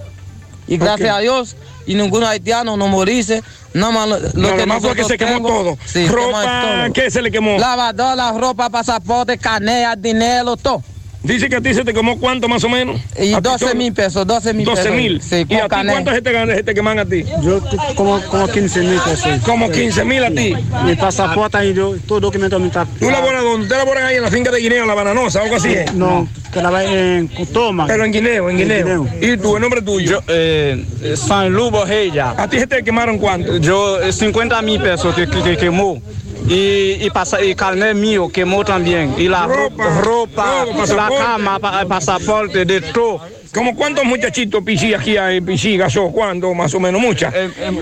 Y gracias a Dios, y ningún haitiano no morirse, nada más lo, lo No, que más fue que se quemó tengo- todo. Sí, Ropa, quemó todo. ¿qué se le quemó? Lavadora, ropa, pasaporte, canea, dinero, todo. Dice que a ti se te quemó cuánto más o menos. Y A ti 12 todo. mil pesos, 12 mil pesos. 12 mil. Sí, ¿Y a ti cuánto se te, ganan- se te queman a ti? Yo como, como 15 mil pesos. Como 15 mil a ti. Mi pasaporte ahí, yo, todo documento me está. ¿Tú laboras donde? ¿Ustedes laboran ahí en la finca de Guineo, la bananosa, algo así? es? No, trabajo en Cutoma. Pero en Guineo, en Guineo. ¿Y tú, el nombre tuyo? eh, San Lubo Reya. ¿A ti se te quemaron cuánto? Yo, eh, 50 mil pesos que, que, que quemó. Y, y, pasa, y carnet mío quemó también. Y la ropa, ropa, todo, la. Cama, pa- pasaporte, de todo. ¿Como cuántos muchachitos pichí aquí hay, pichí, gasó? ¿Cuánto más o menos? Muchas.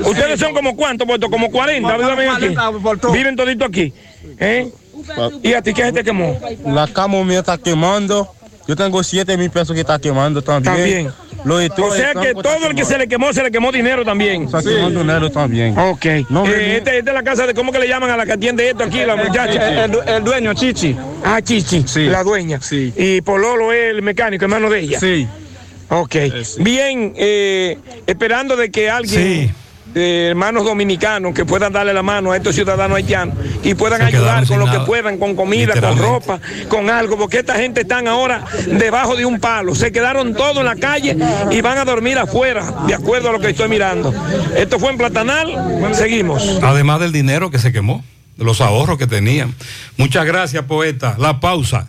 ¿Ustedes son como cuántos, puesto? Como 40, viven aquí. Viven todito aquí. ¿Eh? ¿Y a ti qué se te quemó? La cama mía está quemando. Yo tengo 7 mil pesos que está quemando también. También. Lo de todo O sea que todo el que se le quemó, se le quemó dinero también. Está quemando dinero también. Ok. No, Eh, este, esta es la casa de, ¿cómo que le llaman a la que atiende esto aquí, la muchacha? El, el dueño, Chichi. Ah, Chichi, la dueña. Sí. Y Pololo es el mecánico, hermano de ella. Sí. Ok. Bien, eh, esperando de que alguien, eh, hermanos dominicanos, que puedan darle la mano a estos ciudadanos haitianos y puedan Se ayudar con lo que puedan, con comida, con ropa, con algo, porque esta gente están ahora debajo de un palo. Se quedaron todos en la calle y van a dormir afuera, de acuerdo a lo que estoy mirando. Esto fue en Platanal. Seguimos. Además del dinero que se quemó, de los ahorros que tenían. Muchas gracias, poeta. La pausa.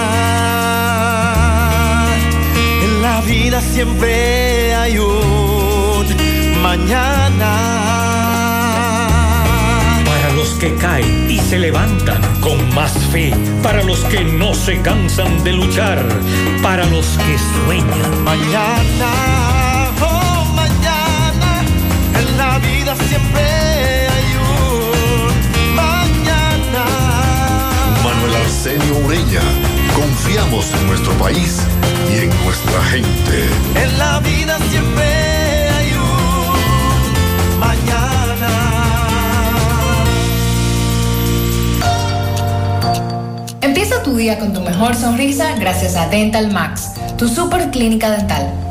vida siempre hay un mañana. Para los que caen y se levantan con más fe, para los que no se cansan de luchar, para los que sueñan. Mañana, oh mañana, en la vida siempre hay un mañana. Manuel Arsenio Ureña. Confiamos en nuestro país y en nuestra gente. En la vida siempre hay un mañana. Empieza tu día con tu mejor sonrisa gracias a Dental Max, tu super clínica dental.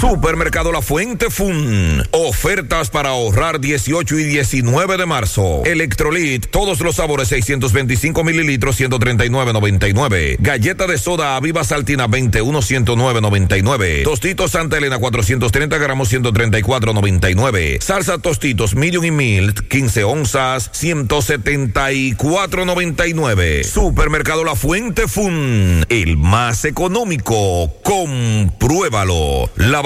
Supermercado La Fuente Fun. Ofertas para ahorrar 18 y 19 de marzo. Electrolit, todos los sabores 625 mililitros 139.99. Galleta de soda Aviva Saltina 21 109.99. Tostitos Santa Elena 430 gramos 134.99. Salsa Tostitos Medium y Mild 15 onzas 174.99. Supermercado La Fuente Fun. El más económico. Compruébalo. La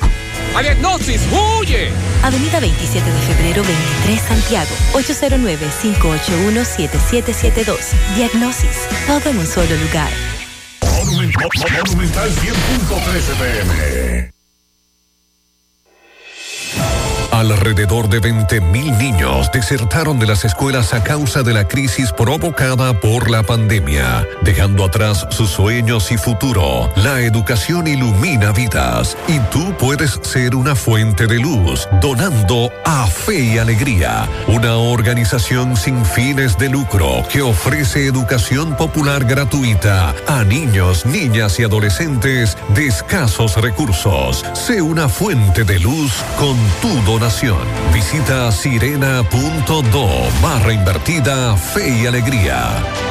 ¡A Diagnosis! ¡Huye! Avenida 27 de febrero 23 Santiago, 809-581-7772. Diagnosis, todo en un solo lugar. Monumental 100.13 pm. Alrededor de 20.000 niños desertaron de las escuelas a causa de la crisis provocada por la pandemia, dejando atrás sus sueños y futuro. La educación ilumina vidas y tú puedes ser una fuente de luz donando a Fe y Alegría, una organización sin fines de lucro que ofrece educación popular gratuita a niños, niñas y adolescentes de escasos recursos. Sé una fuente de luz con tu donación. Visita sirena.do barra invertida Fe y Alegría.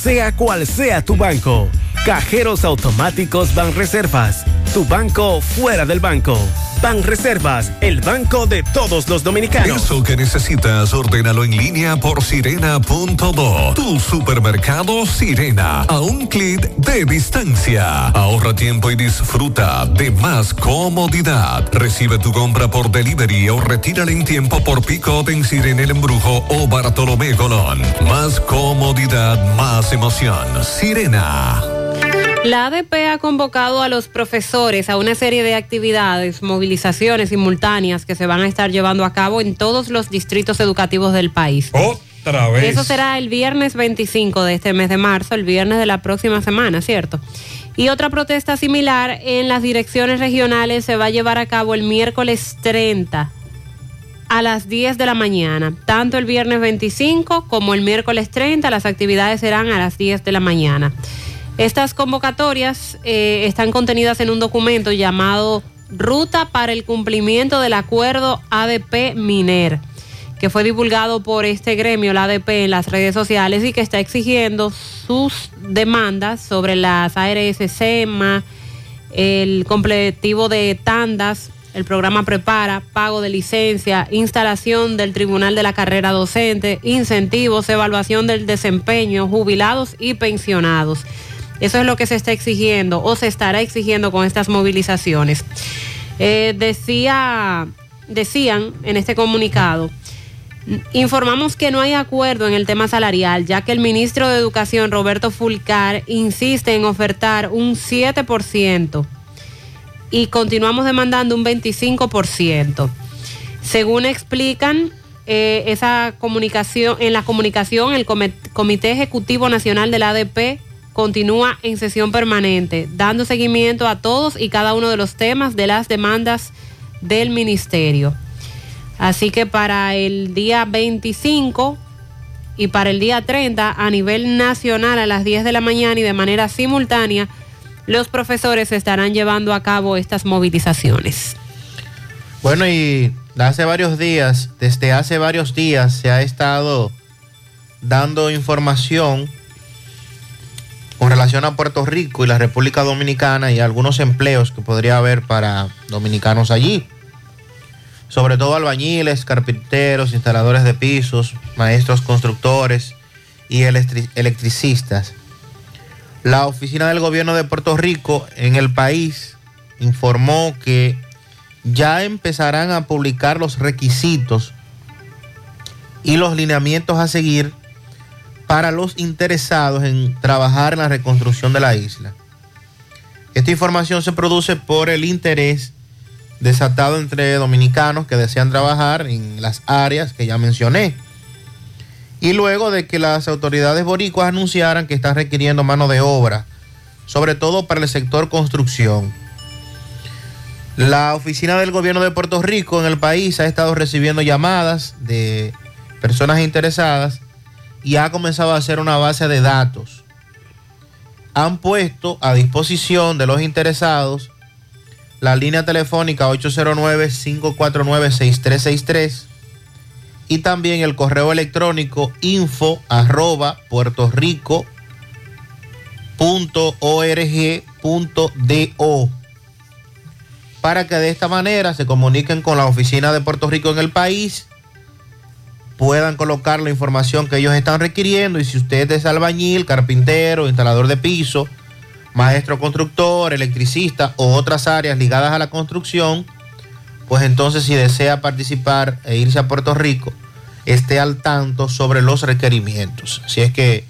sea cual sea tu banco. Cajeros automáticos Banreservas, tu banco fuera del banco. Banreservas, el banco de todos los dominicanos. Eso que necesitas, ordénalo en línea por sirena.do. Tu supermercado Sirena, a un clic de distancia. Ahorra tiempo y disfruta de más comodidad. Recibe tu compra por delivery o retírala en tiempo por pick-up en Sirena El Embrujo o Bartolomé Colón. Más comodidad, más emoción. Sirena. La ADP ha convocado a los profesores a una serie de actividades, movilizaciones simultáneas que se van a estar llevando a cabo en todos los distritos educativos del país. Otra vez. Eso será el viernes 25 de este mes de marzo, el viernes de la próxima semana, ¿cierto? Y otra protesta similar en las direcciones regionales se va a llevar a cabo el miércoles 30 a las 10 de la mañana. Tanto el viernes 25 como el miércoles 30 las actividades serán a las 10 de la mañana. Estas convocatorias eh, están contenidas en un documento llamado Ruta para el cumplimiento del acuerdo ADP Miner, que fue divulgado por este gremio, la ADP, en las redes sociales y que está exigiendo sus demandas sobre las ARS SEMA, el completivo de tandas, el programa Prepara, pago de licencia, instalación del Tribunal de la Carrera Docente, incentivos, evaluación del desempeño, jubilados y pensionados. Eso es lo que se está exigiendo o se estará exigiendo con estas movilizaciones. Eh, decía, decían en este comunicado, informamos que no hay acuerdo en el tema salarial, ya que el ministro de Educación, Roberto Fulcar, insiste en ofertar un 7% y continuamos demandando un 25%. Según explican, eh, esa comunicación, en la comunicación, el Comité Ejecutivo Nacional del ADP continúa en sesión permanente, dando seguimiento a todos y cada uno de los temas de las demandas del ministerio. Así que para el día 25 y para el día 30 a nivel nacional a las 10 de la mañana y de manera simultánea, los profesores estarán llevando a cabo estas movilizaciones. Bueno, y hace varios días, desde hace varios días se ha estado dando información con relación a Puerto Rico y la República Dominicana y algunos empleos que podría haber para dominicanos allí. Sobre todo albañiles, carpinteros, instaladores de pisos, maestros constructores y electricistas. La oficina del gobierno de Puerto Rico en el país informó que ya empezarán a publicar los requisitos y los lineamientos a seguir para los interesados en trabajar en la reconstrucción de la isla. Esta información se produce por el interés desatado entre dominicanos que desean trabajar en las áreas que ya mencioné. Y luego de que las autoridades boricuas anunciaran que están requiriendo mano de obra, sobre todo para el sector construcción. La oficina del gobierno de Puerto Rico en el país ha estado recibiendo llamadas de personas interesadas y ha comenzado a hacer una base de datos. Han puesto a disposición de los interesados la línea telefónica 809-549-6363 y también el correo electrónico info arroba para que de esta manera se comuniquen con la oficina de Puerto Rico en el país puedan colocar la información que ellos están requiriendo y si usted es albañil, carpintero, instalador de piso, maestro constructor, electricista o otras áreas ligadas a la construcción, pues entonces si desea participar e irse a Puerto Rico, esté al tanto sobre los requerimientos. Si es que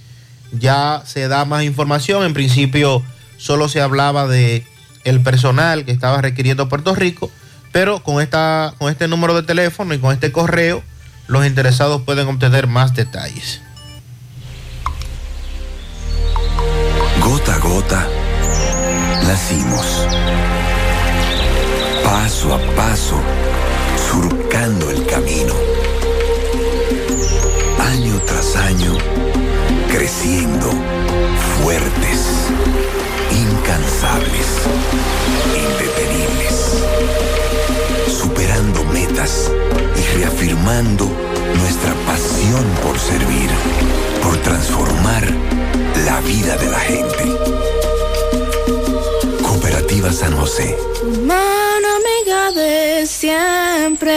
ya se da más información, en principio solo se hablaba de el personal que estaba requiriendo Puerto Rico, pero con, esta, con este número de teléfono y con este correo, los interesados pueden obtener más detalles. Gota a gota, nacimos. Paso a paso, surcando el camino. Año tras año, creciendo, fuertes, incansables, indetenibles, y reafirmando nuestra pasión por servir, por transformar la vida de la gente. Cooperativa San José. Mano amiga de siempre.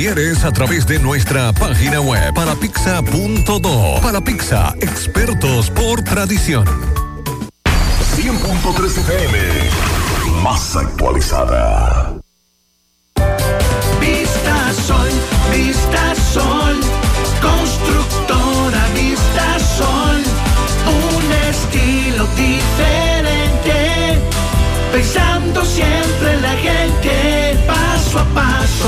prefieres, a través de nuestra página web parapizza.do. Para Pizza, expertos por tradición. 100.3 FM, más actualizada. Vista Sol, Vista Sol, constructora Vista Sol, un estilo diferente,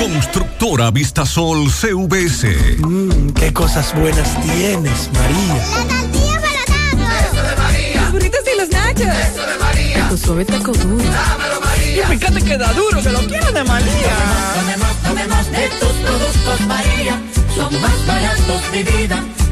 Constructora Vistasol CVS. Mmm, qué cosas buenas tienes, María. La tortilla para Eso de María. Los burritos y los nachos. Eso de María. Tu suave taco duro. Dámelo, María. Y fíjate que da duro, que lo quiero de María. Tomemos, tomemos de tus productos, María. Son más baratos de vida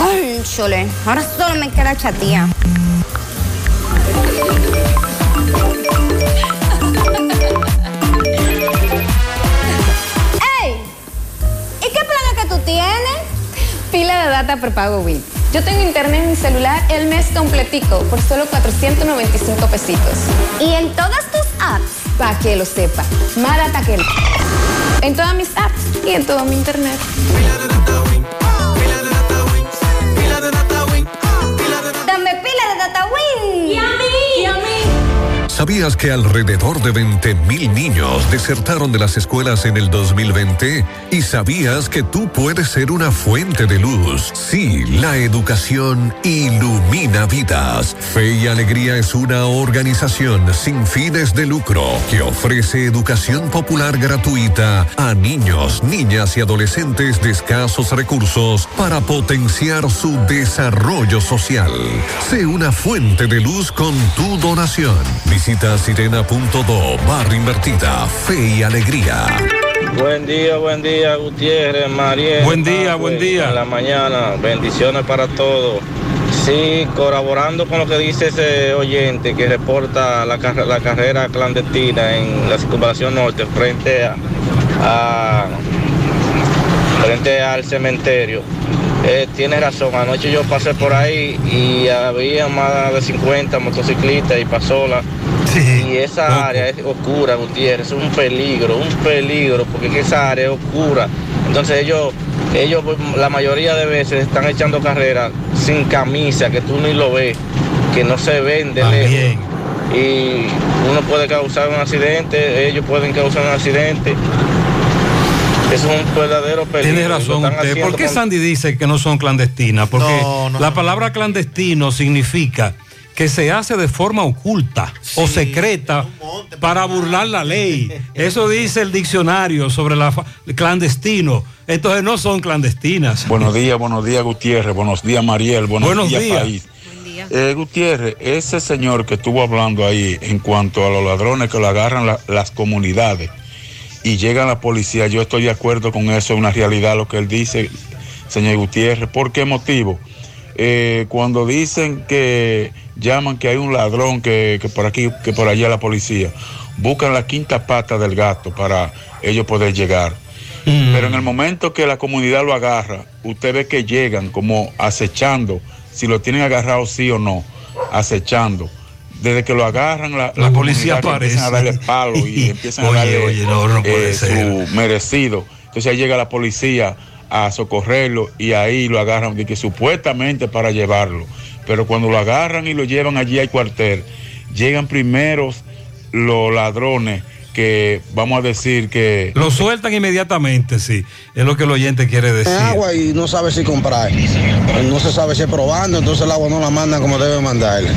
Ay, chole. Ahora solo me queda chatía. ¡Ey! ¿Y qué planes que tú tienes? Pila de data prepago Win. Yo tengo internet en mi celular el mes completico por solo 495 pesitos. ¿Y en todas tus apps? Para que lo sepa. Más data que... En todas mis apps y en todo mi internet. Pila de ¿Sabías que alrededor de 20.000 niños desertaron de las escuelas en el 2020? ¿Y sabías que tú puedes ser una fuente de luz? Sí, la educación ilumina vidas. Fe y Alegría es una organización sin fines de lucro que ofrece educación popular gratuita a niños, niñas y adolescentes de escasos recursos para potenciar su desarrollo social. Sé una fuente de luz con tu donación. sirena.do barra invertida Fe y Alegría. Buen día, buen día, Gutiérrez, María. Buen día, buen día. En la mañana, bendiciones para todos. Sí, colaborando con lo que dice ese oyente que reporta la, la carrera clandestina en la circunvalación norte frente a, a- frente al cementerio. Eh, tiene razón, anoche yo pasé por ahí y había más de 50 motociclistas y pasolas. y esa área es oscura, Gutiérrez, es un peligro, un peligro, porque es que esa área es oscura. Entonces ellos, ellos pues, la mayoría de veces están echando carreras sin camisa, que tú ni lo ves, que no se ven de lejos. Y uno puede causar un accidente, ellos pueden causar un accidente. Es un verdadero peligro. Tiene razón usted. ¿Por qué con- Sandy dice que no son clandestinas? Porque No, no la palabra clandestino significa que se hace de forma oculta o secreta para burlar la ley. Eso dice el diccionario sobre la clandestino. Entonces no son clandestinas. Buenos días, buenos días Gutiérrez, buenos días Mariel, buenos, Buenos días, días. país. Eh, Gutiérrez, ese señor que estuvo hablando ahí en cuanto a los ladrones que lo agarran la- las comunidades y llegan la policía, yo estoy de acuerdo con eso, es una realidad lo que él dice, señor Gutiérrez. ¿Por qué motivo? Eh, cuando dicen que llaman que hay un ladrón que, que por aquí, que por allá la policía, buscan la quinta pata del gato para ellos poder llegar. Pero en el momento que la comunidad lo agarra, usted ve que llegan como acechando, si lo tienen agarrado sí o no, acechando. Desde que lo agarran, la, La policía que empiezan a aparece. darle palo y empiezan a Oye, darle oye, no, no eh, su merecido. Entonces ahí llega la policía a socorrerlo y ahí lo agarran de que supuestamente para llevarlo. Pero cuando lo agarran y lo llevan allí al cuartel, llegan primeros los ladrones que vamos a decir que Lo sueltan inmediatamente, sí. Es lo que el oyente quiere decir. agua y no sabe si comprar. No se sabe si es probando, entonces el agua no la mandan como debe mandarle.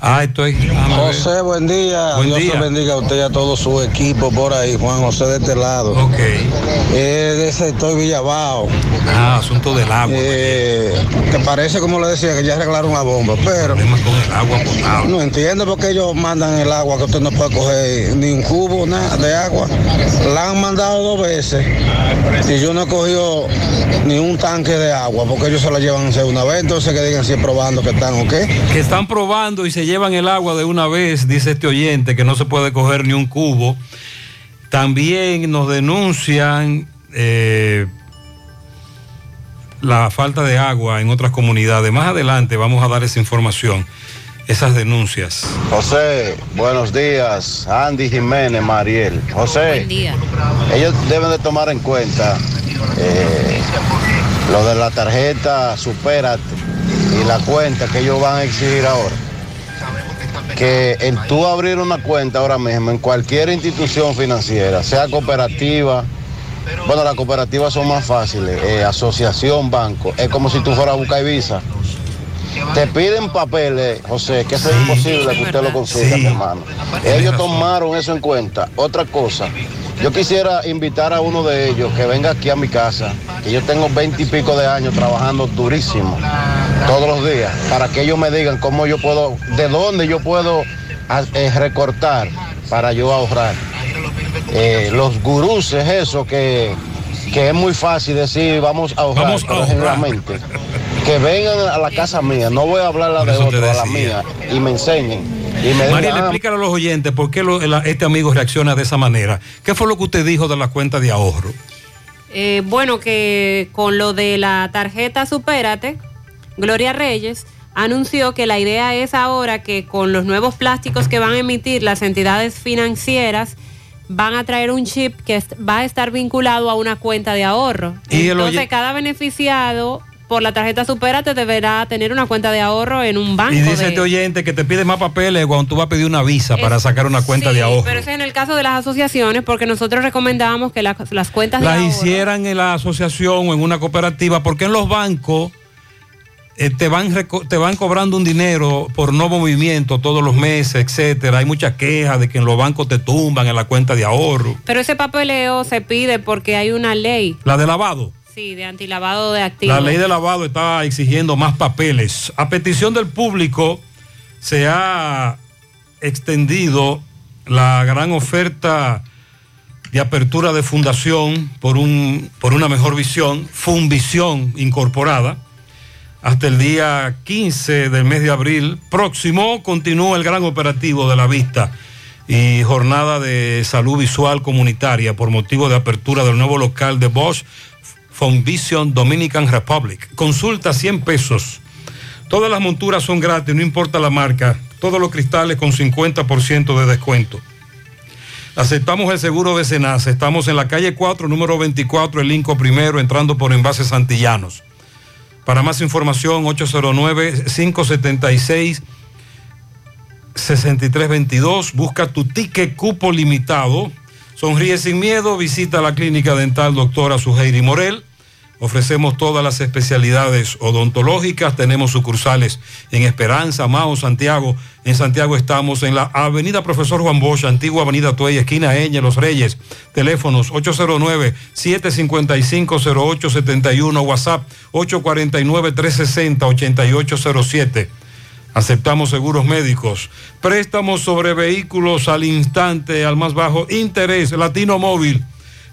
Ah, estoy. José, buen día. Buen Dios día. te bendiga a usted y a todo su equipo por ahí. Juan José de este lado. Ok. Es de sector Villabao. Ah, asunto del agua. Eh, que parece, como le decía, que ya arreglaron la bomba, pero. No entiendo por qué ellos mandan el agua que usted no puede coger ni un cubo, nada de agua. La han mandado dos veces y yo no he cogido ni un tanque de agua porque ellos se la llevan hacer una vez, entonces que digan si es probando que están o qué. Que están probando y se llevan el agua de una vez, dice este oyente, que no se puede coger ni un cubo. También nos denuncian eh, la falta de agua en otras comunidades. Más adelante vamos a dar esa información, esas denuncias. José, buenos días. Andy Jiménez, Mariel. José, ellos deben de tomar en cuenta eh, lo de la tarjeta Supérate y la cuenta que ellos van a exigir ahora. Que el tú abrir una cuenta ahora mismo en cualquier institución financiera, sea cooperativa, bueno, las cooperativas son más fáciles, eh, asociación, banco, es como si tú fueras a buscar Visa. Te piden papeles, José, que eso es imposible que usted lo consiga, mi hermano. Ellos tomaron eso en cuenta. Otra cosa, yo quisiera invitar a uno de ellos que venga aquí a mi casa, que yo tengo veinte y pico de años trabajando durísimo todos los días, para que ellos me digan cómo yo puedo, de dónde yo puedo ah, eh, recortar para yo ahorrar. Eh, los gurús es eso que, que es muy fácil decir vamos a ahorrar, Vamos a pero ahorrar. generalmente que vengan a la casa mía, no voy a hablar la de otro, a la mía y me enseñen. Y me María, digan, "Ah, explícale a los oyentes por qué lo- el- este amigo reacciona de esa manera. ¿Qué fue lo que usted dijo de la cuenta de ahorro? Eh, bueno, que con lo de la tarjeta Supérate, Gloria Reyes anunció que la idea es ahora que con los nuevos plásticos que van a emitir las entidades financieras, van a traer un chip que va a estar vinculado a una cuenta de ahorro. Y Entonces, cada beneficiado por la tarjeta Supérate deberá tener una cuenta de ahorro en un banco. Y dice de- este oyente que te pide más papeles cuando tú vas a pedir una visa para sacar una cuenta Sí, de ahorro. Pero eso es en el caso de las asociaciones, porque nosotros recomendábamos que la- las cuentas de Las ahorro... hicieran en la asociación o en una cooperativa, porque en los bancos eh, te, van te van cobrando un dinero por no movimiento todos los meses, etcétera. Hay muchas quejas de que en los bancos te tumban en la cuenta de ahorro. Pero ese papeleo se pide porque hay una ley, La de lavado. Sí, de antilavado de activos. La ley de lavado está exigiendo más papeles. A petición del público se ha extendido la gran oferta de apertura de fundación por, un, por una mejor visión, Funvisión Incorporada. Hasta el día 15 del mes de abril próximo continúa el gran operativo de la vista y jornada de salud visual comunitaria por motivo de apertura del nuevo local de Bosch Funvision Dominican Republic. Consulta 100 pesos. Todas las monturas son gratis, no importa la marca. Todos los cristales con 50% de descuento. Aceptamos el seguro de Senasa. Estamos en la calle 4, número 24, el Inco primero, entrando por envases Santillanos. Para más información, 809-576-6322. Busca tu ticket cupo limitado. Sonríe sin miedo, visita la clínica dental doctora Suheiri Morel. Ofrecemos todas las especialidades odontológicas, tenemos sucursales en Esperanza, Mao, Santiago. En Santiago estamos en la Avenida Profesor Juan Bosch, antigua Avenida Tuey, esquina Eña, Los Reyes. Teléfonos 809-755-0871, WhatsApp 849-360-8807. Aceptamos seguros médicos, préstamos sobre vehículos al instante, al más bajo interés, Latino Móvil,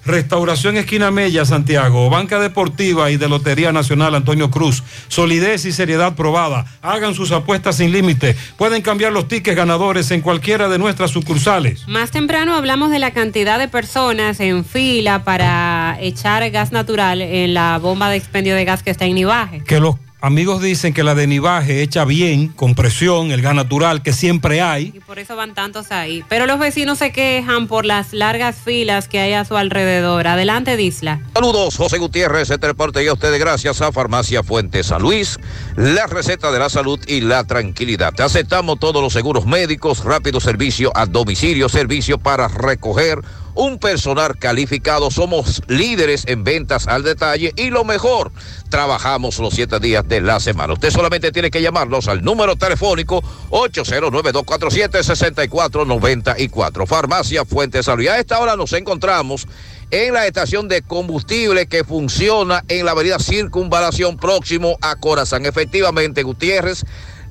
Restauración Esquina Mella, Santiago, Banca Deportiva y de Lotería Nacional Antonio Cruz, solidez y seriedad probada. Hagan sus apuestas sin límite. Pueden cambiar los tickets ganadores en cualquiera de nuestras sucursales. Más temprano hablamos de la cantidad de personas en fila para echar gas natural en la bomba de expendio de gas que está en Nivaje. Que los amigos dicen que la de Nivaje echa bien, con presión, el gas natural que siempre hay. Y por eso van tantos ahí. Pero los vecinos se quejan por las largas filas que hay a su alrededor. Adelante, Disla. Saludos, José Gutiérrez, este reporte y a ustedes gracias a Farmacia Fuente San Luis, la receta de la salud y la tranquilidad. Aceptamos todos los seguros médicos, rápido servicio a domicilio, servicio para recoger un personal calificado. Somos líderes en ventas al detalle y lo mejor, trabajamos los siete días de la semana. Usted solamente tiene que llamarnos al número telefónico 809-247-6494. Farmacia Fuente Salud. Y a esta hora nos encontramos en la estación de combustible que funciona en la avenida Circunvalación próximo a Corazán. Efectivamente, Gutiérrez,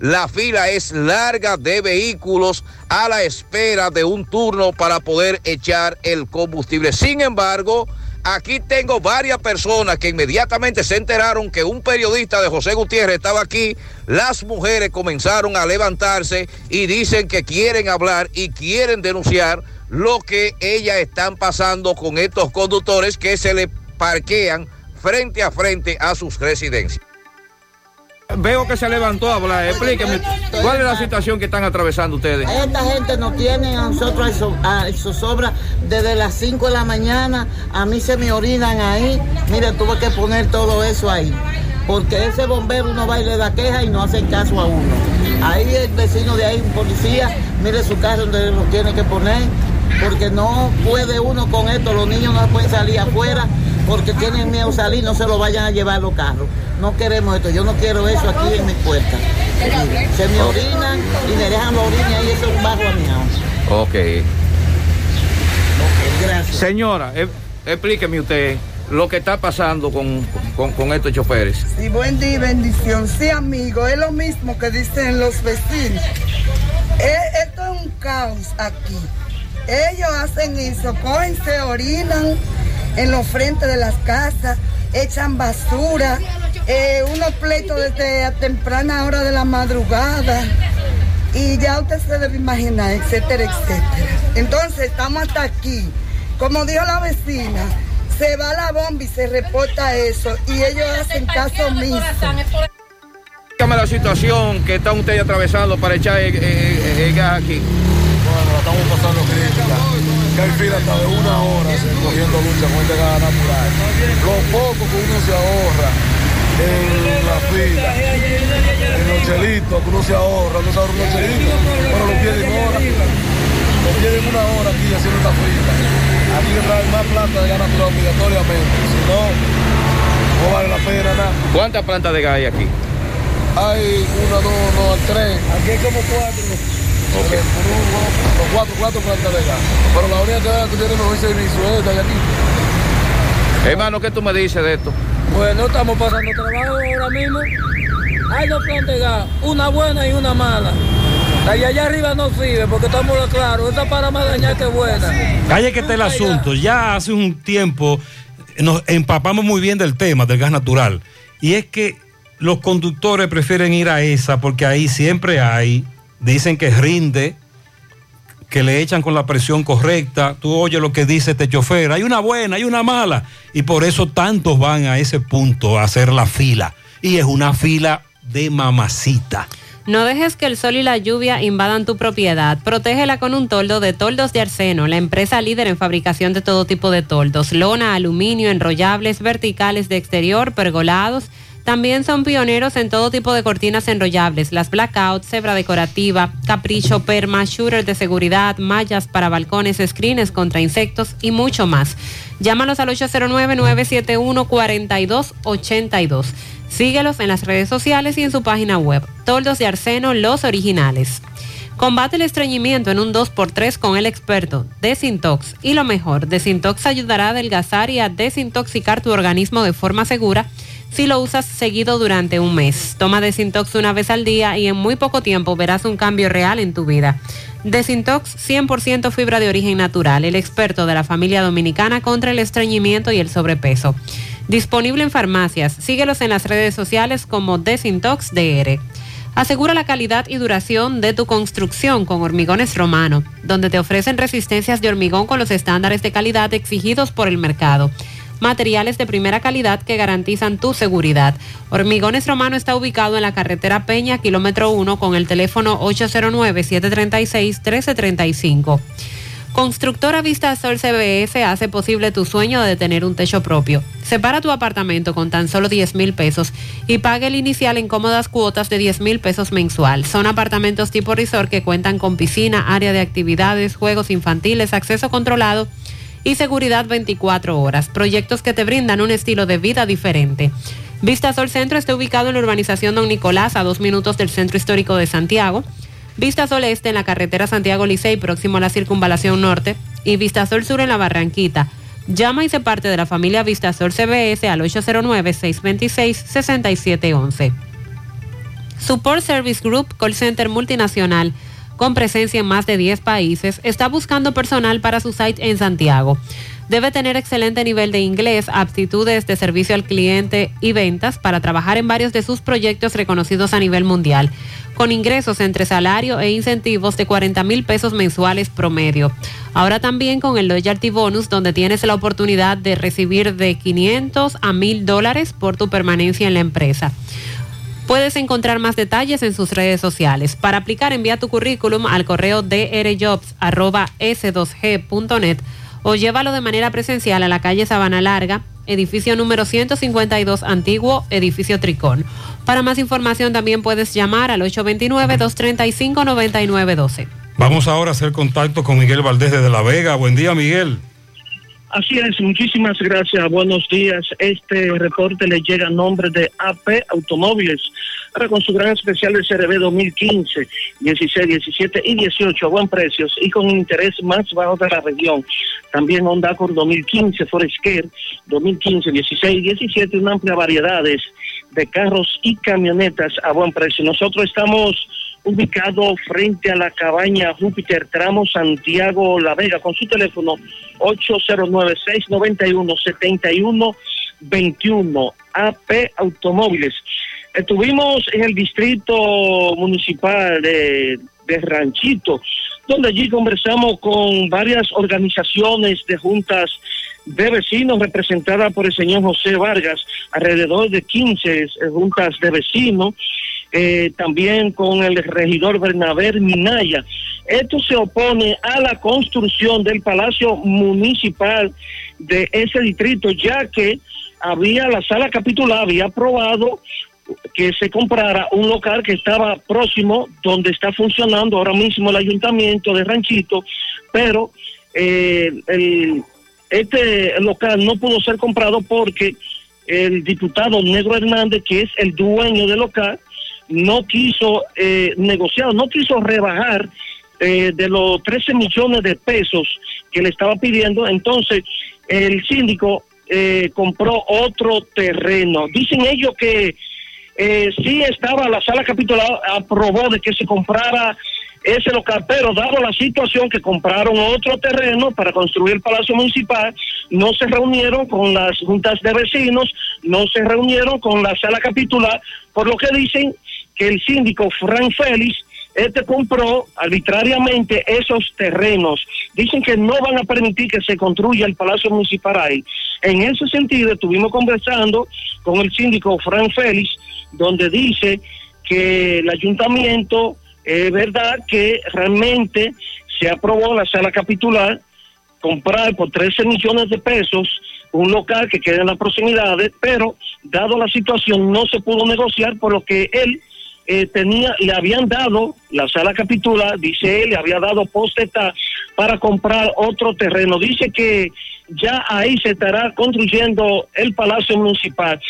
la fila es larga de vehículos a la espera de un turno para poder echar el combustible. Sin embargo, aquí tengo varias personas que inmediatamente se enteraron que un periodista de José Gutiérrez estaba aquí. Las mujeres comenzaron a levantarse y dicen que quieren hablar y quieren denunciar lo que ellas están pasando con estos conductores que se le parquean frente a frente a sus residencias. Veo que se levantó a hablar. Explíqueme, ¿cuál es la situación que están atravesando ustedes? Esta gente nos tiene a nosotros a eso- a zozobra desde las 5 de la mañana. A mí se me orinan ahí. Mire, tuve que poner todo eso ahí. Porque ese bombero no va y le da queja y no hacen caso a uno. Ahí el vecino de ahí, un policía, mire su carro donde lo tiene que poner. Porque no puede uno con esto. Los niños no pueden salir afuera porque tienen miedo a salir. No se lo vayan a llevar los carros. No queremos esto. Yo no quiero eso aquí en mi puerta. Se me orinan y me dejan la orina y eso es un bajo a mi Ok. Señora, eh, explíqueme usted lo que está pasando con, con- con estos choferes. Y buen día y bendición. Sí, amigo, es lo mismo que dicen los vecinos. Eh, esto es un caos aquí. Ellos hacen eso, cogen, se orinan en los frentes de las casas, echan basura, eh, unos pleitos desde a temprana hora de la madrugada. Y ya usted se debe imaginar, etcétera, etcétera. Entonces, estamos hasta aquí. Como dijo la vecina, se va la bomba y se reporta eso. Y ellos hacen caso omiso. Dígame la situación que están ustedes atravesando para echar el, gas aquí. Bueno, la estamos pasando crítica. Que hay fila hasta de una hora cogiendo lucha con este gas natural. Lo poco que uno se ahorra en la fila, en los chelitos que uno se ahorra, uno se ahorra unos chelitos, pero lo pierden hora. Lo pierden una hora aquí haciendo esta fila. Aquí hay que más plata de gas natural obligatoriamente. Si no, no vale la pena nada. ¿Cuántas plantas de gas hay aquí? Hay una, dos, dos, tres. Aquí hay como cuatro. Ok. cuatro, cuatro plantas de gas. Pero la única que que tiene mejor servicio es esta de aquí. Hermano, ¿qué tú me dices de esto? Bueno, estamos pasando trabajo ahora mismo. Hay dos plantas de gas, una buena y una mala. La de allá arriba no sirve porque estamos claros. Esta para más dañar que buena. Calle que está el asunto. Ya hace un tiempo nos empapamos muy bien del tema del gas natural. Y es que los conductores prefieren ir a esa porque ahí siempre hay, dicen que rinde, que le echan con la presión correcta. Tú oyes lo que dice este chofer. Hay una buena, hay una mala. Y por eso tantos van a ese punto a hacer la fila. Y es una fila de mamacita. No dejes que el sol y la lluvia invadan tu propiedad. Protégela con un toldo de Toldos de Arseno, la empresa líder en fabricación de todo tipo de toldos. Lona, aluminio, enrollables, verticales de exterior, pergolados, También son pioneros en todo tipo de cortinas enrollables, las blackout, cebra decorativa, capricho, perma, shooter de seguridad, mallas para balcones, screens contra insectos y mucho más. Llámalos al 809-971-4282. Síguelos en las redes sociales y en su página web. Toldos de Arseno, los originales. Combate el estreñimiento en un 2x3 con el experto Desintox. Y lo mejor, Desintox ayudará a adelgazar y a desintoxicar tu organismo de forma segura si lo usas seguido durante un mes. Toma Desintox una vez al día y en muy poco tiempo verás un cambio real en tu vida. Desintox 100% fibra de origen natural, el experto de la familia dominicana contra el estreñimiento y el sobrepeso. Disponible en farmacias. Síguelos en las redes sociales como Desintox DR. Asegura la calidad y duración de tu construcción con Hormigones Romano, donde te ofrecen resistencias de hormigón con los estándares de calidad exigidos por el mercado. Materiales de primera calidad que garantizan tu seguridad. Hormigones Romano está ubicado en la carretera Peña, kilómetro 1, con el teléfono 809-736-1335. Constructora Vista Sol CBS hace posible tu sueño de tener un techo propio. Separa tu apartamento con tan solo 10 mil pesos y pague el inicial en cómodas cuotas de 10 mil pesos mensual. Son apartamentos tipo resort que cuentan con piscina, área de actividades, juegos infantiles, acceso controlado y seguridad 24 horas. Proyectos que te brindan un estilo de vida diferente. Vista Sol Centro está ubicado en la urbanización Don Nicolás, a dos minutos del Centro Histórico de Santiago. Vista Sol Este en la carretera Santiago Licey, próximo a la Circunvalación Norte. Y Vista Sol Sur en la Barranquita. Llama y se parte de la familia Vista Sol CBS al 809-626-6711. Support Service Group, call center multinacional con presencia en más de 10 países, está buscando personal para su site en Santiago. Debe tener excelente nivel de inglés, aptitudes de servicio al cliente y ventas para trabajar en varios de sus proyectos reconocidos a nivel mundial, con ingresos entre salario e incentivos de 40 mil pesos mensuales promedio. Ahora también con el Loyalty Bonus, donde tienes la oportunidad de recibir de 500 a 1000 dólares por tu permanencia en la empresa. Puedes encontrar más detalles en sus redes sociales. Para aplicar, envía tu currículum al correo drjobs.s2g.net o llévalo de manera presencial a la calle Sabana Larga, edificio número 152, antiguo edificio Tricón. Para más información también puedes llamar al 829-235-9912. Vamos ahora a hacer contacto con Miguel Valdés desde La Vega. Buen día, Miguel. Así es, muchísimas gracias, buenos días. Este reporte le llega a nombre de AP Automóviles, ahora con su gran especial de CRB 2015, 16, 17 y 18 a buen precios y con interés más bajo de la región. También Honda Accord 2015, Foresker 2015, 16 y 17, una amplia variedad de carros y camionetas a buen precio. Nosotros estamos ubicado frente a la cabaña Júpiter, tramo Santiago La Vega, con su teléfono 809-691-7121, AP Automóviles. Estuvimos en el distrito municipal de, de Ranchito, donde allí conversamos con varias organizaciones de juntas de vecinos representadas por el señor José Vargas, alrededor de 15 juntas de vecinos, eh, también con el regidor Bernabé Minaya. Esto se opone a la construcción del Palacio Municipal de ese distrito, ya que había la sala capitular, había aprobado que se comprara un local que estaba próximo donde está funcionando ahora mismo el ayuntamiento de Ranchito, pero eh, el, este local no pudo ser comprado porque el diputado Negro Hernández, que es el dueño del local, no quiso eh, negociar, no quiso rebajar eh, de los 13 millones de pesos que le estaba pidiendo. Entonces, el síndico eh, compró otro terreno. Dicen ellos que eh, sí estaba, la sala capitular aprobó de que se comprara ese local, pero dado la situación que compraron otro terreno para construir el Palacio Municipal, no se reunieron con las juntas de vecinos, no se reunieron con la sala capitular, por lo que dicen que el síndico Frank Félix este compró arbitrariamente esos terrenos. Dicen que no van a permitir que se construya el Palacio Municipal ahí. En ese sentido, estuvimos conversando con el síndico Frank Félix, donde dice que el ayuntamiento, es verdad que realmente se aprobó la sala capitular comprar por 13 millones de pesos un local que queda en las proximidades, pero dado la situación no se pudo negociar por lo que él eh, tenía, le habían dado, la sala capitular, dice él, le había dado posteta para comprar otro terreno. Dice que ya ahí se estará construyendo el Palacio Municipal.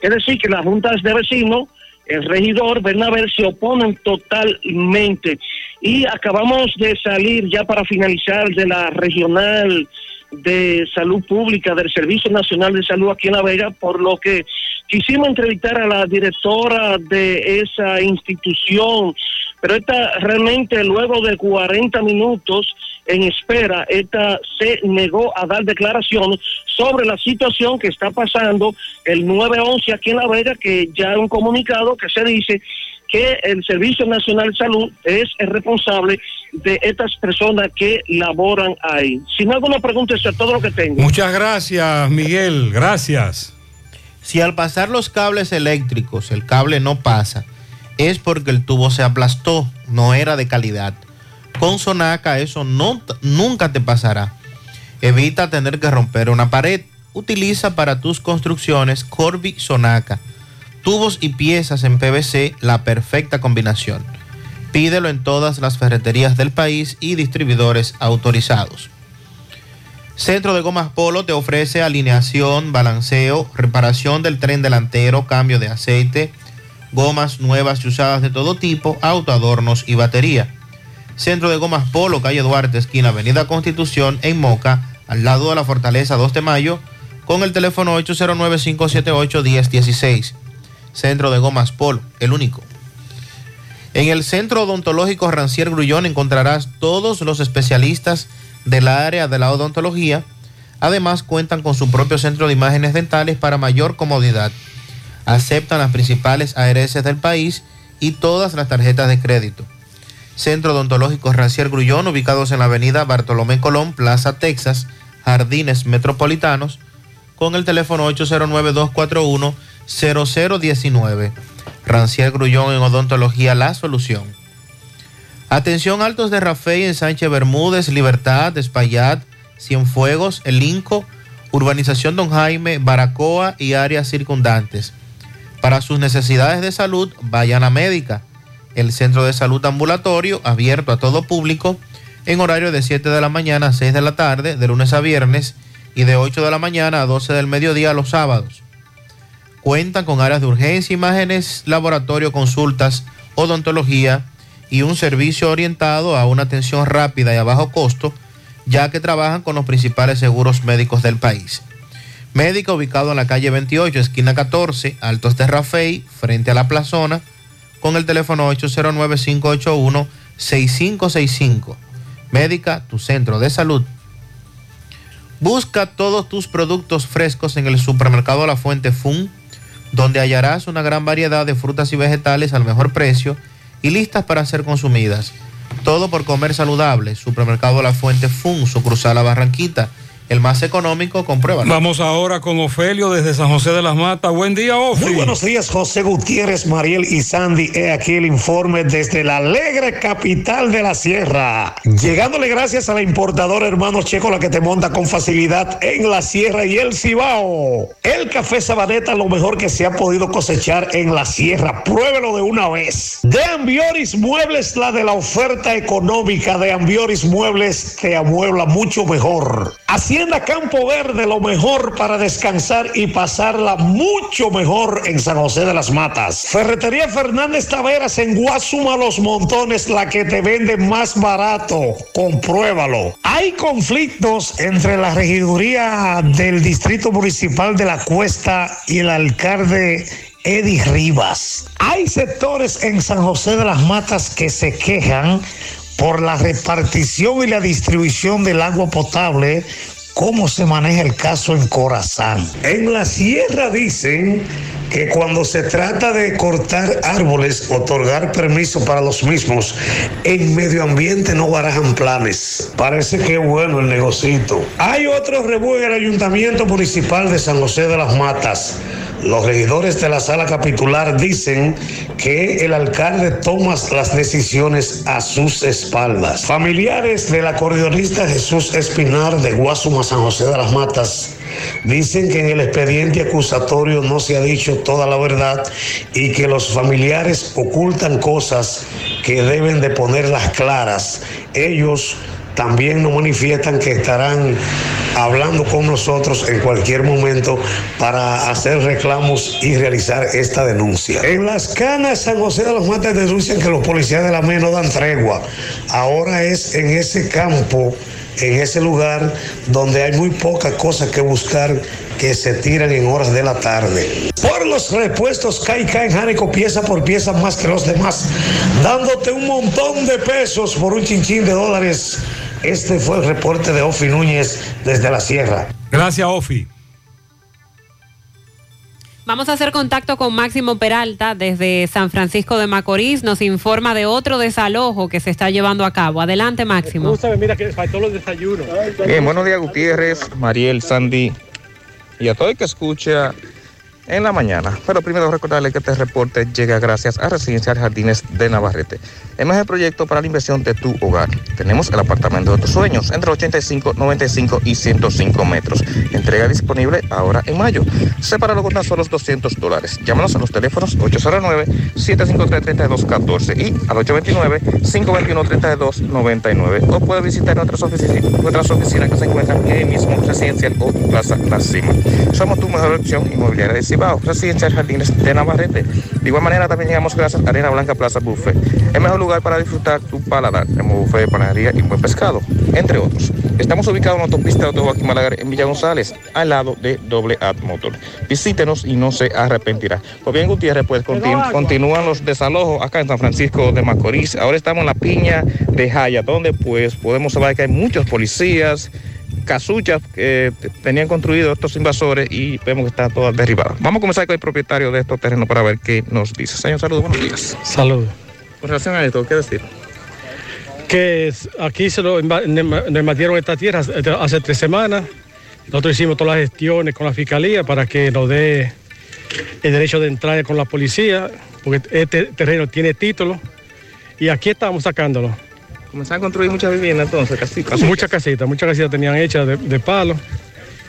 Es decir, que las juntas de vecinos, el regidor Bernabé se oponen totalmente. Y acabamos de salir ya para finalizar de la regional de salud pública del Servicio Nacional de Salud aquí en La Vega, por lo que quisimos entrevistar a la directora de esa institución, pero esta realmente luego de 40 minutos en espera, esta se negó a dar declaración sobre la situación que está pasando el 911 aquí en La Vega, que ya hay un comunicado que se dice que el Servicio Nacional de Salud es el responsable de estas personas que laboran ahí. Si no alguna pregunta, eso es todo lo que tengo. Muchas gracias, Miguel. Gracias. Si al pasar los cables eléctricos el cable no pasa, es porque el tubo se aplastó, no era de calidad. Con Sonaca eso no, nunca te pasará. Evita tener que romper una pared. Utiliza para tus construcciones Corby Sonaca. Tubos y piezas en PVC, la perfecta combinación. Pídelo en todas las ferreterías del país y distribuidores autorizados. Centro de Gomas Polo te ofrece alineación, balanceo, reparación del tren delantero, cambio de aceite, gomas nuevas y usadas de todo tipo, autoadornos y batería. Centro de Gomas Polo, calle Duarte, esquina Avenida Constitución, en Moca, al lado de la Fortaleza 2 de Mayo, con el teléfono 809-578-1016. Centro de Gomas Polo, el único. En el Centro Odontológico Rancier Grullón encontrarás todos los especialistas del área de la odontología. Además, cuentan con su propio centro de imágenes dentales para mayor comodidad. Aceptan las principales ARS del país y todas las tarjetas de crédito. Centro Odontológico Rancier Grullón, ubicados en la avenida Bartolomé Colón, Plaza Texas, Jardines Metropolitanos, con el teléfono 809-241-0019. Rancier Grullón en Odontología La Solución. Atención Altos de Rafey en Sánchez Bermúdez, Libertad, Espaillat, Cienfuegos, El Inco, Urbanización Don Jaime, Baracoa y áreas circundantes. Para sus necesidades de salud, vayan a Médica, el centro de salud ambulatorio abierto a todo público en horario de 7 de la mañana a 6 de la tarde, de lunes a viernes, y de 8 de la mañana a 12 del mediodía los sábados. Cuentan con áreas de urgencia, imágenes, laboratorio, consultas, odontología y un servicio orientado a una atención rápida y a bajo costo, ya que trabajan con los principales seguros médicos del país. Médica ubicado en la calle 28, esquina 14, Altos de Rafey, frente a la plazona, con el teléfono 809-581-6565. Médica, tu centro de salud. Busca todos tus productos frescos en el supermercado La Fuente Fun, donde hallarás una gran variedad de frutas y vegetales al mejor precio y listas para ser consumidas. Todo por comer saludable. Supermercado La Fuente Fun, sucursal La Barranquita. El más económico, compruébalo. Vamos ahora con Ofelio desde San José de las Matas. Buen día, Ofelio. Muy buenos días, José Gutiérrez, Mariel y Sandy. He aquí el informe desde la alegre capital de la sierra. Llegándole gracias a la importadora Hermanos Checo, la que te monta con facilidad en la sierra y el Cibao. El café Sabaneta, lo mejor que se ha podido cosechar en la sierra. Pruébelo de una vez. De Ambioris Muebles, la de la oferta económica de Ambioris Muebles, te amuebla mucho mejor. Hacienda Campo Verde, lo mejor para descansar y pasarla mucho mejor en San José de las Matas. Ferretería Fernández Taveras en Guasuma Los Montones, la que te vende más barato. Compruébalo. Hay conflictos entre la regiduría del Distrito Municipal de la Cuesta y el alcalde Eddie Rivas. Hay sectores en San José de las Matas que se quejan por la repartición y la distribución del agua potable, cómo se maneja el caso en Corazán. En la sierra dicen que cuando se trata de cortar árboles, otorgar permiso para los mismos, en medio ambiente no barajan planes. Parece que es bueno el negocito. Hay otro rebú en el Ayuntamiento Municipal de San José de las Matas. Los regidores de la sala capitular dicen que el alcalde toma las decisiones a sus espaldas. Familiares del acordeonista Jesús Espinar de Guasuma, San José de las Matas, Dicen que en el expediente acusatorio no se ha dicho toda la verdad y que los familiares ocultan cosas que deben de ponerlas claras. Ellos también nos manifiestan que estarán hablando con nosotros en cualquier momento para hacer reclamos y realizar esta denuncia. En las canas San José de los Mates denuncian que los policías de la ME no dan tregua. Ahora es en ese campo, en ese lugar donde hay muy pocas cosas que buscar que se tiran en horas de la tarde. Por los repuestos Caica en Jánico pieza por pieza más que los demás, dándote un montón de pesos por un chinchín de dólares. Este fue el reporte de Ofi Núñez desde la Sierra. Gracias, Ofi. Vamos a hacer contacto con Máximo Peralta desde San Francisco de Macorís. Nos informa de otro desalojo que se está llevando a cabo. Adelante, Máximo. Mira que faltó los desayunos. Bien, buenos días Gutiérrez, Mariel, Sandy y a todo el que escucha en la mañana. Pero primero recordarle que este reporte llega gracias a Residencial Jardines de Navarrete. El mejor proyecto para la inversión de tu hogar. Tenemos el apartamento de tus sueños entre 85, 95 y 105 metros. Entrega disponible ahora en mayo. Sepáralo con tan solo 200 dólares. Llámanos a los teléfonos 809-753-3214 y al 829-521-3299. O puedes visitar nuestras oficinas, nuestras oficinas que se encuentran en el mismo Residencial o Plaza La Cima. Somos tu mejor opción inmobiliaria de Cibao, Residencial Jardines de Navarrete. De igual manera también llegamos gracias a Arena Blanca Plaza Buffet. El mejor lugar para disfrutar tu paladar. Tenemos buffet de panadería y buen pescado, entre otros. Estamos ubicados en la autopista de Joaquín Malagar en Villa González, al lado de Doble Ad Motor. Visítenos y no se arrepentirá. Pues bien, Gutiérrez, pues continu- continúan los desalojos acá en San Francisco de Macorís. Ahora estamos en la piña de Jaya, donde pues podemos saber que hay muchos policías, casuchas que tenían construido estos invasores y vemos que están todas derribadas. Vamos a comenzar con el propietario de estos terrenos para ver qué nos dice. Señor, saludos, buenos días. Saludos. Con relación a esto, ¿qué decir? Que aquí se lo invadieron esta tierra hace hace tres semanas. Nosotros hicimos todas las gestiones con la fiscalía para que nos dé el derecho de entrar con la policía, porque este terreno tiene título. Y aquí estamos sacándolo. Comenzaron a construir muchas viviendas entonces, casi. Muchas casitas, muchas casitas tenían hechas de, de palo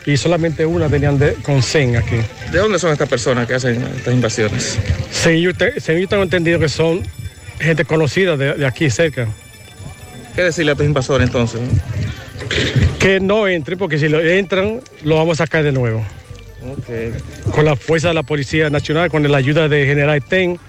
y solamente una tenían de, con zen aquí. ¿De dónde son estas personas que hacen estas invasiones? Según yo, según yo tengo entendido que son gente conocida de, de aquí cerca. ¿Qué decirle a estos invasores entonces? Que no entren, porque si lo entran, lo vamos a sacar de nuevo. Con la fuerza de la Policía Nacional, con la ayuda de General Ten,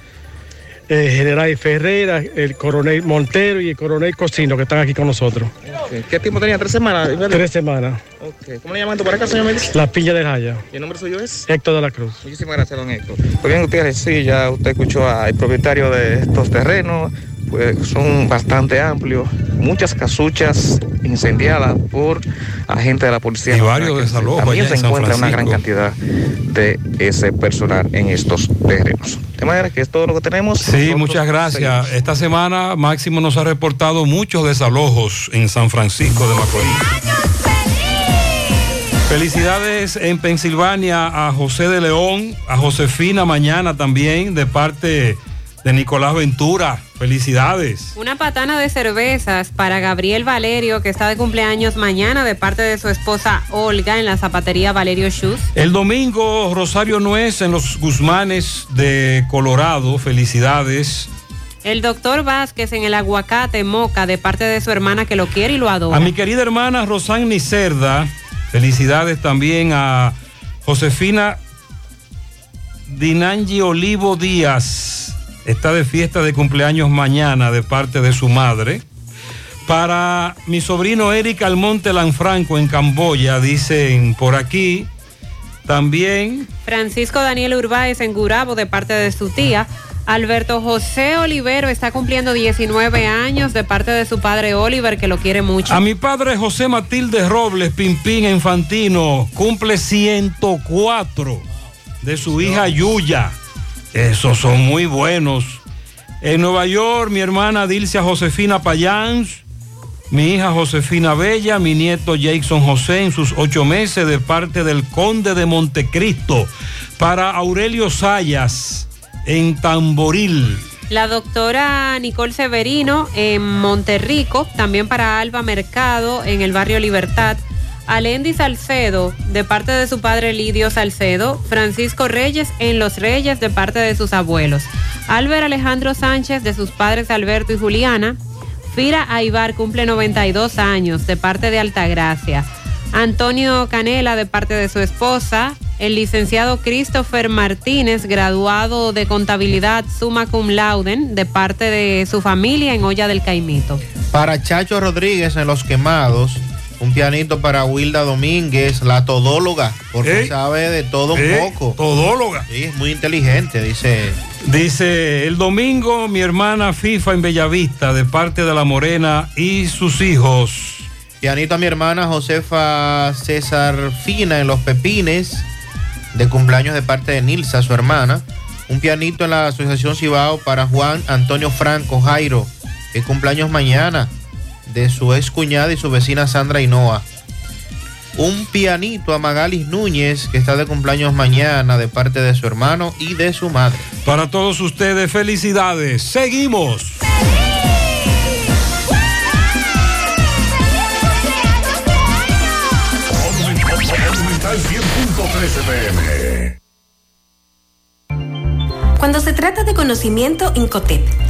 el General Ferreira, el Coronel Montero y el Coronel Cocino, que están aquí con nosotros. Ok. ¿Qué tiempo tenía? ¿Tres semanas? Tres semanas. Ok. ¿Cómo le llaman por acá, señor Méndez? La Piña de Jaya. ¿Y el nombre suyo es? Héctor de la Cruz. Muchísimas gracias, don Héctor. Pues bien, Gutiérrez, sí, ya usted escuchó al propietario de estos terrenos, pues son bastante amplios, muchas casuchas incendiadas por agentes de la policía. Y varios desalojos También se en encuentra una gran cantidad de ese personal en estos terrenos. De manera que es todo lo que tenemos. Sí, Nosotros muchas gracias. seguimos. Esta semana Máximo nos ha reportado muchos desalojos en San Francisco de Macorís. Felicidades en Pensilvania a José de León, a Josefina mañana también de parte de Nicolás Ventura. Felicidades. Una patana de cervezas para Gabriel Valerio, que está de cumpleaños mañana, de parte de su esposa Olga en la zapatería Valerio Shoes. El domingo Rosario Nuez en los Guzmanes de Colorado. Felicidades. El doctor Vázquez en el aguacate Moca, de parte de su hermana que lo quiere y lo adora. A mi querida hermana Rosani Cerda, felicidades también a Josefina Dinangi Olivo Díaz, está de fiesta de cumpleaños mañana de parte de su madre. Para mi sobrino Eric Almonte Lanfranco en Camboya, dicen por aquí. También Francisco Daniel Urbáez en Gurabo, de parte de su tía. Alberto José Olivero está cumpliendo 19 años de parte de su padre Oliver, que lo quiere mucho. A mi padre José Matilde Robles Pimpín Infantino cumple 104 de su hija Yuya. Esos son muy buenos. En Nueva York, mi hermana Dilcia Josefina Payans, mi hija Josefina Bella, mi nieto Jason José en sus ocho meses de parte del conde de Montecristo. Para Aurelio Sayas en Tamboril. La doctora Nicole Severino en Monterrico, también para Alba Mercado en el barrio Libertad. Alendi Salcedo, de parte de su padre Lidio Salcedo. Francisco Reyes en Los Reyes, de parte de sus abuelos. Álvaro Alejandro Sánchez, de sus padres Alberto y Juliana. Fira Aibar cumple 92 años, de parte de Altagracia. Antonio Canela, de parte de su esposa. El licenciado Christopher Martínez, graduado de contabilidad summa cum laude, de parte de su familia en Olla del Caimito. Para Chacho Rodríguez en Los Quemados, un pianito para Wilda Domínguez, la todóloga, porque Ey. sabe de todo un Ey, poco. Todóloga. Sí, es muy inteligente, dice. Dice, el domingo mi hermana FIFA en Bellavista de parte de la Morena y sus hijos. Pianito a mi hermana Josefa César Fina en Los Pepines, de cumpleaños de parte de Nilsa, su hermana. Un pianito en la Asociación Cibao para Juan Antonio Franco Jairo, que cumpleaños mañana, de su ex cuñada y su vecina Sandra Hinoa. Un pianito a Magalis Núñez, que está de cumpleaños mañana, de parte de su hermano y de su madre. Para todos ustedes, felicidades. Seguimos. Monumental 100.13 pm. Cuando se trata de conocimiento, Incotep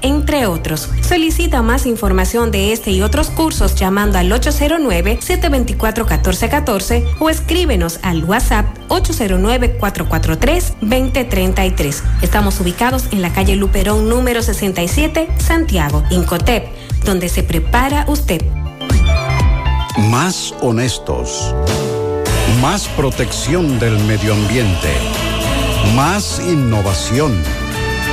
entre otros. Solicita más información de este y otros cursos llamando al 809-724-1414 o escríbenos al WhatsApp 809-443-2033. Estamos ubicados en la calle Luperón número 67, Santiago, Incotep, donde se prepara usted. Más honestos. Más protección del medio ambiente. Más innovación.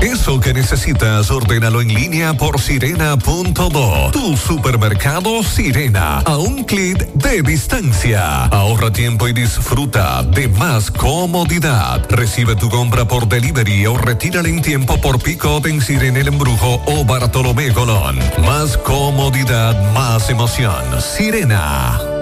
Eso que necesitas, ordénalo en línea por sirena.do. Tu supermercado Sirena. A un clic de distancia. Ahorra tiempo y disfruta de más comodidad. Recibe tu compra por delivery o retírala en tiempo por pick-up en Sirena El Embrujo o Bartolomé Colón. Más comodidad, más emoción. Sirena.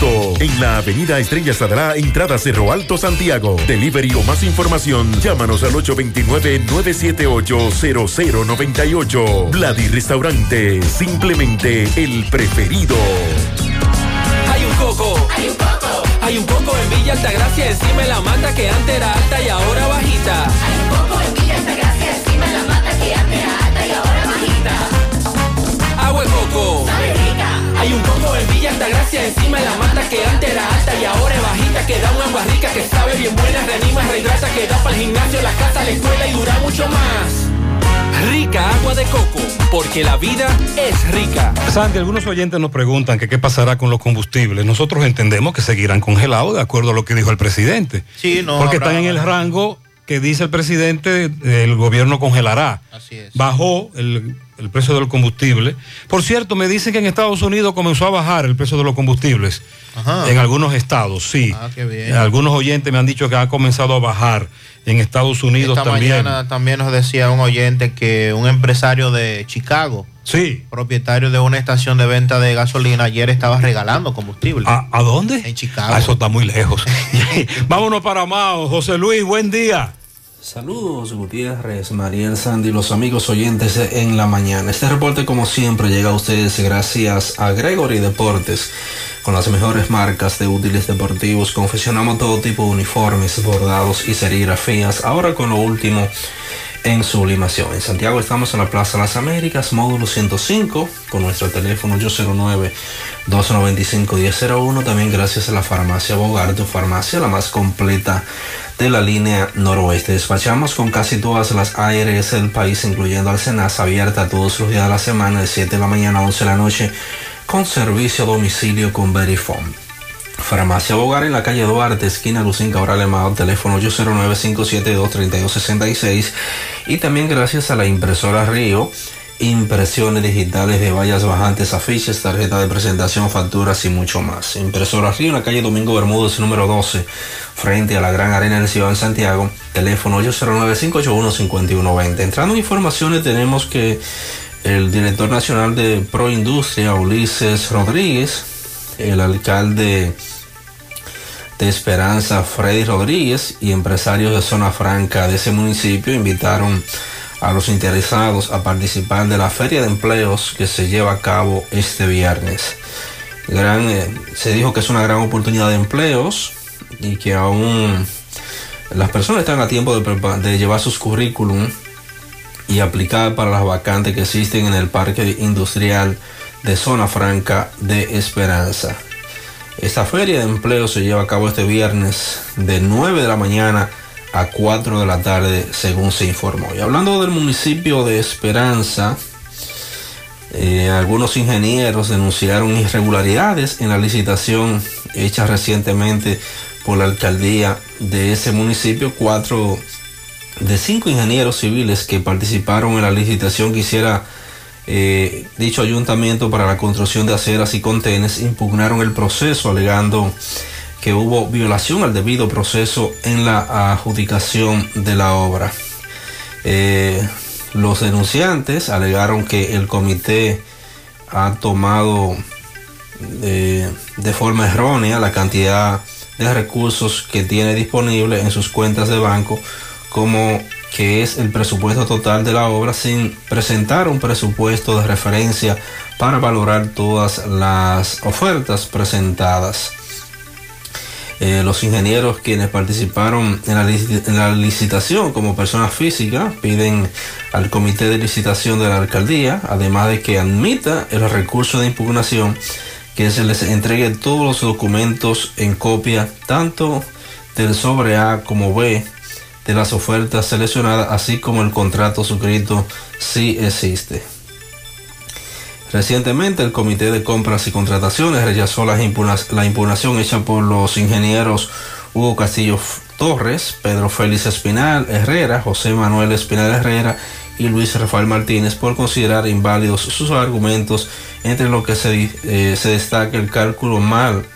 En la avenida Estrella Sadrá, entrada Cerro Alto, Santiago. Delivery o más información, llámanos al 829-978-0098. Vladi Restaurante, simplemente el preferido. Hay un coco. Hay un coco. Hay un coco en Villa Altagracia, encima la mata que antes era alta y ahora bajita. Hay Villa Altagracia, encima de la mata que antes era alta y ahora es bajita, que da un agua rica, que sabe bien buena, reanima, rehidrata, que da para el gimnasio, la casa, la escuela y dura mucho más. Rica agua de coco, porque la vida es rica. Santi, algunos oyentes nos preguntan que qué pasará con los combustibles. Nosotros entendemos que seguirán congelados de acuerdo a lo que dijo el presidente. Sí, no. porque habrá- están en el rango que dice el presidente, el gobierno congelará. Así es. Bajó el, el precio del combustible. Por cierto, me dicen que en Estados Unidos comenzó a bajar el precio de los combustibles. Ajá. En algunos estados, sí. Ah, qué bien. Algunos oyentes me han dicho que ha comenzado a bajar en Estados Unidos Esta también. mañana también nos decía un oyente que un empresario de Chicago, sí. propietario de una estación de venta de gasolina, ayer estaba regalando combustible. ¿A, a dónde? En Chicago. Ah, eso está muy lejos. Vámonos para Mao. José Luis, buen día. Saludos Gutiérrez, Mariel Sandy, los amigos oyentes en la mañana. Este reporte como siempre llega a ustedes gracias a Gregory Deportes. Con las mejores marcas de útiles deportivos confeccionamos todo tipo de uniformes, bordados y serigrafías. Ahora con lo último en sublimación. En Santiago estamos en la Plaza Las Américas, módulo 105, con nuestro teléfono 809-295-1001. También gracias a la farmacia Bogart, farmacia la más completa de la línea noroeste. Despachamos con casi todas las ARS del país, incluyendo Alcenas, abierta todos los días de la semana, de 7 de la mañana a 11 de la noche, con servicio a domicilio con Verifone. Farmacia Bogar en la calle Duarte, esquina Lucín Cabral Emao, teléfono 809-572-3266 y también gracias a la impresora Río, impresiones digitales de vallas bajantes, afiches, tarjeta de presentación, facturas y mucho más. Impresora Río en la calle Domingo Bermúdez, número 12, frente a la Gran Arena del Ciudad de Santiago, teléfono 809-581-5120. Entrando en informaciones tenemos que el director nacional de Proindustria, Ulises Rodríguez, el alcalde de Esperanza, Freddy Rodríguez, y empresarios de zona franca de ese municipio invitaron a los interesados a participar de la feria de empleos que se lleva a cabo este viernes. Gran, eh, se dijo que es una gran oportunidad de empleos y que aún las personas están a tiempo de, de llevar sus currículum y aplicar para las vacantes que existen en el parque industrial de Zona Franca de Esperanza. Esta feria de empleo se lleva a cabo este viernes de 9 de la mañana a 4 de la tarde, según se informó. Y hablando del municipio de Esperanza, eh, algunos ingenieros denunciaron irregularidades en la licitación hecha recientemente por la alcaldía de ese municipio. Cuatro de cinco ingenieros civiles que participaron en la licitación que hiciera eh, dicho ayuntamiento para la construcción de aceras y contenes impugnaron el proceso alegando que hubo violación al debido proceso en la adjudicación de la obra. Eh, los denunciantes alegaron que el comité ha tomado eh, de forma errónea la cantidad de recursos que tiene disponible en sus cuentas de banco como que es el presupuesto total de la obra sin presentar un presupuesto de referencia para valorar todas las ofertas presentadas. Eh, los ingenieros quienes participaron en la, en la, licitación como personas físicas piden al comité de licitación de la alcaldía, además de que admita el recurso de impugnación, que se les entregue todos los documentos en copia, tanto del sobre A como B de las ofertas seleccionadas, así como el contrato suscrito si existe. Recientemente el Comité de Compras y Contrataciones rechazó la, impugnación hecha por los ingenieros Hugo Castillo Torres, Pedro Félix Espinal Herrera, José Manuel Espinal Herrera y Luis Rafael Martínez por considerar inválidos sus argumentos, entre lo que se, eh, se destaca el cálculo mal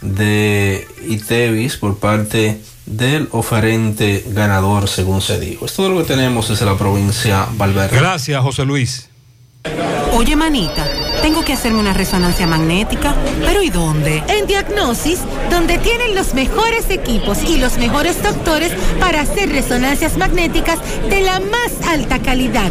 de ITEVIS por parte del oferente ganador, según se dijo. Es todo lo que tenemos desde la provincia Valverde. Gracias, José Luis. Oye, manita, tengo que hacerme una resonancia magnética, pero ¿y dónde? En Diagnosis, donde tienen los mejores equipos y los mejores doctores para hacer resonancias magnéticas de la más alta calidad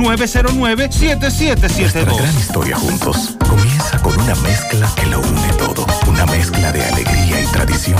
909-7772. gran historia juntos comienza con una mezcla que lo une todo. Una mezcla de alegría y tradición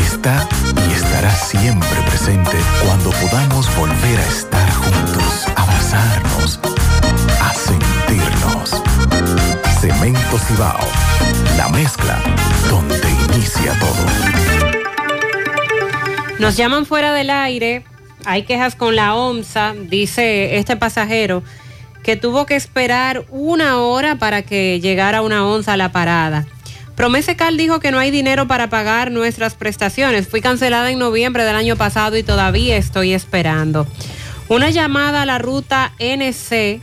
está y estará siempre presente cuando podamos volver a estar juntos, abrazarnos, a sentirnos. Cemento Cibao, la mezcla donde inicia todo. Nos llaman fuera del aire, hay quejas con la OMSA, dice este pasajero, que tuvo que esperar una hora para que llegara una onza a la parada. Promese Cal dijo que no hay dinero para pagar nuestras prestaciones. Fui cancelada en noviembre del año pasado y todavía estoy esperando. Una llamada a la ruta NC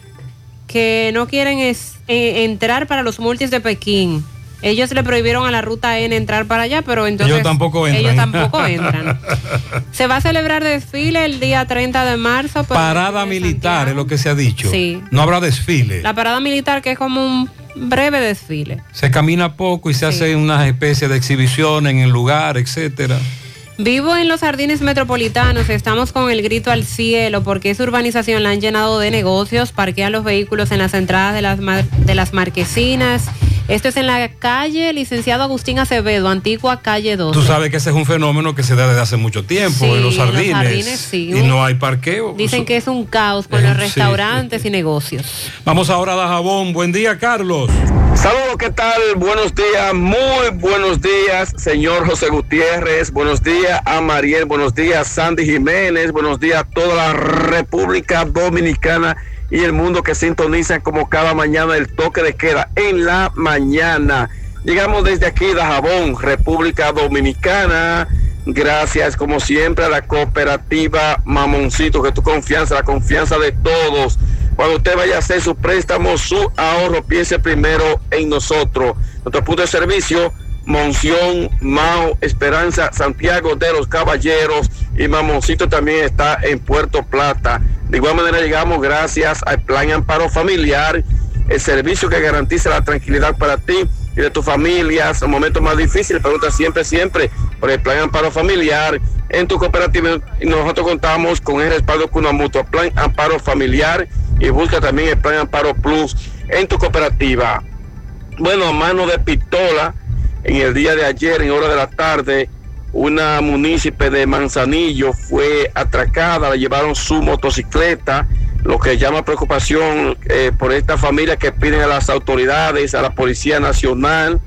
que no quieren es- eh, entrar para los multis de Pekín. Ellos le prohibieron a la ruta N entrar para allá, pero entonces ellos tampoco entran. ellos tampoco entran. Se va a celebrar desfile el día 30 de marzo. Parada militar es lo que se ha dicho. Sí. No habrá desfile. La parada militar que es como un breve desfile. Se camina poco y se hace una especie de exhibición en el lugar, etcétera. Vivo en los jardines metropolitanos, estamos con el grito al cielo porque esa urbanización la han llenado de negocios, parquean los vehículos en las entradas de las, mar- de las marquesinas. Esto es en la calle Licenciado Agustín Acevedo, antigua calle 2. Tú sabes que ese es un fenómeno que se da desde hace mucho tiempo Sí, en los en los jardines. jardines, sí. Y no hay parqueo. Dicen que es un caos con Es los sí, restaurantes y negocios. Vamos ahora a Dajabón. Buen día, Carlos. Saludos, ¿qué tal? Buenos días, muy buenos días, señor José Gutiérrez. Buenos días a Mariel, buenos días Sandy Jiménez, buenos días a toda la República Dominicana y el mundo que sintonizan como cada mañana el toque de queda en la mañana. Llegamos desde aquí, Dajabón, República Dominicana. Gracias, como siempre, a la cooperativa Mamoncito, que tu confianza, la confianza de todos. Cuando usted vaya a hacer su préstamo, su ahorro, piense primero en nosotros. Nuestro punto de servicio, Monción, Mao, Esperanza, Santiago de los Caballeros y Mamoncito también está en Puerto Plata. De igual manera llegamos gracias al Plan Amparo Familiar, el servicio que garantiza la tranquilidad para ti y de tu familia. En momentos más difíciles, pregunta siempre, siempre por el Plan Amparo Familiar en tu cooperativa. Nosotros contamos con el respaldo con una mutua, Plan Amparo Familiar y busca también el Plan Amparo Plus en tu cooperativa. Bueno, a mano de pistola, en el día de ayer, en hora de la tarde, una munícipe de Manzanillo fue atracada, le llevaron su motocicleta, lo que llama preocupación eh, por esta familia que piden a las autoridades, a la Policía Nacional,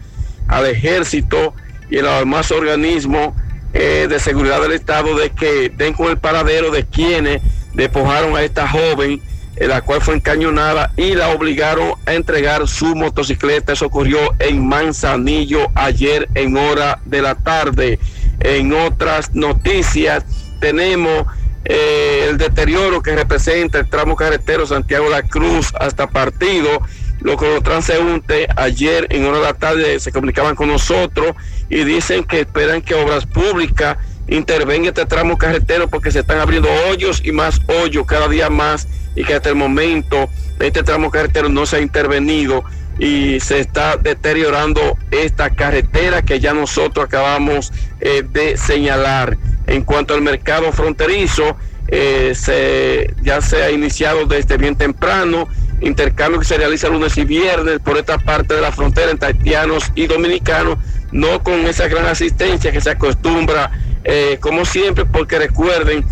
al Ejército y a los demás organismos eh, de seguridad del Estado de que den con el paradero de quienes despojaron a esta joven la cual fue encañonada y la obligaron a entregar su motocicleta. Eso ocurrió en Manzanillo ayer en hora de la tarde. En otras noticias tenemos eh, el deterioro que representa el tramo carretero Santiago La Cruz hasta Partido. Los transeúntes ayer en hora de la tarde se comunicaban con nosotros y dicen que esperan que Obras Públicas intervenga este tramo carretero porque se están abriendo hoyos y más hoyos cada día más y que hasta el momento este tramo carretero no se ha intervenido y se está deteriorando esta carretera que ya nosotros acabamos eh, de señalar. En cuanto al mercado fronterizo, eh, se, ya se ha iniciado desde bien temprano, intercambio que se realiza lunes y viernes por esta parte de la frontera entre haitianos y dominicanos, no con esa gran asistencia que se acostumbra, eh, como siempre, porque recuerden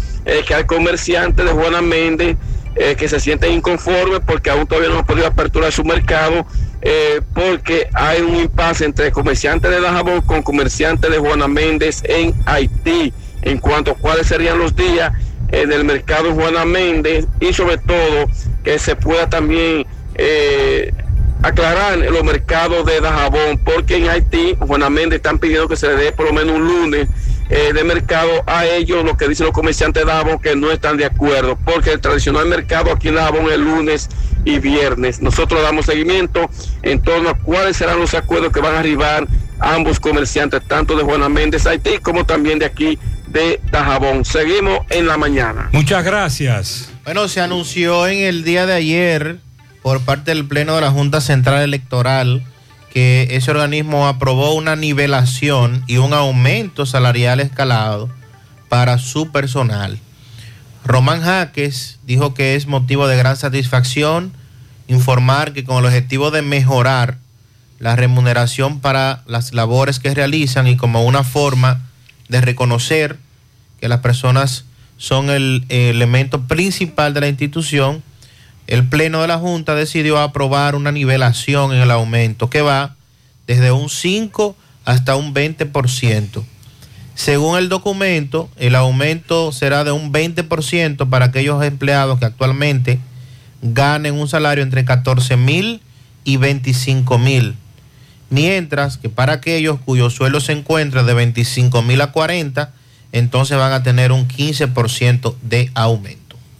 que hay comerciantes de Juana Méndez eh, que se sienten inconformes porque aún todavía no han podido aperturar su mercado, eh, porque hay un impasse entre comerciantes de Dajabón con comerciantes de Juana Méndez en Haití, en cuanto a cuáles serían los días eh, del mercado Juana Méndez y sobre todo que se pueda también eh, aclarar los mercados de Dajabón, porque en Haití, Juana Méndez están pidiendo que se le dé por lo menos un lunes eh, de mercado a ellos, lo que dicen los comerciantes de Dajabón, que no están de acuerdo, porque el tradicional mercado aquí en Dajabón es lunes y viernes. Nosotros damos seguimiento en torno a cuáles serán los acuerdos que van a arribar ambos comerciantes, tanto de Juana Méndez, Haití, como también de aquí de Dajabón. Seguimos en la mañana. Muchas gracias. Bueno, se anunció en el día de ayer por parte del Pleno de la Junta Central Electoral que ese organismo aprobó una nivelación y un aumento salarial escalado para su personal. Román Jaques dijo que es motivo de gran satisfacción informar que con el objetivo de mejorar la remuneración para las labores que realizan y como una forma de reconocer que las personas son el elemento principal de la institución, el Pleno de la Junta decidió aprobar una nivelación en el aumento que va desde un 5 hasta un 20%. Según el documento, el aumento será de un 20% para aquellos empleados que actualmente ganen un salario entre 14 mil y 25 mil, mientras que para aquellos cuyo sueldo se encuentra de 25 mil a 40, entonces van a tener un 15% de aumento.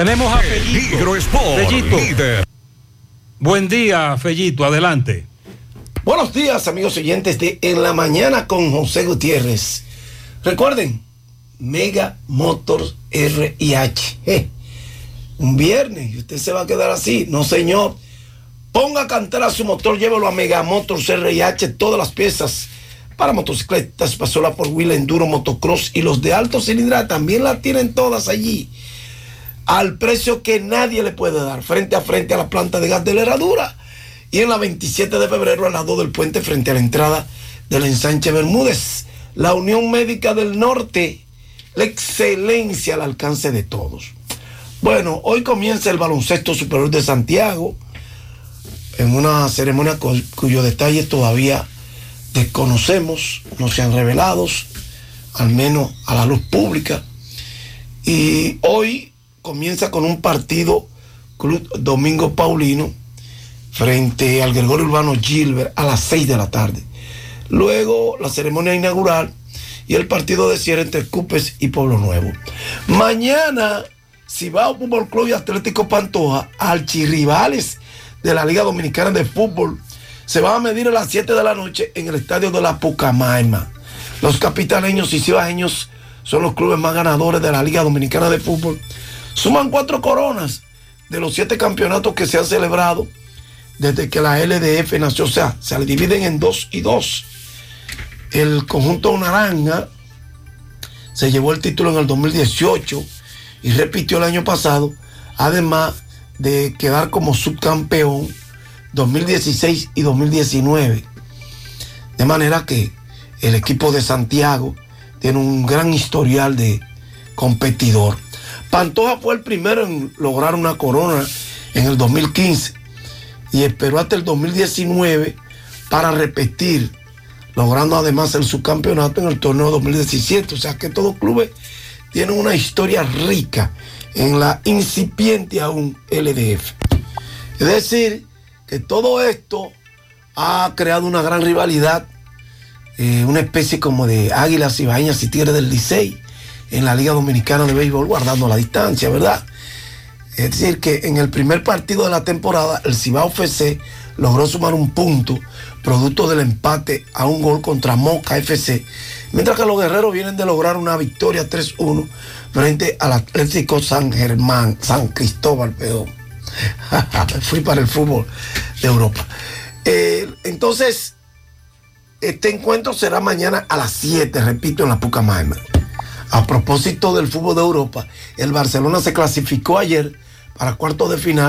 Tenemos a Fellito. Fellito. Buen día, Fellito, adelante. Buenos días, amigos oyentes de En la Mañana con José Gutiérrez. Recuerden, Mega Motors RIH. Eh, un viernes y usted se va a quedar así. No, señor. Ponga a cantar a su motor, llévelo a Mega Motors RIH, todas las piezas para motocicletas, pasola por Wheel Enduro, Motocross y los de alto cilindrada también las tienen todas allí al precio que nadie le puede dar, frente a frente a la planta de gas de la herradura. Y en la 27 de febrero, al lado del puente, frente a la entrada del ensanche Bermúdez. La Unión Médica del Norte, la excelencia al alcance de todos. Bueno, hoy comienza el baloncesto superior de Santiago, en una ceremonia cuyo detalle todavía desconocemos, no se han revelado, al menos a la luz pública. Y hoy comienza con un partido Club Domingo Paulino frente al Gregorio Urbano Gilbert a las 6 de la tarde. Luego la ceremonia inaugural y el partido de cierre entre Cupes y Pueblo Nuevo. Mañana, Cibao Fútbol Club y Atlético Pantoja, archirrivales de la Liga Dominicana de Fútbol, se van a medir a las 7 de la noche en el estadio de la Pucamaima. Los capitaleños y cibajeños son los clubes más ganadores de la Liga Dominicana de Fútbol Suman cuatro coronas de los siete campeonatos que se han celebrado desde que la LDF nació. O sea, se dividen en dos y dos. El conjunto Naranja se llevó el título en el 2018 y repitió el año pasado, además de quedar como subcampeón 2016 y 2019. De manera que el equipo de Santiago tiene un gran historial de competidor. Pantoja fue el primero en lograr una corona en el 2015 y esperó hasta el 2019 para repetir, logrando además el subcampeonato en el torneo 2017. O sea que todos los clubes tienen una historia rica en la incipiente aún LDF. Es decir, que todo esto ha creado una gran rivalidad, eh, una especie como de águilas y bañas y tigres del Licey en la Liga Dominicana de Béisbol guardando la distancia, ¿verdad? Es decir, que en el primer partido de la temporada, el Cibao FC logró sumar un punto, producto del empate a un gol contra Moca FC, mientras que los guerreros vienen de lograr una victoria 3-1 frente al Atlético San Germán, San Cristóbal, perdón. Fui para el fútbol de Europa. Eh, entonces, este encuentro será mañana a las 7, repito, en la Pucamaima. A propósito del fútbol de Europa, el Barcelona se clasificó ayer para cuartos de final